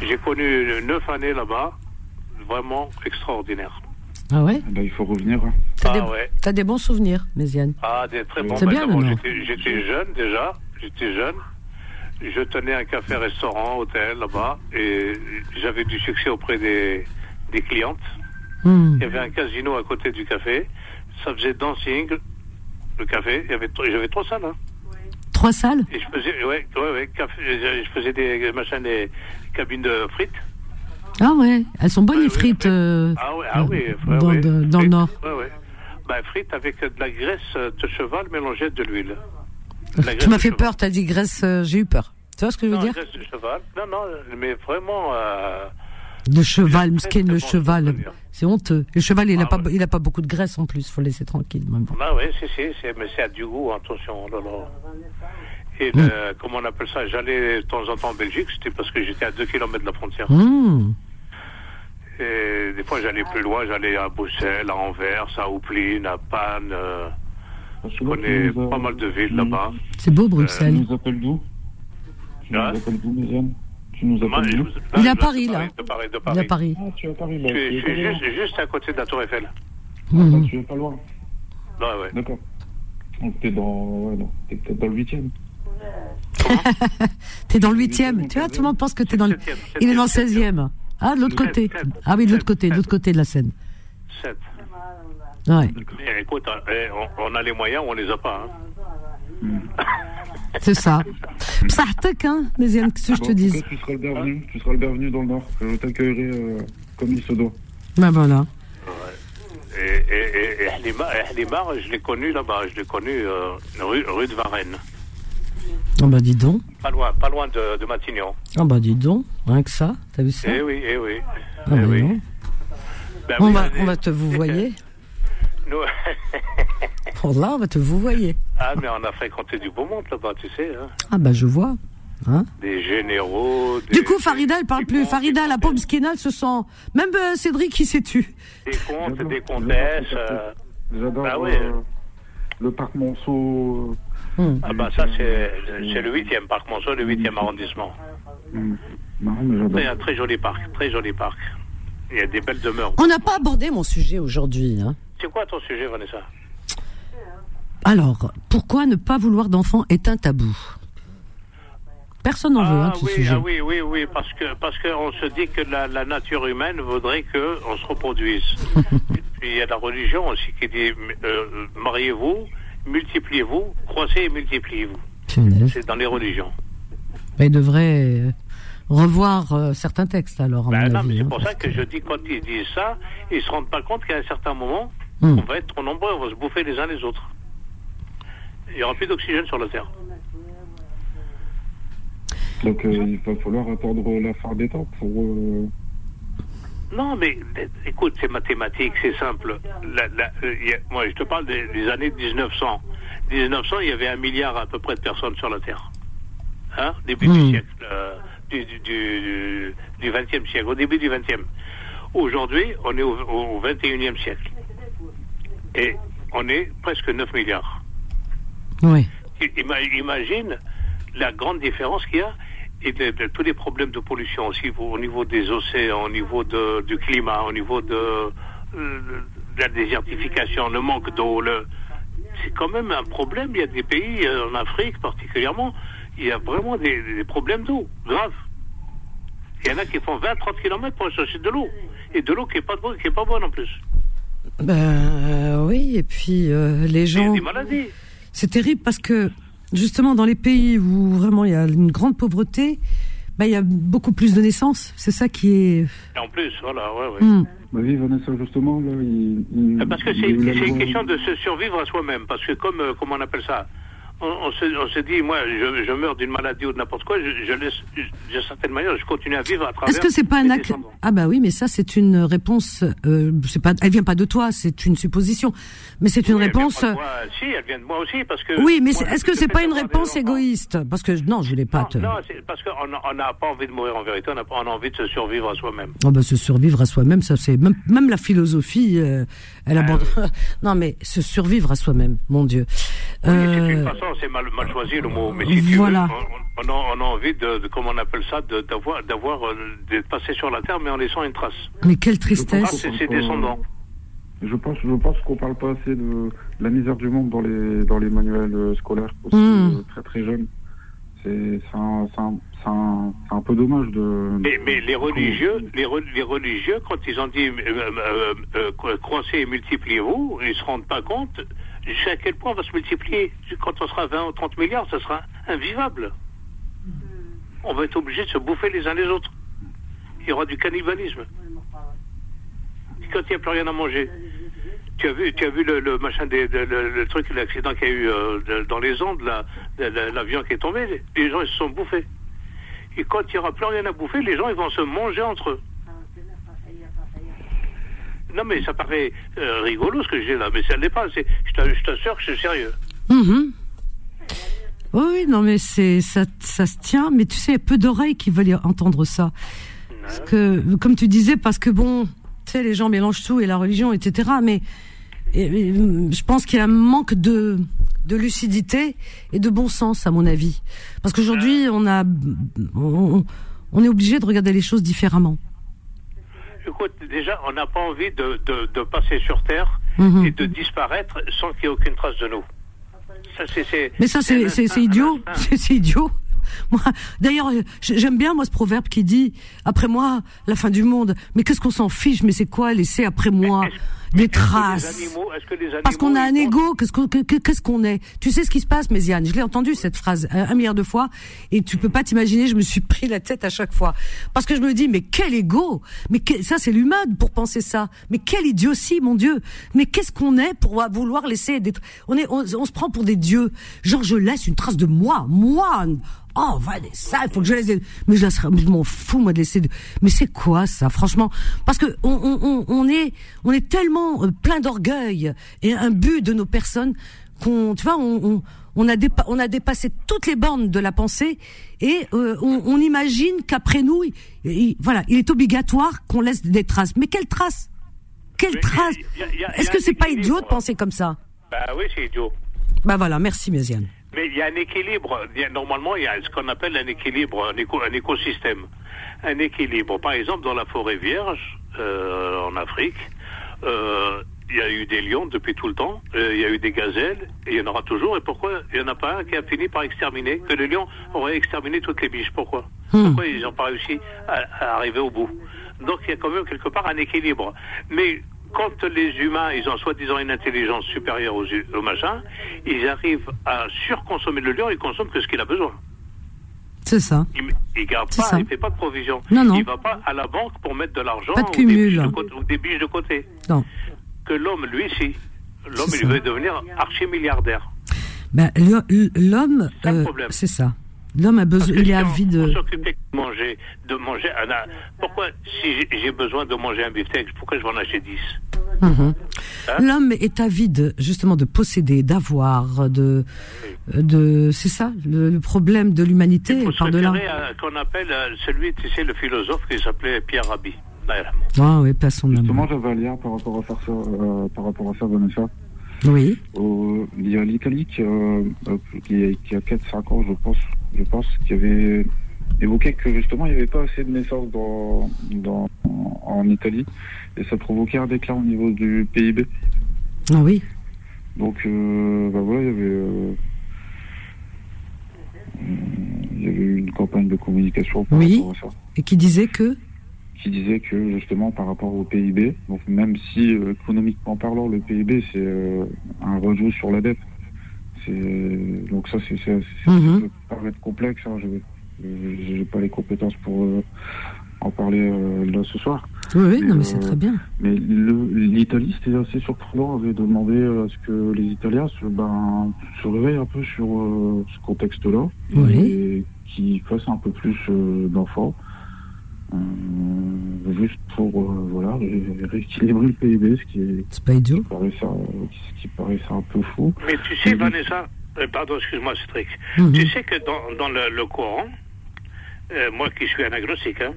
J'ai connu neuf années là-bas, vraiment extraordinaire. Ah ouais? Eh ben, il faut revenir. hein. T'as Ah des, ouais. t'as des bons souvenirs, Méziane. Ah, des très bons. C'est bien, J'étais jeune déjà, j'étais jeune. Je tenais un café-restaurant, hôtel là-bas, et j'avais du succès auprès des, des clientes. Hmm. Il y avait un casino à côté du café. Ça faisait dancing, le café. J'avais trois salles. Hein. Trois salles? Et je faisais, ouais, ouais, ouais, café, je faisais des machins, des cabines de frites. Ah ouais, elles sont bonnes les frites euh, Ah ouais, ah ouais, dans, ouais. de- dans le nord. Bah, frites avec de la graisse de cheval mélangée de l'huile. Tu m'as fait cheval. peur, t'as dit graisse, euh, j'ai eu peur. Tu vois ce que je veux Non, dire de cheval. Non, non, mais vraiment. euh, De cheval, Mskin, le cheval. C'est honteux. Le cheval, il a, Ah pas, ouais. il a pas beaucoup de graisse en plus, faut le laisser tranquille. même. Ah oui, si, si, c'est- mais c'est à du goût, attention. là, là. Et Mm. le- comment on appelle ça J'allais de temps en temps en Belgique, c'était parce que j'étais à 2 km de la frontière. Mmh. Et des fois, j'allais plus loin, j'allais à Bruxelles, à Anvers, à Houplin, à Panne. euh, je connais pas mal de villes là-bas. C'est beau, Tu Bruxelles. nous appelles d'où? Tu Hein nous appelles d'où, Méziane Tu nous appelles d'où Il est à Paris, là. De Paris, de Il est à Paris. Ah, tu es à Paris, Je là. suis, tu es juste, juste à côté de la Tour Eiffel. Mmh. tu es pas loin. Ouais, ouais. D'accord. Donc t'es dans, ouais, non, t'es peut-être dans le huitième. T'es dans le huitième. Tu vois, tout le monde pense que t'es dans le. Il est dans le septième, 16e. Ah, de l'autre côté. Ah oui, de l'autre côté, de l'autre côté de la Seine. Sept. Ouais, Mais écoute, eh, on, a les moyens, on les a pas. Hein. c'est ça. Psahtek, hein, Méziane, qu'est-ce que je te en tout dis cas, tu seras le bienvenu. Tu seras le bienvenu dans le Nord. Je t'accueillerai euh, comme il se doit. Ben voilà. Et, et, et, et Ahlimar, Ahlimar, je l'ai connu là-bas, je l'ai connu euh, rue, rue de Varennes. Oh bah dis donc. Pas loin, pas loin de, de Matignon. Oh bah dis donc. Rien que ça, t'as vu ça? Eh oui, eh oui. Ah eh bah oui. Ben On oui, va, on va te vous voyer. Nous- là, on va te vous voyer. ah, mais on a fréquenté du beau monde là-bas, tu sais. Hein. Ah bah je vois. Hein Des généraux. Des, du coup, Farida, elle parle des plus. Farida, des la pauvre elle se sent. Même euh, Cédric, qui s'est tu. Des comtes, J'adore, des comtesses. euh, J'adore Bah oui. euh, le parc Monceau. Hum. Ah bah ça, c'est le 8e parc Monceau, le 8e arrondissement. hum. C'est j'adore. un très joli parc, très joli parc. Il y a des belles demeures. On n'a pas abordé mon sujet aujourd'hui. Hein. C'est quoi ton sujet, Vanessa Alors, pourquoi ne pas vouloir d'enfants est un tabou Personne n'en veut, hein, ah, ce oui, sujet. ah oui, oui, oui, parce que parce qu'on se dit que la, la nature humaine voudrait que on se reproduise. Et puis il y a la religion aussi qui dit euh, mariez-vous, multipliez-vous, croissez et multipliez-vous. C'est dans les religions. Il devrait euh, revoir euh, certains textes, alors, Ben mais c'est hein, pour ça que je dis quand ils disent ça, ils se rendent pas compte qu'à un certain moment, Hmm. on va être trop nombreux, on va se bouffer les uns les autres. Il n'y aura plus d'oxygène sur la Terre. Donc euh, il va falloir attendre la fin des temps pour. euh, Non, mais écoute, c'est mathématique, c'est simple. La- la- euh, a- moi, je te parle des, des années 1900. 1900, il y avait un milliard à peu près de personnes sur la Terre. Hein Début du siècle euh, du, du, du 20e siècle, au début du 20e. Aujourd'hui, on est au, au 21e siècle. Et on est presque 9 milliards. Oui. Ima- Imagine la grande différence qu'il y a et de- de tous les problèmes de pollution aussi au au niveau des océans, au niveau de- du climat, au niveau de, euh, de la désertification, le manque d'eau. Le... C'est quand même un problème. Il y a des pays, euh, en Afrique particulièrement, il y a vraiment des, des problèmes d'eau graves. Il y en a qui font 20-30 km pour chercher de l'eau. Et de l'eau qui n'est pas, qui est pas bonne en plus. Ben euh, oui, et puis euh, les Il y a gens. des maladies. C'est terrible parce que justement dans les pays où vraiment il y a une grande pauvreté, ben, il y a beaucoup plus de naissances. C'est ça qui est. Et en plus, voilà, ouais, ouais. Hmm. Bah oui, Vanessa, justement, là, il... il- Parce que c'est une question de se survivre à soi-même. Parce que comme, euh, comment on appelle ça? On, on se, on se dit, moi, je, je meurs d'une maladie ou de n'importe quoi, je, je laisse, d'une certaine manière, je continue à vivre à travers. Est-ce que c'est pas un acte. Ah bah oui, mais ça c'est une réponse. Euh, c'est pas, elle vient pas de toi, c'est une supposition. Mais c'est une Oui, elle vient réponse. pas de moi. Si, elle vient de moi aussi, parce que. Oui, mais est-ce que c'est pas une réponse enfants. égoïste Parce que non, je voulais pas te. Non, parce qu'on on n'a pas envie de mourir en vérité, on a, pas- on a envie de se survivre à soi-même. Oh bah, se survivre à soi-même, ça c'est même, même la philosophie, euh, elle Ah abandonne. non mais se survivre à soi-même, mon Dieu. Oui, c'est Euh, une façon, c'est mal, mal choisi le mot, mais si tu veux, on, on a, on a envie de, de- comment on appelle ça, de- d'avoir, d'avoir, euh, de passer sur la terre, mais en laissant une trace. mais quelle Ah, tristesse. c'est ses descendants. Je pense, je pense qu'on parle pas assez de la misère du monde dans les dans les manuels euh, scolaires aussi Mm. euh, très très jeunes. C'est c'est un, c'est un, c'est un, c'est un peu dommage de. Mais, mais les religieux, les, re- les religieux, quand ils ont dit euh, euh, euh, euh, croissez et multipliez-vous, ils se rendent pas compte jusqu'à quel point on va se multiplier. Quand on sera 20 ou 30 milliards, ça sera invivable. On va être obligé de se bouffer les uns les autres. Il y aura du cannibalisme. Quand il n'y a plus rien à manger. Tu as vu, tu as vu le, le machin des, de- le, le truc, l'accident qu'il y a eu euh, de- dans les Andes, de- l'avion qui est tombé, les, les gens ils se sont bouffés. Et quand il n'y aura plus rien à bouffer, les gens ils vont se manger entre eux. Non mais ça paraît euh, rigolo ce que je dis là, mais ça ne l'est pas. c'est- Je t'a- je t'assure que c'est sérieux. Mhm. Oui, oui, non, mais c'est ça, ça se tient. Mais tu sais, il y a peu d'oreilles qui veulent entendre ça. Parce que, comme tu disais, parce que bon, tu sais, les gens mélangent tout et la religion, etc. Mais et- et, je pense qu'il y a un manque de de lucidité et de bon sens, à mon avis. Parce qu'aujourd'hui, on a, on, on est obligé de regarder les choses différemment. Écoute, déjà, on n'a pas envie de, de, de passer sur Terre Mhm. et de disparaître sans qu'il n'y ait aucune trace de nous. Ça, c'est, c'est- Mais ça, c'est idiot. c'est idiot. Moi, d'ailleurs, euh, j'aime bien moi ce proverbe qui dit après moi la fin du monde. Mais qu'est-ce qu'on s'en fiche? Mais c'est quoi laisser après moi des traces? animaux- Parce qu'on a un ego. Qu'est-ce qu'on qu'est-ce est? Tu sais ce qui se passe, Méziane Je l'ai entendu cette phrase un, un milliard de fois et tu peux pas t'imaginer. Je me suis pris la tête à chaque fois parce que je me dis mais quel ego? Mais ça c'est l'humain pour penser ça. Mais quelle idiotie, mon Dieu Mais qu'est-ce qu'on est pour vouloir laisser des On est on, on se prend pour des dieux. Genre je laisse une trace de moi, moi. Oh, Vanessa, il faut que je laisse des... Mais je, je m'en fous, moi, de laisser... de- Mais c'est quoi, ça, franchement? Parce que on, on, on- on est, on est tellement euh, plein d'orgueil et un but de nos personnes qu'on, tu vois, on, on, on, a dépa- on a dépassé toutes les bornes de la pensée et euh, on, on imagine qu'après nous, il- il- voilà, il est obligatoire qu'on laisse des traces. Mais quelles traces? Quelles traces? Est-ce que c'est pas idiot de penser comme ça? Bah oui, c'est idiot. Bah voilà, merci, Méziane. Mais il y a un équilibre. Il y a- normalement, il y a ce qu'on appelle un équilibre, un, éco- un écosystème. Un équilibre. Par exemple, dans la forêt vierge, euh, en Afrique, euh, il y a eu des lions depuis tout le temps, euh, il y a eu des gazelles, et il y en aura toujours. Et pourquoi il n'y en a pas un qui a fini par exterminer Que les lions auraient exterminé toutes les biches? Pourquoi? Hmm. Pourquoi ils n'ont pas réussi à, à arriver au bout? Donc il y a quand même quelque part un équilibre. Mais quand les humains, ils ont soi-disant une intelligence supérieure aux, aux machins, ils arrivent à surconsommer le lion, ils consomment que ce qu'il a besoin. C'est ça. Il, garde C'est pas, ça. il fait pas de provision. Non, non. Il va pas à la banque pour mettre de l'argent de ou, des biches de côté, ou des biches de côté. Non. Que l'homme, lui, si. L'homme, il ça. veut devenir archi-milliardaire. Ben, l'ho- l'homme, C'est ça euh, problème. c'est ça. L'homme a besoin, il est si on- avide. On s'occupait de manger, de manger un- Pourquoi, si j'ai- besoin de manger un beefsteak, pourquoi je vais en acheter 10 Mhm. Hein L'homme est avide justement de posséder, d'avoir, de, de, c'est ça, le, le problème de l'humanité par delà. qu'on appelle euh, celui, tu sais, le philosophe qui s'appelait Pierre Rabhi. Ah oui, pas son Justement, j'avais un lien par rapport à ça, euh, par rapport à ça, Vanessa. Oui. Au- il y a l'Italie qui, a- euh, qui, a- qui a 4-5 ans, je pense, je pense, qui avait évoqué que justement il n'y avait pas assez de naissances dans, dans, en Italie et ça provoquait un déclin au niveau du PIB. Ah oui. Donc, euh, bah voilà, il y avait, euh, euh, il y avait eu une campagne de communication par Oui. rapport à ça. Et qui disait que. Qui disait que justement par rapport au PIB, donc même si euh, économiquement parlant le PIB c'est euh, un rejout sur la dette, c'est donc ça c'est Mhm. ça peut paraître complexe. Hein, je j'ai pas les compétences pour euh, en parler euh, là ce soir. Oui, oui, Mais, non, mais euh, c'est très bien. Mais l'Italie, c'était assez surprenant, avait demandé à ce que les Italiens se, ben, se réveillent un peu sur euh, ce contexte-là et qu'ils fassent un peu plus euh, d'enfants, euh, juste pour euh, voilà ré- rééquilibrer le PIB, ce qui, est, C'est pas idiot. qui paraissait, euh, ce qui paraissait un peu fou. Mais tu sais, Vanessa, euh, pardon, excuse-moi, Cédric, Mhm. tu sais que dans, dans le, le Coran, euh, moi qui suis un agnostique, hein,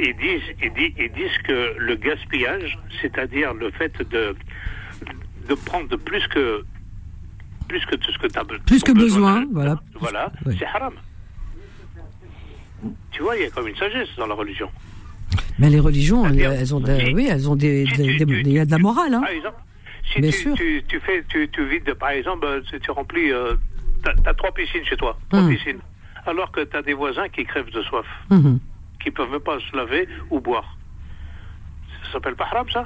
ils, disent, ils, disent, ils disent que le gaspillage, c'est-à-dire le fait de, de prendre plus que plus que tout ce que tu as Plus que besoin, voilà. voilà, c'est haram. Tu vois, il y a comme une sagesse dans la religion. Mais les religions, elles, ont, de- si- oui, elles ont des, si des- tu- des- tu- il y a de la morale, hein. Par exemple, si Bien tu, sûr. Tu, fais, tu, tu vides, par exemple, euh, tu, remplis, euh, t'as as trois piscines chez toi, trois Mhm. piscines, alors que t'as des voisins qui crèvent de soif, Mhm. qui peuvent même pas se laver ou boire. Ça s'appelle pas haram, ça?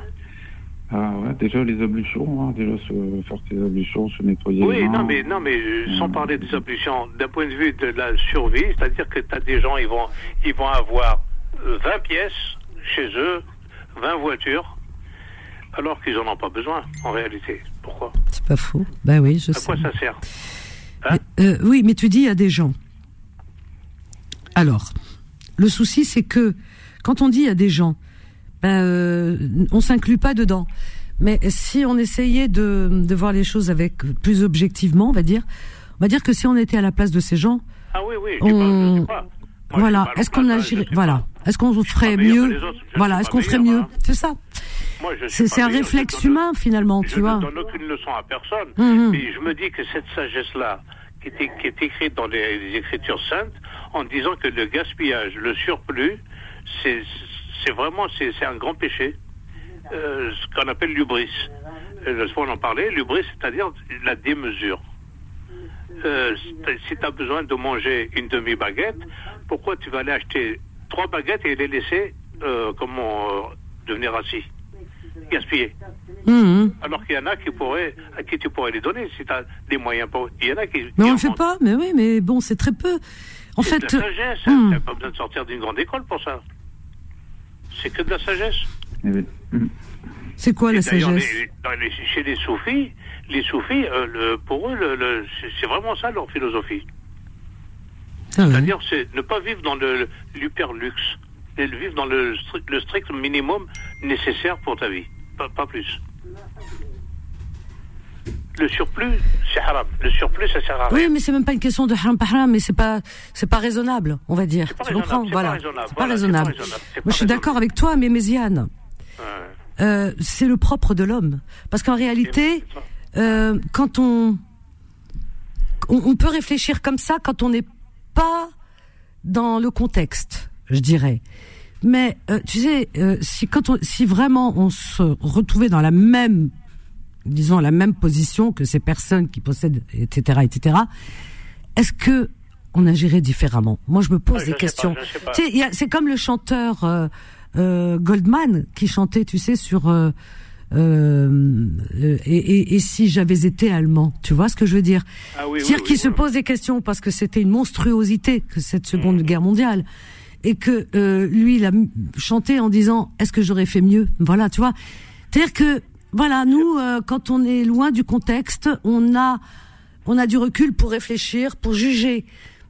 Ah ouais, déjà les ablutions, hein, déjà se faire tes ablutions, se nettoyer. Oui, les mains. non, mais, non, mais euh, sans parler des ablutions, d'un point de vue de la survie, c'est-à-dire que tu as des gens, ils vont, ils vont avoir euh, 20 pièces chez eux, 20 voitures, alors qu'ils n'en ont pas besoin, en réalité. Pourquoi? C'est pas faux. Ben oui, je À sais. quoi ça sert? Hein? Mais, euh, oui, mais tu dis il y a des gens. Alors, le souci, c'est que quand on dit il y a des gens, ben, euh, on s'inclut pas dedans. Mais si on essayait de, de voir les choses avec plus objectivement, on va dire, on va dire que si on était à la place de ces gens, Ah oui, oui, je je on, pas. Moi, je voilà, est-ce qu'on je agirait, voilà, est-ce qu'on ferait mieux, autres, je voilà, est-ce qu'on ferait mieux, hein. c'est ça. Je suis C'est un je réflexe humain finalement, Je tu vois. ne donne aucune leçon à personne, Mhm. mais je me dis que cette sagesse-là, qui est, qui est écrite dans les, les Écritures saintes, en disant que le gaspillage, le surplus, c'est c'est vraiment c'est c'est un grand péché, euh, ce qu'on appelle l'ubris. Euh, L'autre fois, on en parlait, l'ubris, c'est-à-dire la démesure. Euh, si tu as besoin de manger une demi-baguette, pourquoi tu vas aller acheter trois baguettes et les laisser, euh, comment, euh, devenir assis Gaspiller? Mhm. Alors qu'il y en a qui pourraient, à qui tu pourrais les donner si tu as des moyens pour. Il y en a qui. Mais on en le fait pas, mais oui, mais bon, c'est très peu. En C'est fait, hein. T'as pas besoin de sortir d'une grande école pour ça. C'est que de la sagesse. Eh oui. C'est quoi la Et sagesse les- dans les- chez les soufis, les soufis, euh, le- pour eux, le- le- c'est- vraiment ça leur philosophie. Ah ouais. C'est-à-dire, c'est ne pas vivre dans le l'hyperluxe, et vivre dans le, stri- le strict minimum nécessaire pour ta vie, pas, pas plus. Le surplus, c'est haram. Le surplus, ça sert à rien. Oui, mais c'est même pas une question de haram pas haram, mais c'est pas c'est pas raisonnable, on va dire. Tu comprends Voilà. pas raisonnable, C'est pas voilà, raisonnable. pas raisonnable, Moi, je suis d'accord avec toi, mais Méziane, Ouais. euh, c'est le propre de l'homme, parce qu'en réalité, euh, quand on, on on peut réfléchir comme ça quand on n'est pas dans le contexte, je dirais. Mais euh, tu sais, si quand on, si vraiment on se retrouvait dans la même, disons la même position que ces personnes qui possèdent, etc., etc., est-ce que on agirait différemment? Moi, je me pose Ah, je des questions. c'est comme le chanteur euh, euh, Goldman qui chantait, tu sais, sur euh, euh, le- et, et, et si j'avais été allemand, tu vois ce que je veux dire? Ah oui, oui, qu'il oui. se pose des questions parce que c'était une monstruosité que cette seconde guerre mondiale et que lui il a chanté en disant est-ce que j'aurais fait mieux? Voilà, tu vois. C'est-à-dire que voilà, nous euh, quand on est loin du contexte, on a on a du recul pour réfléchir, pour juger.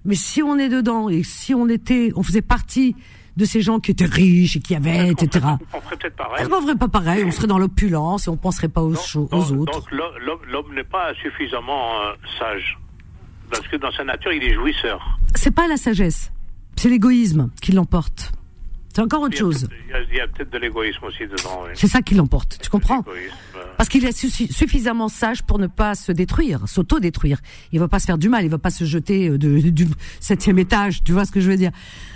Mais si on est dedans et si on était, on faisait partie de ces gens qui étaient riches et qui avaient, etc. On ferait peut-être pareil. On ne ferait pas pareil, on serait dans l'opulence et on penserait pas aux, Donc, autres. donc l'homme n'est pas suffisamment euh, sage. Parce que dans sa nature, il est jouisseur. C'est pas la sagesse, c'est l'égoïsme qui l'emporte. C'est encore autre chose. Il y a, peut-être de l'égoïsme aussi dedans. oui. C'est ça qui l'emporte. Tu comprends Parce qu'il est suffi- suffisamment sage pour ne pas se détruire, s'auto-détruire. Il va pas se faire du mal, il va pas se jeter euh, de- du septième étage. Tu vois ce que je veux dire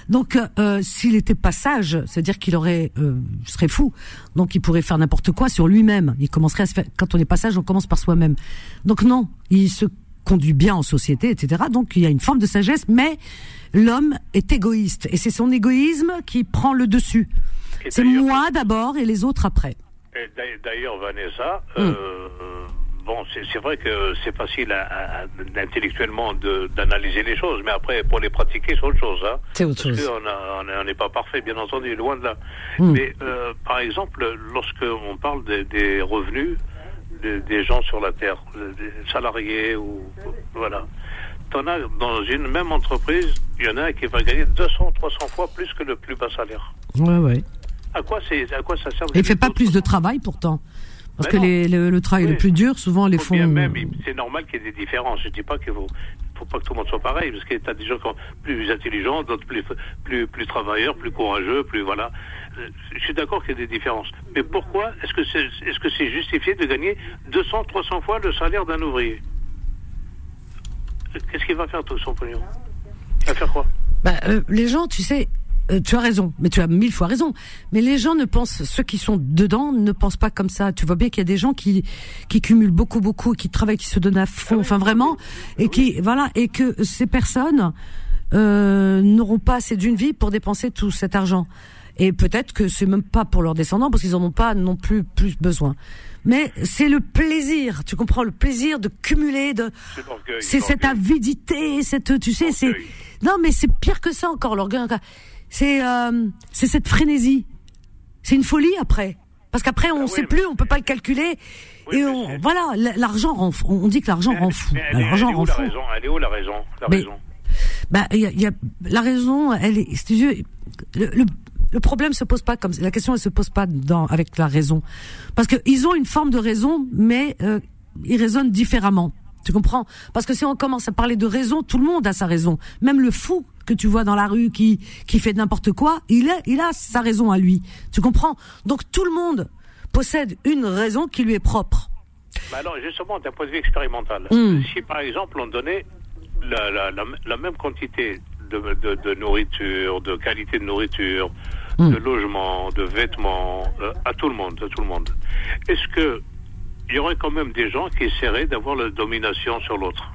Donc, euh, euh, s'il était pas sage, c'est-à-dire qu'il aurait, euh, serait fou. Donc, il pourrait faire n'importe quoi sur lui-même. Il commencerait à se faire. Quand on est pas sage, on commence par soi-même. Donc non, il se conduit bien en société, etc. Donc, il y a une forme de sagesse, mais l'homme est égoïste et c'est son égoïsme qui prend le dessus. C'est moi d'abord et les autres après. D'ailleurs, Vanessa, Hmm. euh, bon, c'est vrai que c'est facile à- à- à- intellectuellement d'analyser les choses, mais après, pour les pratiquer, c'est autre chose. Hein. C'est autre Parce chose. on est- on n'est pas parfait, bien entendu, loin de là. Hmm. Mais euh, par exemple, lorsque on parle des, des revenus des, des gens sur la terre, des salariés ou voilà, as dans une même entreprise, il y en a un qui va gagner 200, 300 fois plus que le plus bas salaire. Ouais, ouais. À quoi c'est, à quoi ça sert Et il fait pas plus de travail pourtant. Parce que les, le, le travail le plus dur, souvent les font. même, c'est normal qu'il y ait des différences. Je dis pas qu'il faut, faut pas que tout le monde soit pareil, parce que t'as des gens qui sont plus intelligents, d'autres plus, plus, plus travailleurs, plus courageux, plus voilà. Euh, Je suis d'accord qu'il y a des différences. Mais pourquoi est-ce que c'est, est-ce que c'est justifié de gagner 200, 300 fois le salaire d'un ouvrier? Qu'est-ce qu'il va faire tout son pognon? Il va faire quoi? Bah, euh, les gens, tu sais, euh, tu as raison, mais tu as mille fois raison. Mais les gens ne pensent, ceux qui sont dedans ne pensent pas comme ça. Tu vois bien qu'il y a des gens qui qui cumulent beaucoup, beaucoup, qui travaillent, qui se donnent à fond, enfin vraiment, et qui voilà, et que ces personnes euh, n'auront pas assez d'une vie pour dépenser tout cet argent. Et peut-être que c'est même pas pour leurs descendants parce qu'ils en ont pas non plus plus besoin. Mais c'est le plaisir, tu comprends, le plaisir de cumuler, de C'est cette avidité, cette, tu sais, c'est non mais c'est pire que ça encore l'orgueil. C'est euh, c'est cette frénésie. C'est une folie après. Parce qu'après on Ah oui, sait plus, on peut pas le calculer. Oui, et on, voilà, l'argent. On dit que l'argent rend fou. L'argent rend fou. raison? Elle est où la raison? La Mais- raison? Bah, il y a, y a- la raison, elle est, le, le, le problème se pose pas comme la question, elle se pose pas dans avec la raison, parce que ils ont une forme de raison, mais euh, ils raisonnent différemment. Tu comprends? Parce que si on commence à parler de raison, tout le monde a sa raison. Même le fou que tu vois dans la rue qui qui fait n'importe quoi, il a il a sa raison à lui. Tu comprends? Donc tout le monde possède une raison qui lui est propre. Bah alors, justement, d'un point de vue expérimental, Hmm. si par exemple on donnait la, la, la, la même quantité de, de, de nourriture, de qualité de nourriture, Hmm. de logement, de vêtements, euh, à tout le monde, à tout le monde, est-ce que il y aurait quand même des gens qui essaieraient d'avoir la domination sur l'autre?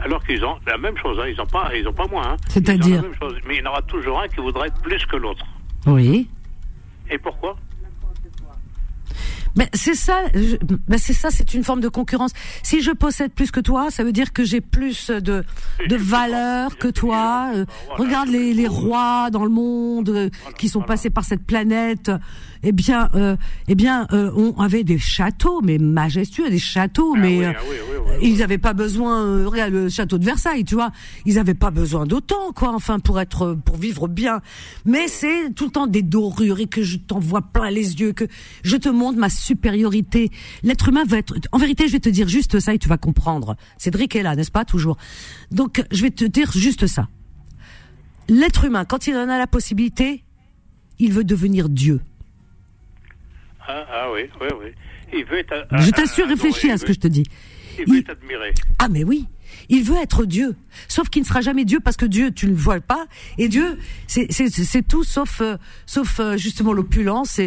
Alors qu'ils ont la même chose, hein, ils n'ont pas, ils ont pas moins. hein. C'est-à-dire? Mais il y en aura toujours un qui voudrait être plus que l'autre. Oui. Et pourquoi? Mais c'est ça, je- ben c'est ça, c'est une forme de concurrence. Si je possède plus que toi, ça veut dire que j'ai plus de de valeur que toi. Euh, regarde les, les rois dans le monde euh, qui sont passés par cette planète. Eh bien, euh, eh bien, euh, on avait des châteaux, mais majestueux, des châteaux, Ah mais euh, ah ils n'avaient pas besoin. euh, regarde le château de Versailles, tu vois, ils n'avaient pas besoin d'autant, quoi. Enfin, pour être, pour vivre bien. Mais c'est tout le temps des dorures et que je t'envoie plein les yeux, que je te montre ma supériorité. L'être humain va être. En vérité, je vais te dire juste ça et tu vas comprendre. Cédric est là, n'est-ce pas toujours? Donc, je vais te dire juste ça. L'être humain, quand il en a la possibilité, il veut devenir Dieu. ah, ah oui, oui, oui. Il veut être. Je t'assure, réfléchis à ce que je te dis. Il veut Il- être admiré. Ah mais oui, il veut être Dieu. Sauf qu'il ne sera jamais Dieu parce que Dieu, tu ne le vois pas. Et Dieu, c'est tout sauf euh, sauf euh, justement l'opulence.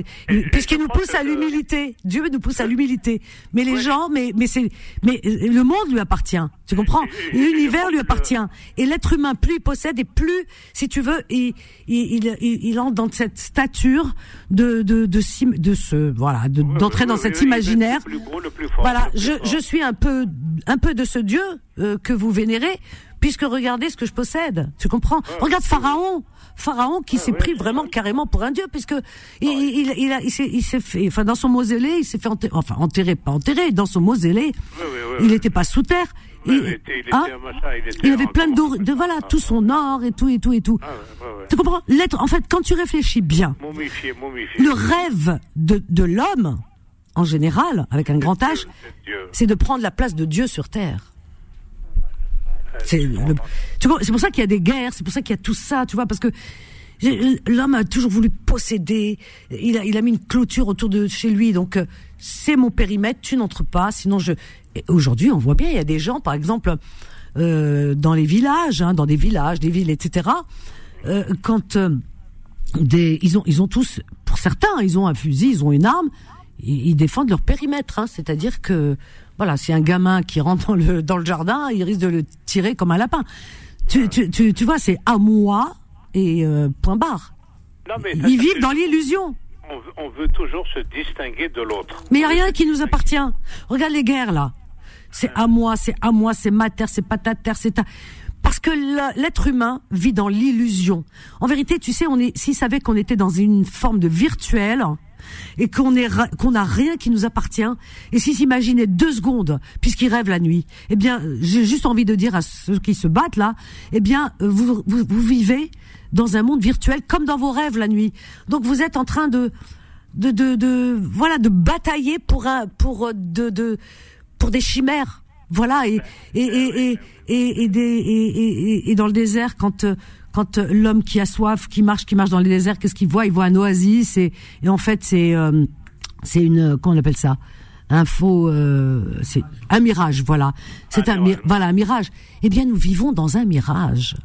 Puisqu'il nous pousse à l'humilité. Dieu nous pousse à l'humilité. Mais les Ouais. gens, mais mais c'est mais euh, le monde lui appartient. Tu comprends? L'univers lui que appartient. Et l'être humain, plus il possède et plus, si tu veux, il il il, entre dans cette stature de de de, ce voilà de- d'entrer dans cet imaginaire. Le plus beau, le plus fort. Voilà, je, je suis un peu, un peu de ce Dieu euh, que vous vénérez, puisque regardez ce que je possède. Tu comprends Regarde Pharaon, Pharaon qui s'est ouais, pris vraiment carrément pour un dieu, puisque il, il, il, a, il s'est, s'est fait, enfin dans son mausolée, il s'est fait enterrer, enfin enterré, pas enterré, dans son mausolée, Oui, il n'était pas sous terre. Il était- il était hein machin, il était avait plein de, de voilà tout son or et tout et tout et tout. Ah. Tu comprends L'être, en fait, quand tu réfléchis bien, Momifié, momifié. le rêve de, de l'homme, en général, avec un grand H, c'est de prendre la place de Dieu sur terre. C'est le- tu vois, c'est pour ça qu'il y a des guerres, c'est pour ça qu'il y a tout ça, tu vois, parce que l'homme a toujours voulu posséder. Il a, il a mis une clôture autour de chez lui, donc euh, c'est mon périmètre, tu n'entres pas, sinon je. Aujourd'hui, on voit bien, il y a des gens, par exemple, euh, dans les villages, hein, dans des villages, des villes, etc. euh, quand euh, des, ils ont, ils ont tous, pour certains, ils ont un fusil, ils ont une arme, ils, ils défendent leur périmètre, hein, c'est-à-dire que voilà, si un gamin qui rentre dans le dans le jardin, il risque de le tirer comme un lapin. Tu, tu, tu, tu vois, c'est à moi et euh, point barre. Non, mais ça, Ils ça, vivent dans l'illusion. On veut, on veut toujours se distinguer de l'autre. Mais il n'y a rien qui nous appartient. Regarde les guerres là. C'est à moi, c'est à moi, c'est ma terre, c'est pas ta terre, c'est ta. Parce que l'être humain vit dans l'illusion. En vérité, tu sais, on est, s'ils savaient qu'on était dans une forme de virtuel et qu'on est, qu'on n'a rien qui nous appartient, et s'ils s'imaginaient deux secondes, puisqu'ils rêvent la nuit, eh bien, j'ai juste envie de dire à ceux qui se battent là, eh bien, vous, vous, vous vivez dans un monde virtuel comme dans vos rêves la nuit. Donc vous êtes en train de, de, de, de voilà de batailler pour un pour de, de pour des chimères voilà et et et et et, et des et, et- et- et dans le désert quand euh, quand euh, l'homme qui a soif qui marche qui marche dans le désert qu'est-ce qu'il voit? Il voit un oasis et et en fait c'est euh, c'est une comment on appelle ça? Un faux euh, c'est un mirage voilà. C'est un, mi- voilà un mirage. Eh bien nous vivons dans un mirage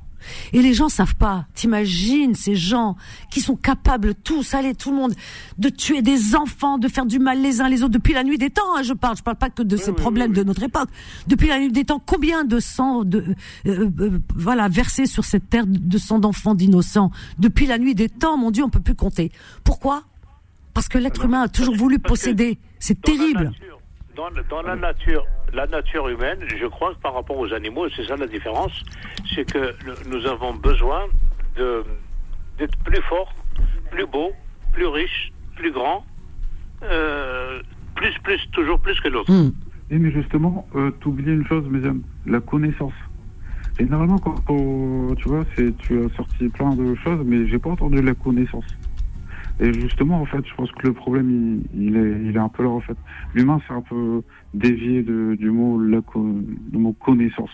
et les gens savent pas. T'imagines ces gens qui sont capables tous, allez tout le monde, de tuer des enfants, de faire du mal les uns les autres depuis la nuit des temps. hein, je parle, je parle pas que de ces problèmes de notre époque. Depuis la nuit des temps, combien de sang, de euh, euh, voilà, versé sur cette terre de sang d'enfants d'innocents depuis la nuit des temps. Mon Dieu, on peut plus compter. Pourquoi? Parce que l'être humain a toujours voulu posséder. C'est terrible. dans la nature, la nature humaine, je crois que par rapport aux animaux, c'est ça la différence, c'est que nous avons besoin de d'être plus fort, plus beau, plus riche, plus grand, euh, plus, plus, toujours plus que l'autre. Hmm. Et mais justement, euh, t'oublies une chose, mes amis, la connaissance. Généralement, quand on- tu vois, c'est tu as sorti plein de choses, mais j'ai pas entendu la connaissance. Et justement, en fait, je pense que le problème, il, il est, il est un peu là, en fait. L'humain, c'est un peu dévié de, du mot, la, du mot connaissance.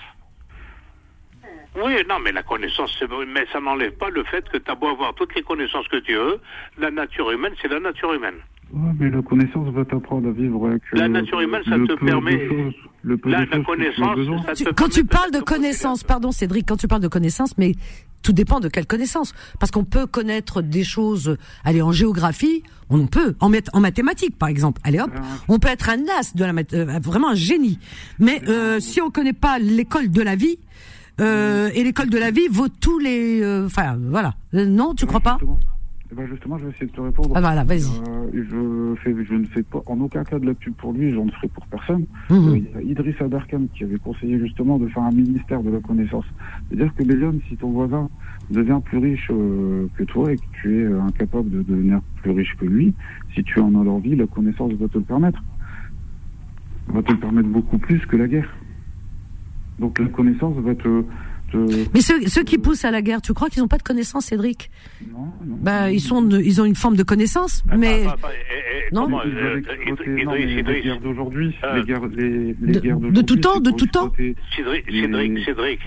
Oui, non, mais la connaissance, mais ça n'enlève pas le fait que tu as beau avoir toutes les connaissances que tu veux, la nature humaine, c'est la nature humaine. Ouais, mais la connaissance va t'apprendre à vivre avec. La euh, nature humaine, ça le te permet- La, connaissance, quand tu parles de d'être connaissances, pardon Cédric, quand tu parles de connaissances, mais tout dépend de quelle connaissance. Parce qu'on peut connaître des choses, allez, en géographie, on peut, en, math- en mathématiques par exemple, allez hop, on peut être un as de la math- euh, vraiment un génie. Mais euh, si on connaît pas l'école de la vie, euh, et l'école de la vie vaut tous les, euh, enfin voilà, Euh, non, tu crois pas? Eh ben justement, je vais essayer de te répondre. Ah, voilà, vas-y. Euh, je, ne fais pas en aucun cas de la pub pour lui, j'en ferai pour personne. Mhm. Euh, Il y a Idriss Aberkan qui avait conseillé justement de faire un ministère de la connaissance. C'est-à-dire que Bélion, si ton voisin devient plus riche euh, que toi et que tu es incapable de devenir plus riche que lui, si tu en as l'envie, la connaissance va te le permettre. Va te le permettre beaucoup plus que la guerre. Donc la connaissance va te... te- Mais ceux, ceux qui poussent à la guerre, tu crois qu'ils n'ont pas de connaissances, Cédric? Non, non. Bah, ils sont, de- ils ont une forme de connaissance, mais Attends, attends, et- et Non. comment, euh, Idriss, non, Idriss, les guerres d'aujourd'hui, les guerres, les, les De- guerres de tout temps, de tout temps. Cédric, Cédric, Cédric,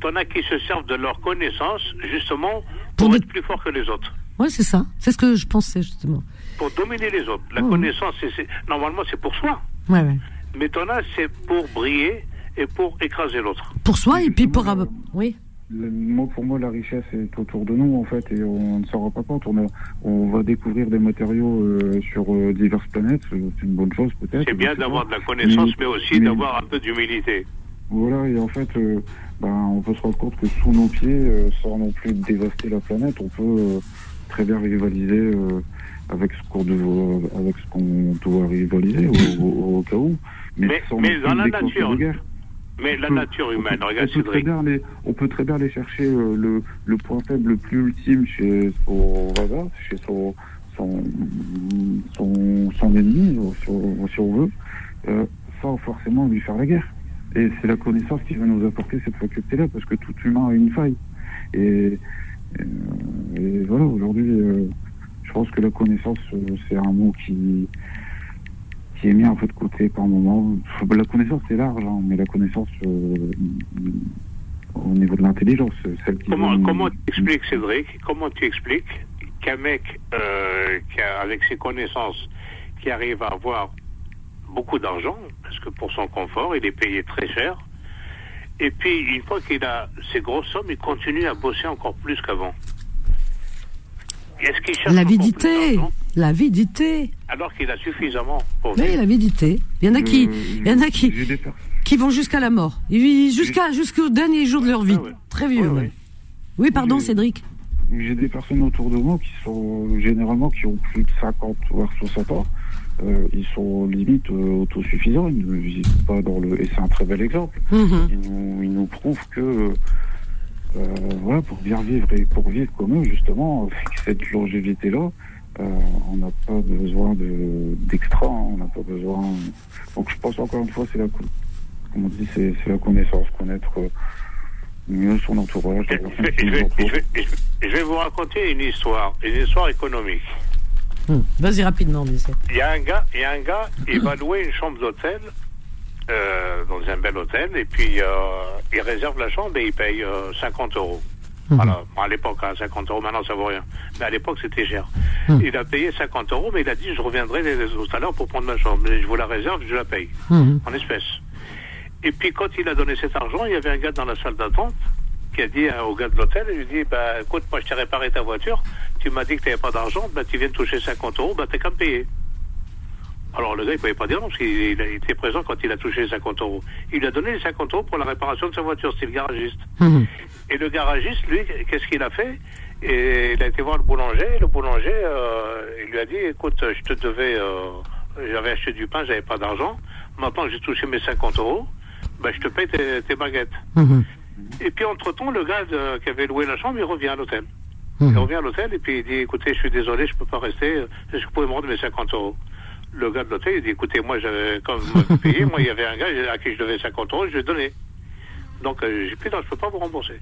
t'en as qui se servent de leur connaissance, justement, Pour être plus fort que les autres, ouais, c'est ça. C'est ce que je pensais justement. pour dominer les autres. La Mhm. connaissance, c'est, c'est- normalement, c'est pour soi. Ouais, ouais. Mais t'en as, c'est pour briller et pour écraser l'autre. Pour soi et puis pour, oui. Moi, pour moi, la richesse est autour de nous, en fait, et on ne s'en rend pas compte. On, a- on va découvrir des matériaux euh, sur euh, diverses planètes, c'est une bonne chose peut-être. C'est bien d'avoir de la connaissance, Mais- mais aussi d'avoir un peu d'humilité. Voilà, et en fait, euh, ben, on peut se rendre compte que sous nos pieds, euh, sans non plus dévaster la planète, on peut euh, très bien rivaliser euh, avec ce qu'on doit, avec ce qu'on doit rivaliser au, au- au cas où. Mais- sans mais dans la déclencher nature, de guerre. Mais la peut- nature humaine, on, regarde peut très bien aller, on peut très bien aller chercher euh, le, le point faible le plus ultime chez son voisin, chez son, son, son, son ennemi, si on, si on veut, euh, sans forcément lui faire la guerre. Et c'est la connaissance qui va nous apporter cette faculté-là, parce que tout humain a une faille. Et, et, et voilà, aujourd'hui, euh, je pense que la connaissance, euh, c'est un mot qui, qui est mis un peu de côté par moment. La connaissance, c'est large, hein, mais la connaissance euh, au niveau de l'intelligence, celle qui Comment, comment tu expliques, Cédric, comment tu expliques qu'un mec euh, qui a, avec ses connaissances, qui arrive à avoir beaucoup d'argent, parce que pour son confort, il est payé très cher, et puis une fois qu'il a ces grosses sommes, il continue à bosser encore plus qu'avant. Est-ce qu'il cherche encore plus L'avidité, d'argent l'avidité. alors qu'il a suffisamment pour Oui, l'avidité. Il y en a qui, Euh, il y en a qui, qui vont jusqu'à la mort. Jusqu'à, jusqu'au dernier jour de leur vie. Ah ouais. Très vieux, Ouais, ouais. Oui, pardon. Cédric. J'ai des personnes autour de moi qui sont généralement qui ont plus de 50 voire 60 ans. Euh, ils sont limite euh, autosuffisants. Ils ne vivent pas dans le. Et c'est un très bel exemple. Mhm. Ils nous, ils nous prouvent que euh, voilà, pour bien vivre et pour vivre comme eux, justement, avec cette longévité-là, on n'a pas besoin de d'extra. hein. on n'a pas besoin. Donc je pense encore une fois, c'est la co- comme on dit, c'est c'est la connaissance, connaître euh, mieux son entourage. Je je vais- je vais- je vais- je vais vous raconter une histoire, une histoire économique. Hum. Vas-y rapidement, c'est- Il y a un gars, il y a un gars, il va louer une chambre d'hôtel euh, dans un bel hôtel et puis euh, il réserve la chambre et il paye euh, 50 euros. Mhm. Voilà, Bon, à l'époque, hein, 50 euros, maintenant ça vaut rien. Mais à l'époque, c'était cher. Mhm. Il a payé 50 euros, mais il a dit je reviendrai tout à l'heure pour prendre ma chambre. Mais je vous la réserve, je la paye Mhm. en espèces. Et puis quand il a donné cet argent, il y avait un gars dans la salle d'attente qui a dit euh, au gars de l'hôtel, il lui dit, bah écoute, moi je t'ai réparé ta voiture, tu m'as dit que tu n'avais pas d'argent, bah tu viens de toucher 50 euros, bah t'as qu'à me payer. Alors le gars il pouvait pas dire non parce qu'il était présent quand il a touché les 50 euros. Il lui a donné les 50 euros pour la réparation de sa voiture, c'était le garagiste. Et le garagiste, lui, qu'est-ce qu'il a fait Et il a été voir le boulanger. Et le boulanger, euh, il lui a dit, écoute, je te devais, euh, j'avais acheté du pain, j'avais pas d'argent. Maintenant que j'ai touché mes 50 euros, ben, je te paye tes, tes baguettes. Mhm. Et puis entre-temps, le gars de- qui avait loué la chambre, il revient à l'hôtel. Mhm. Il revient à l'hôtel et puis il dit, écoutez, je suis désolé, je peux pas rester. Est-ce que vous pouvez me rendre mes 50 euros? Le gars de l'hôtel, il dit, écoutez, moi, j'avais, quand m'avez payé, moi, il y avait un gars à qui je devais 50 euros, je lui ai donné. Donc, euh, j'ai plus, non, je peux pas vous rembourser.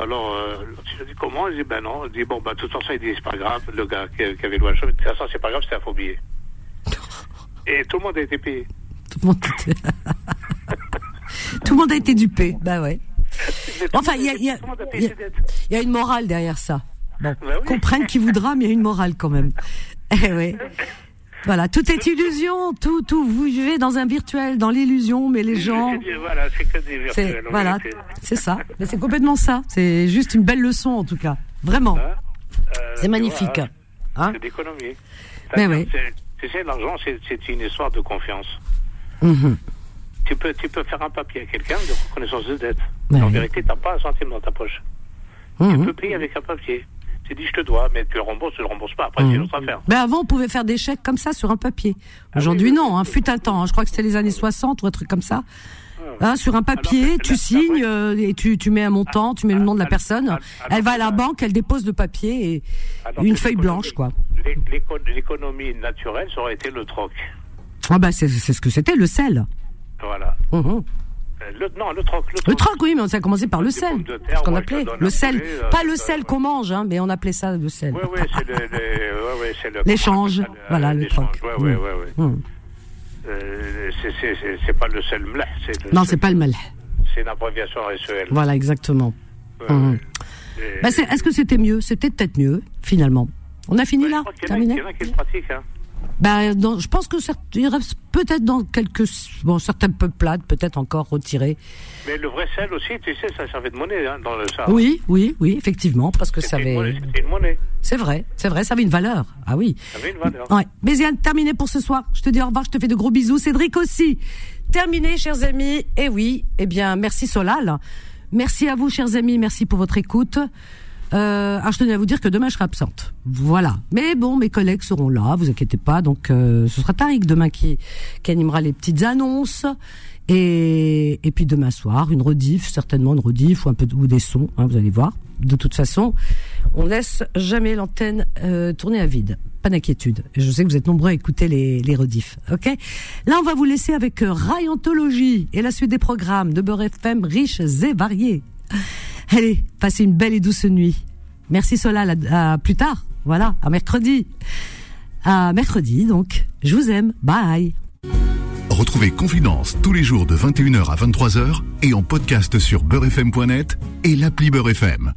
Alors, euh, a dit comment Il dit ben non. Il dit bon, ben, de toute façon, il dit c'est pas grave. Le gars qui, qui avait loué la chambre, de toute façon, c'est pas grave, c'était un faux billet. Et tout le monde a été payé. Tout le monde était- Tout le monde a été dupé. Bah ouais. Enfin, il y a, y a- y a- y une morale derrière ça. Bon, Bah oui. comprenne qui voudra, mais il y a une morale quand même. Eh oui. Voilà, tout est illusion, tout, tout, vous vivez dans un virtuel, dans l'illusion, mais les gens, C'est- Voilà, c'est que des virtuels. voilà, c'est ça. Mais c'est complètement ça. C'est juste une belle leçon, en tout cas. Vraiment. Hein Euh, C'est tu magnifique. vois, Hein C'est d'économie. Mais oui. c'est- Tu sais, l'argent, c'est une histoire de confiance. Mhm. Tu peux, tu peux faire un papier à quelqu'un de reconnaissance de dette. Ouais. En vérité, tu n'as pas un centime dans ta poche. Tu Mhm. peux payer avec un papier. Tu dis, je te dois, mais tu le rembourses, tu le rembourses pas. Après, c'est une autre affaire. Ben avant, on pouvait faire des chèques comme ça sur un papier. Aujourd'hui, oui, oui, non. Hein, fut un temps. hein, je crois que c'était les années 60 ou un truc comme ça. Hein, sur un papier, Alors, tu signes euh, et tu, tu mets un montant, tu mets le nom de la alors, personne. alors, Elle va à la banque, elle dépose le papier et une feuille blanche, quoi. l'é- l'éco- L'économie naturelle, ça aurait été le troc. Ah bah c'est c'est ce que c'était, le sel. Voilà. Mhm. Euh, Le, non, le troc. Le troc, Le troc, oui, mais ça a commencé par le sel. terre, Ce qu'on appelait le sel. euh, Pas le sel qu'on mange, hein, mais on appelait ça le sel. Oui, oui, c'est le, ouais, ouais, L'échange, ça, voilà, le troc. Mm. ouais. Mhm. Euh, c'est- pas le sel mleh, Non, c'est pas le mal. C'est une abréviation SEL. Voilà, exactement. Et- Bah, Est-ce que c'était mieux? C'était peut-être mieux, finalement. On a fini là? Terminé? Il y en a qui le pratiquent. Hein. Ben, dans- je pense que il reste peut-être dans quelques bon certaines peuplades peut-être encore retirées. Mais le vrai sel aussi, tu sais, ça servait de monnaie hein, dans le Sahara. Oui, oui, oui, effectivement, parce que ça avait. C'était une monnaie. C'est vrai, c'est vrai, ça avait une valeur. Ah oui. Ça avait une valeur. Ouais. Béziane, terminé pour ce soir. Je te dis au revoir, je te fais de gros bisous. Cédric aussi. Terminé, chers amis. Et oui, eh bien, merci Solal. Merci à vous, chers amis. Merci pour votre écoute. Euh, alors je tenais à vous dire que demain je serai absente. Voilà. Mais bon, mes collègues seront là, vous inquiétez pas. Donc euh, ce sera Tariq demain qui, qui animera les petites annonces. Et, et puis demain soir, une rediff, certainement une rediff ou un peu ou des sons, hein, vous allez voir. De toute façon, on laisse jamais l'antenne euh, tourner à vide. pas d'inquiétude. Je sais que vous êtes nombreux à écouter les, les rediffs. Ok? Là, on va vous laisser avec euh, Rayontologie et la suite des programmes de Beurre FM riches et variés. Allez, passez une belle et douce nuit. Merci Solal, à, plus tard. Voilà, à mercredi. À mercredi, donc. Je vous aime. Bye. Retrouvez Confidence tous les jours de 21h à 23h et en podcast sur beurrefm.net et l'appli Beurre FM.